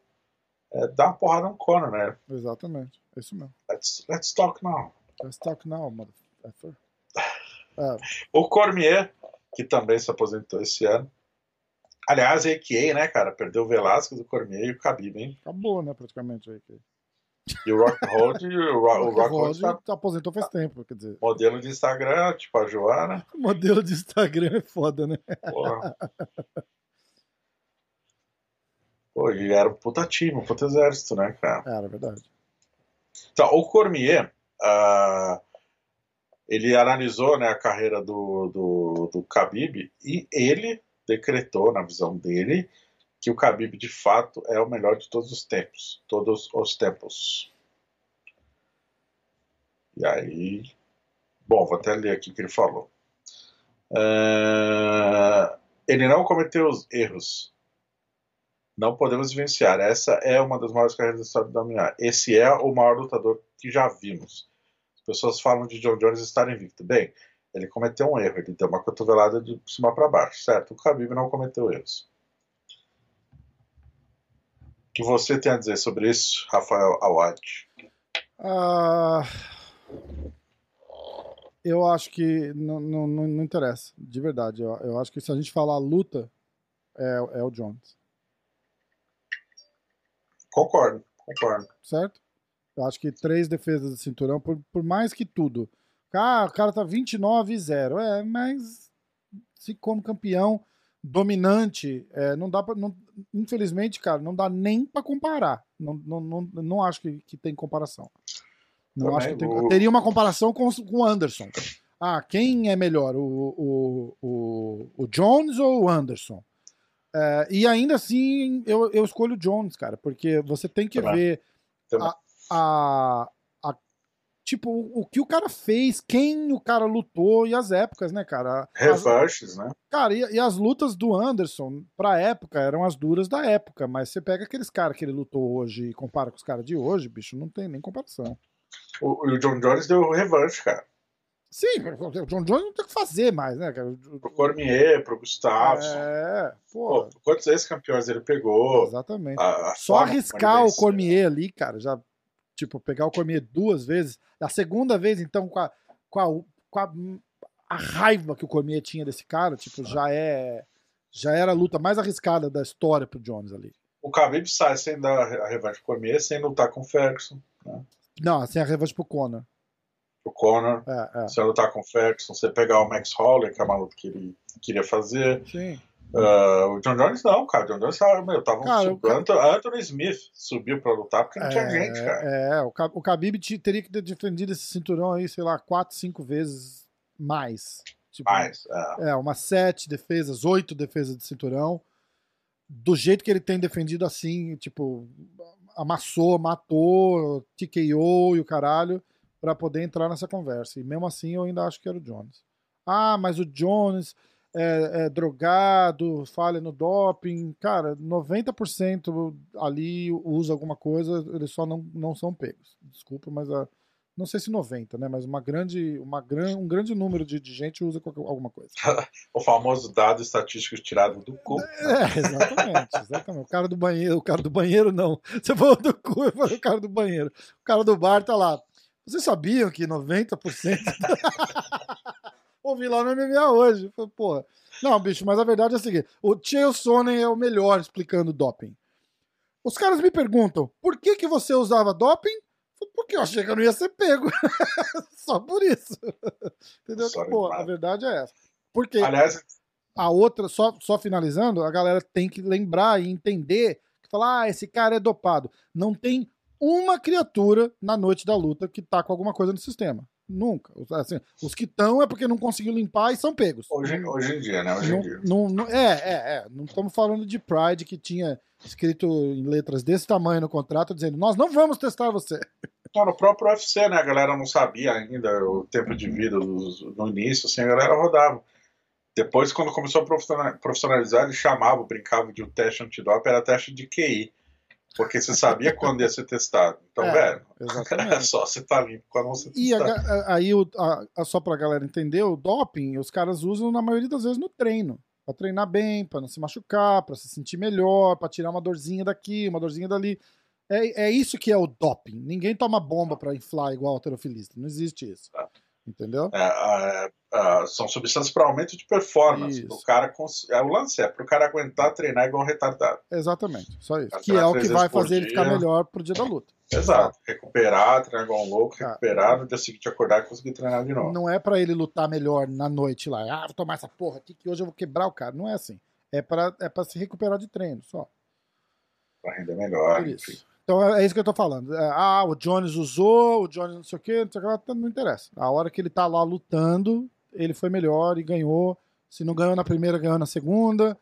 é, dar uma porrada no Conor, né? Exatamente. É isso mesmo. Let's, let's talk now. Let's talk now, motherfucker. É, O Cormier, que também se aposentou esse ano. Aliás, a AKA, né, cara? Perdeu o Velasquez, o Cormier e o Khabib, hein? acabou, né, praticamente. Aí. E o Rockhold, o, Ro- o Rockhold tá aposentou faz tempo, quer dizer. modelo de Instagram, tipo a Joana. Modelo de Instagram é foda, né? Porra. Pô, e era um puta time, um puta exército, né, cara? Era é verdade. Então, o Cormier, ah, ele analisou né, a carreira do, do, do Khabib e ele decretou, na visão dele, que o Khabib de fato é o melhor de todos os tempos. Todos os tempos. E aí. Bom, vou até ler aqui o que ele falou. Ah, ele não cometeu os erros. Não podemos vivenciar. Essa é uma das maiores carreiras da história da MMA. Esse é o maior lutador que já vimos. As pessoas falam de John Jones estar invicto. Bem, ele cometeu um erro. Ele deu uma cotovelada de cima para baixo, certo? O Khabib não cometeu erros. O que você tem a dizer sobre isso, Rafael Awad? Ah, eu acho que não, não, não interessa, de verdade. Eu, eu acho que se a gente falar luta, é, é o Jones, Concordo, concordo. certo? Eu acho que três defesas de cinturão, por, por mais que tudo. Ah, o cara tá 29 e 0. É, mas se como campeão dominante, é, não dá pra. Não, infelizmente, cara, não dá nem pra comparar. Não, não, não, não acho que, que tem comparação. Não Também acho que tem, teria uma comparação com o Anderson. Ah, quem é melhor, o, o, o, o Jones ou o Anderson? É, e ainda assim, eu, eu escolho o Jones, cara, porque você tem que ver a, a, a- tipo o, que o cara fez, quem o cara lutou e as épocas, né, cara? Revanches, né? cara, e, e as lutas do Anderson pra época eram as duras da época, mas você pega aqueles caras que ele lutou hoje e compara com os caras de hoje, bicho, não tem nem comparação. O, o John Jones deu revanche, cara. Sim, o John Jones não tem o que fazer mais, né, cara? Pro Cormier, pro Gustavo. É, pô, Pô, quantos ex-campeões ele pegou? exatamente. A- a Só arriscar o. Cormier ali, cara, já, tipo, pegar o Cormier duas vezes, a segunda vez, então, com a, com a, com a, a raiva que o Cormier tinha desse cara, tipo, já é. Já era a luta mais arriscada da história pro Jones ali. O Khabib sai sem dar a revanche pro Cormier, sem lutar com o Ferguson. Não, sem a revanche pro Conor. O Conor, É, é. sem lutar com o Ferguson, você pegar o Max Holloway, que é uma luta que ele queria fazer. Sim. Ah, o John Jones não, cara. O John Jones tava, meu, tava um Cara, o cara- Anthony, Anthony Smith subiu pra lutar porque não tinha É, gente, cara. É, o, o Khabib te- teria que ter defendido esse cinturão aí, sei lá, quatro, cinco vezes mais. Tipo, Mas, é, É, umas sete defesas, oito defesas de cinturão. Do jeito que ele tem defendido assim, tipo, amassou, matou, TKO e o caralho, pra poder entrar nessa conversa. E mesmo assim eu ainda acho que era o Jones. Ah, mas o Jones é, é drogado, falha no doping. Cara, 90% ali usa alguma coisa, eles só não, não são pegos. Desculpa, mas a, não sei se 90, né? Mas uma grande, uma gran, um grande número de, de gente usa alguma coisa. o famoso dado estatístico tirado do cu. É, exatamente, exatamente. O cara do banheiro, o cara do banheiro não. Você falou do cu, eu falei o cara do banheiro. O cara do bar tá lá. Vocês sabiam que 90%. Ouvi lá no MMA hoje. Falei, porra. Não, bicho, mas a verdade é a seguinte: o Chael Sonnen é o melhor explicando doping. Os caras me perguntam, por que, que você usava doping? Porque eu achei que eu não ia ser pego. Só por isso. Entendeu? Só Pô, a verdade é essa. Porque Aliás, a outra, só, só finalizando, a galera tem que lembrar e entender que falar, ah, esse cara é dopado. Não tem uma criatura na noite da luta que tá com alguma coisa no sistema. Nunca. Assim, os que estão é porque não conseguiu limpar e são pegos. hoje, hoje em dia, né? Hoje Não, em dia. não- não- é, é, é. Não estamos falando de Pride que tinha escrito em letras desse tamanho no contrato dizendo nós não vamos testar você. Então, no próprio UFC, né? A galera não sabia ainda o tempo de vida dos- no início, assim, a galera rodava. Depois, quando começou a profissional- profissionalizar, eles chamavam, brincavam de o teste antidoping, era teste de QI. Porque você sabia quando ia ser testado. Então, É, velho, é Exatamente. só você tá limpo quando você E ga- a- aí, o- a- a- só pra galera entender, o doping os caras usam na maioria das vezes no treino. Pra treinar bem, pra não se machucar, pra se sentir melhor, pra tirar uma dorzinha daqui, uma dorzinha dali. É, é isso que é o doping. Ninguém toma bomba pra inflar igual alterofilista. Não existe isso. Tá. Entendeu? É, é, é, são substâncias para aumento de performance. Isso. O cara cons- é, o lance é para o cara aguentar treinar igual um retardado. Exatamente. Só isso. Pra Que é o que vai fazer ele ficar dia. melhor pro dia da luta. Exato. Recuperar, treinar igual um louco, Ah. recuperar, no dia seguinte acordar e conseguir treinar de novo. Não é pra ele lutar melhor na noite lá. Ah, vou tomar essa porra aqui que hoje eu vou quebrar o cara. Não é assim. É pra, é pra se recuperar de treino, só. Para render melhor. Por enfim. Então é é isso que eu tô falando. É, Ah, o Jones usou, o Jones não sei o quê, não sei o que lá, tá- não interessa. A hora que ele tá lá lutando, ele foi melhor e ganhou. Se não ganhou na primeira, ganhou na segunda.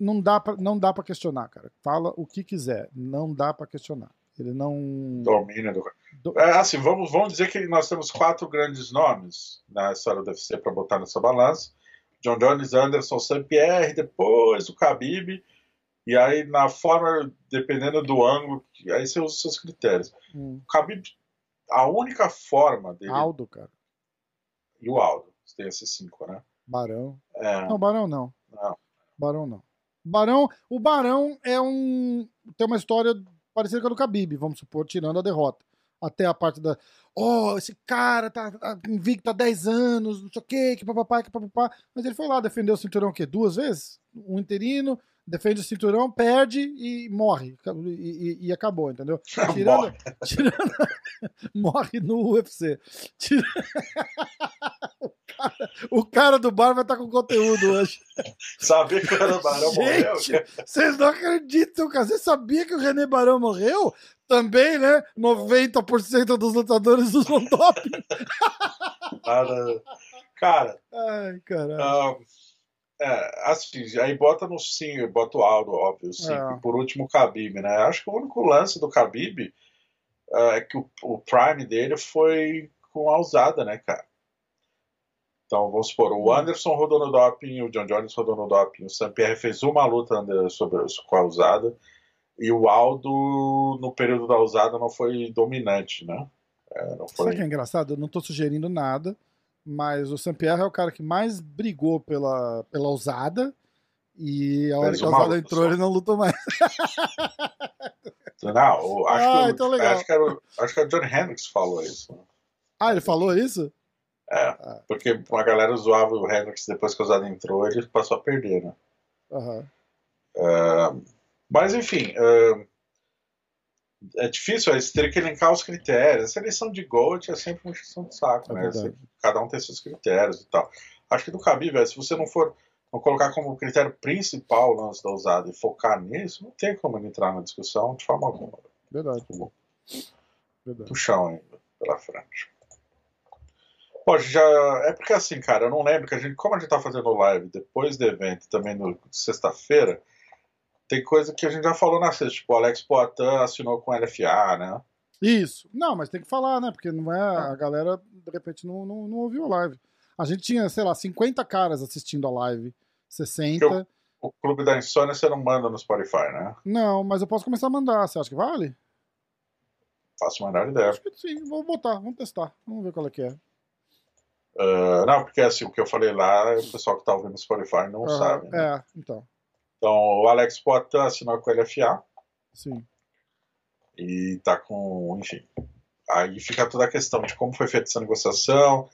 Não dá pra, não dá pra questionar, cara. Fala o que quiser. Não dá pra questionar. Ele não. Domínio do... Do- É, assim, vamos, vamos dizer que nós temos quatro grandes nomes na história do UFC para botar nessa balança. John Jones, Anderson, St. Pierre, depois o Khabib. E aí, na forma, dependendo do ângulo, aí você usa os seus critérios. Hum, O Khabib, a única forma dele... Aldo, cara. E o Aldo, você tem esses cinco, né? Barão. É, Não, Barão não. não. Barão não. Barão, o Barão é um tem uma história parecida com a do Khabib, vamos supor, tirando a derrota. Até a parte da, oh, esse cara tá, tá invicto há 10 anos, não sei o quê, que papapá, que papapá. Mas ele foi lá, defendeu o cinturão o quê? Duas vezes? Um interino, defende o cinturão, perde e morre. E, e- e acabou, entendeu? Tirando, Morre. tirando morre no UFC. Tira- o, cara, o cara do bar vai estar com conteúdo hoje. Sabia que o Renan Barão morreu? Gente, vocês não acreditam, cara. Você sabia que o René Barão morreu? Também, né? 90% dos lutadores usam doping. Cara, cara Ai, caralho. É, assim, aí bota no sim, bota o Aldo, óbvio, sim. É. E por último o Khabib, né? Acho que o único lance do Khabib ah, é que o, o prime dele foi com a usada, né, cara? Então, vamos supor, o Anderson rodou no doping, o John Jones rodou no doping, o Saint-Pierre fez uma luta under- sobre, com a usada, e o Aldo, no período da usada, não foi dominante, né? É, não Sabe foi... o que é engraçado? Eu não tô sugerindo nada, mas o Saint-Pierre é o cara que mais brigou pela, pela ousada. E a hora que a uma ousada entrou, só. ele não lutou mais. Não, o- acho, Ah, que, o- então legal. acho, que era, o- acho que a John Hendricks falou isso. né? Ah, ele falou isso? É, Ah. porque a galera zoava o Hendricks depois que o Usada entrou, ele passou a perder, né? Aham. Mas enfim, é, é difícil, aí você teria que elencar os critérios. A seleção de Gold é sempre uma questão de saco, É né? cada um tem seus critérios e tal. Acho que do velho, se você não for não colocar como critério principal o lance da usada e focar nisso, não tem como entrar na discussão de forma alguma. Verdade. Tá bom. Verdade. do chão ainda pela frente. Pô, já. É porque assim, cara, eu não lembro que a gente. Como a gente tá fazendo live depois do evento, também no sexta-feira, tem coisa que a gente já falou na sexta. Tipo, o Alex Poitin assinou com o LFA, né? Isso. Não, mas tem que falar, né? Porque não é. A galera, de repente, não, não, não ouviu a live. A gente tinha, sei lá, 50 caras assistindo a live. 60. O Clube da Insônia você não manda no Spotify, né? Não, mas eu posso começar a mandar. Você acha que vale? Faço a menor ideia. Acho que sim, vou botar, vamos testar. Vamos ver qual é que é. Ah, não, porque assim, o que eu falei lá, o pessoal que tá ouvindo no Spotify não sabe. né? É, então. Então, o Alex Poitin assinou com o LFA. Sim. e tá com, enfim. Aí fica toda a questão de como foi feita essa negociação,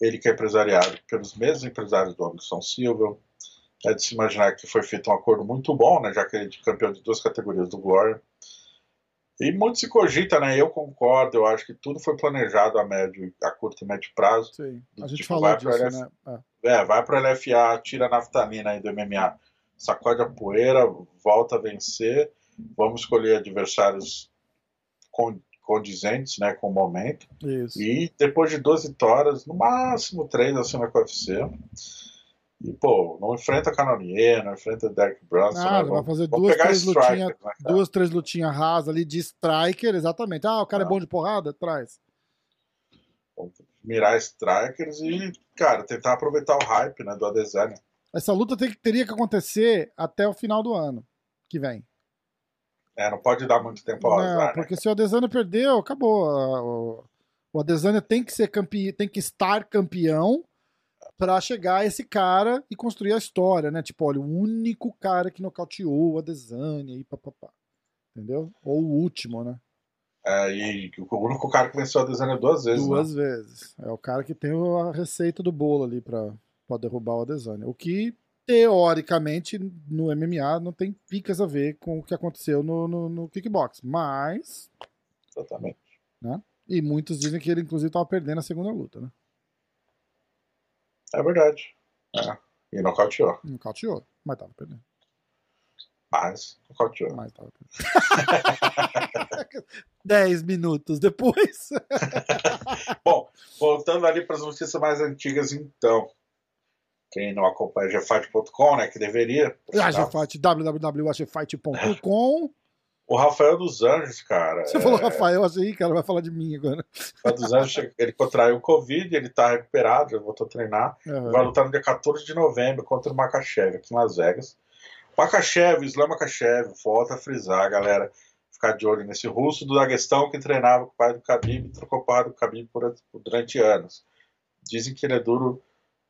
ele que é empresariado pelos mesmos empresários do Anderson Silva, É de se imaginar que foi feito um acordo muito bom, né? Já que ele é campeão de duas categorias do Glory. E muito se cogita, né? Eu concordo, eu acho que tudo foi planejado a médio, a curto e médio prazo. Sim. A gente Tipo, falou disso, pra né? É. É, vai pro LFA, tira a naftalina aí do MMA, sacode a poeira, volta a vencer. Vamos escolher adversários con- condizentes, né, com o momento. Isso. E depois de 12 vitórias, no máximo 3 acima com o UFC. E, pô, não enfrenta Canonier, não enfrenta Derek Brunson. Né? ele vai Vamos- fazer duas, pegar três lutinhas, né, duas, três lutinhas rasas ali de striker, exatamente. Ah, o cara é Ah. bom de porrada? Traz. Mirar strikers e, cara, tentar aproveitar o hype, né, do Adesanya. Essa luta teria que acontecer até o final do ano que vem. É, não pode dar muito tempo ao azar, né? porque se o Adesanya perdeu, acabou. O, o Adesanya tem que ser campeão, tem que estar campeão pra chegar a esse cara e construir a história, né? Tipo, olha, o único cara que nocauteou o Adesanya e papapá. Entendeu? Ou o último, né? É, e o único cara que venceu a Adesanya duas vezes, né? Duas vezes. É o cara que tem a receita do bolo ali pra, pra derrubar o Adesanya. O que, teoricamente, no MMA não tem picas a ver com o que aconteceu no, no, no kickbox. Mas. Exatamente. E muitos dizem que ele, inclusive, tava perdendo a segunda luta, né? É verdade. É. E nocauteou. Nocauteou, mas tava perdendo. Mas nocauteou. Mas tava perdendo. Dez minutos depois. Bom, voltando ali para as notícias mais antigas, então. Quem não acompanha gfight.com, né, que deveria. por sinal. AGFight, www.agfight.com. O Rafael dos Anjos, cara. Você é, falou Rafael, achei, cara, vai falar de mim agora. Rafael dos Anjos, ele contraiu o Covid, ele tá recuperado, já voltou a treinar. Aham. Vai lutar no dia 14 de novembro contra o Makachev, aqui em Las Vegas. Makachev, Islam Makachev, volta a frisar, galera. Ficar de olho nesse russo do Daguestão que treinava com o pai do Khabib trocou porrada do Khabib por- durante anos. Dizem que ele é duro,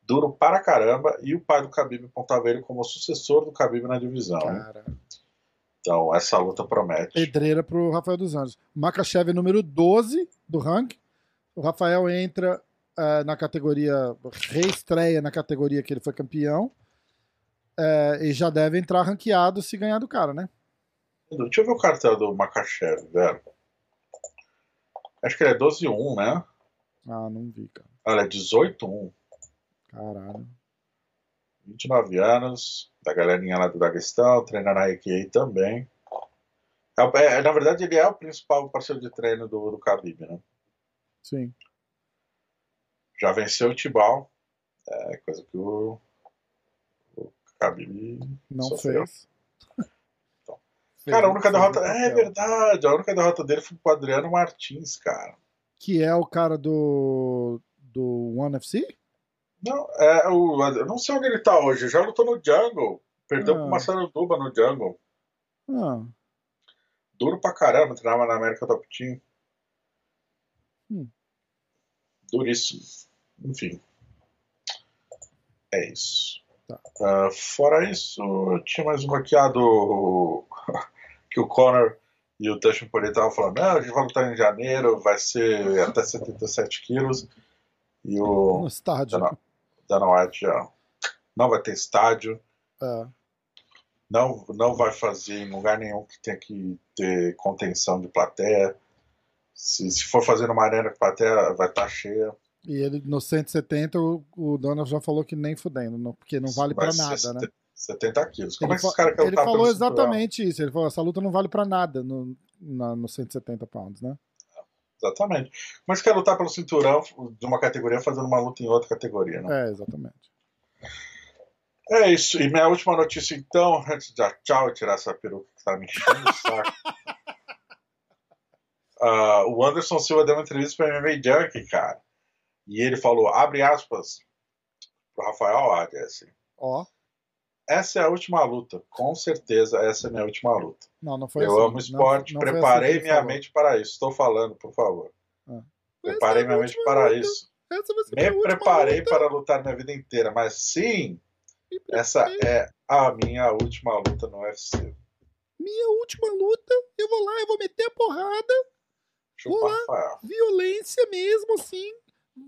duro para caramba e o pai do Khabib apontava ele como sucessor do Khabib na divisão. Cara, Então essa luta promete. pedreira pro Rafael dos Anjos. Makachev é número 12 do ranking. O Rafael entra eh, na categoria, reestreia na categoria que ele foi campeão. eh, e já deve entrar ranqueado se ganhar do cara, né? Deixa eu ver o cartel do Makachev, velho. Acho que ele é 12-1, né? Ah, não vi, cara. Olha, é 18-1. Caralho. 29 anos, da galerinha lá do Daguestão, treina na EQA também. É, é, na verdade, ele é o principal parceiro de treino do, do Khabib, né? Sim. Já venceu o Tibal, é coisa que o, o Khabib Não sofreu. fez. Então. Fez- Cara, a única derrota. É papel. verdade, a única derrota dele foi com o Adriano Martins, cara. Que é o cara do. do One FC? Não, é o. Eu não sei onde ele tá hoje, já lutou no Jungle. Perdeu Ah. pro Marcelo Duba no Jungle. Ah, Duro pra caramba, treinava na América Top Team. Hum. Duríssimo. Enfim. É isso. Tá. Ah, fora isso, tinha mais uma aqui, a do. que o Conor e o Dustin Poirier estavam falando: não, a gente vai lutar em janeiro, vai ser até 77 quilos. E o no estádio. Dana, Dana White já não vai ter estádio É. não, não vai fazer em lugar nenhum que tenha que ter contenção de plateia. Se, se for fazer numa arena que plateia vai estar cheia. E ele no 170, o, o Donald já falou que nem fudendo, não- porque não vale ser nada, né? 70 quilos. Como Ele, é que esses fa- caras querem ele falou pelo cinturão? exatamente isso. Ele falou: essa luta não vale pra nada no, na, no 170 pounds, né? Exatamente. Mas quer lutar pelo cinturão de uma categoria fazendo uma luta em outra categoria, né? É, exatamente. É isso. E minha última notícia, então, antes de tchau e tirar essa peruca que tá me enchendo o saco. Ah, o Anderson Silva deu uma entrevista para MMA Junkie, cara. E ele falou, abre aspas, pro Rafael Adi, assim. Ó, Essa é a última luta. Com certeza, essa é a minha última luta. não, não foi Eu assim. amo esporte, Não- não foi preparei assim minha falou. mente para isso. Estou falando, por favor. Ah. Preparei é minha mente para luta. isso. Me preparei luta. para lutar minha vida inteira, mas sim, essa é a minha última luta no UFC. Minha última luta, eu vou lá, eu vou meter a porrada, Chupa, Olá. Rafael. violência mesmo, assim.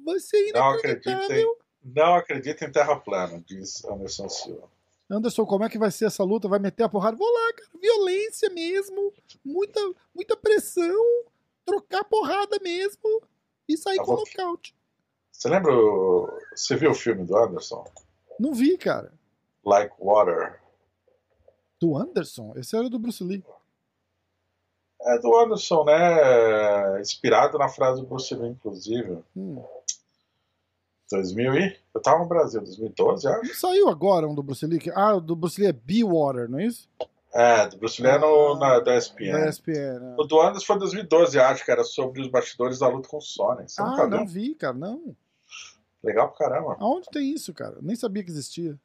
Vai ser Não acredito inacreditável. em, não acredito em terra plana, diz Anderson Silva. Anderson, como é que vai ser essa luta? Vai meter a porrada? Vou lá, cara. Violência mesmo. Muita, muita pressão. Trocar porrada mesmo. E sair Tá com bom. nocaute. Você lembra. o- Você viu o filme do Anderson? Não vi, cara. Like Water. Do Anderson? Esse era do Bruce Lee. É do Anderson, né? Inspirado na frase do Bruce Lee, inclusive. Hum. 2000 e. Eu tava no Brasil, 2012, acho. Não saiu agora um do Bruce Lee? Ah, o do Bruce Lee é Be-Water, não é isso? É, do Bruce Lee é no, na, da ESPN. Da ESPN. né? O do Anderson foi 2012, acho que era sobre os bastidores da luta com o Sony. Você Ah, nunca não viu? vi, cara, não. Legal pra caramba. Aonde tem isso, cara? Nem sabia que existia.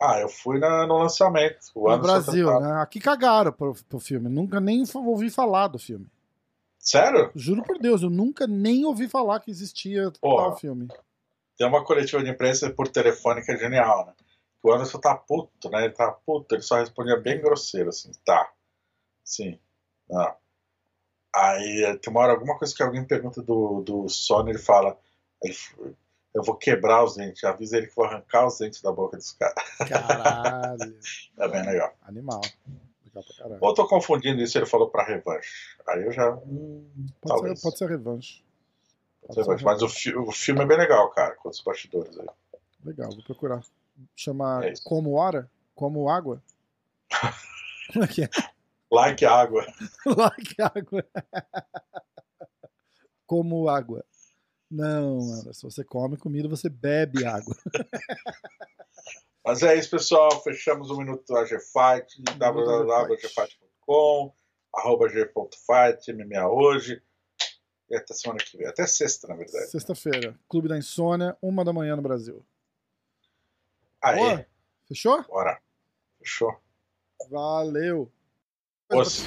Ah, eu fui na- no lançamento. O No Brasil, né? Aqui cagaram pro, pro filme. Nunca nem ouvi falar do filme. Sério? Juro por Deus, eu nunca nem ouvi falar que existia Porra. tal filme. Tem uma coletiva de imprensa por telefone que é genial, né? O Anderson tá puto, né? Ele tá puto, ele só respondia bem grosseiro, assim, tá. Sim. Não. Aí tem uma hora, alguma coisa que alguém pergunta do, do Sony, ele fala. ele- eu vou quebrar os dentes, avisa ele que vou arrancar os dentes da boca desse cara. Caralho. É bem legal. Animal. Legal pra caralho. Ou eu tô confundindo isso, ele falou pra revanche. Aí eu já. Hum, Pode talvez. ser, pode ser revanche. Mas o, fi- o filme é bem legal, cara, com os bastidores aí. Legal, vou procurar. Chama É. Como Hora? Como Água? Como é que é? Like água. like Água. Como Água. Não, Anderson, você come comida, você bebe água. Mas é isso, pessoal. Fechamos o Minuto do AGFight, www.agfight.com, arroba g.fight, MMA hoje. Até semana que vem. Até sexta, na verdade. Sexta-feira, Clube da Insônia, uma da manhã no Brasil. Aí, Boa? Fechou? bora. Fechou. Valeu. Os.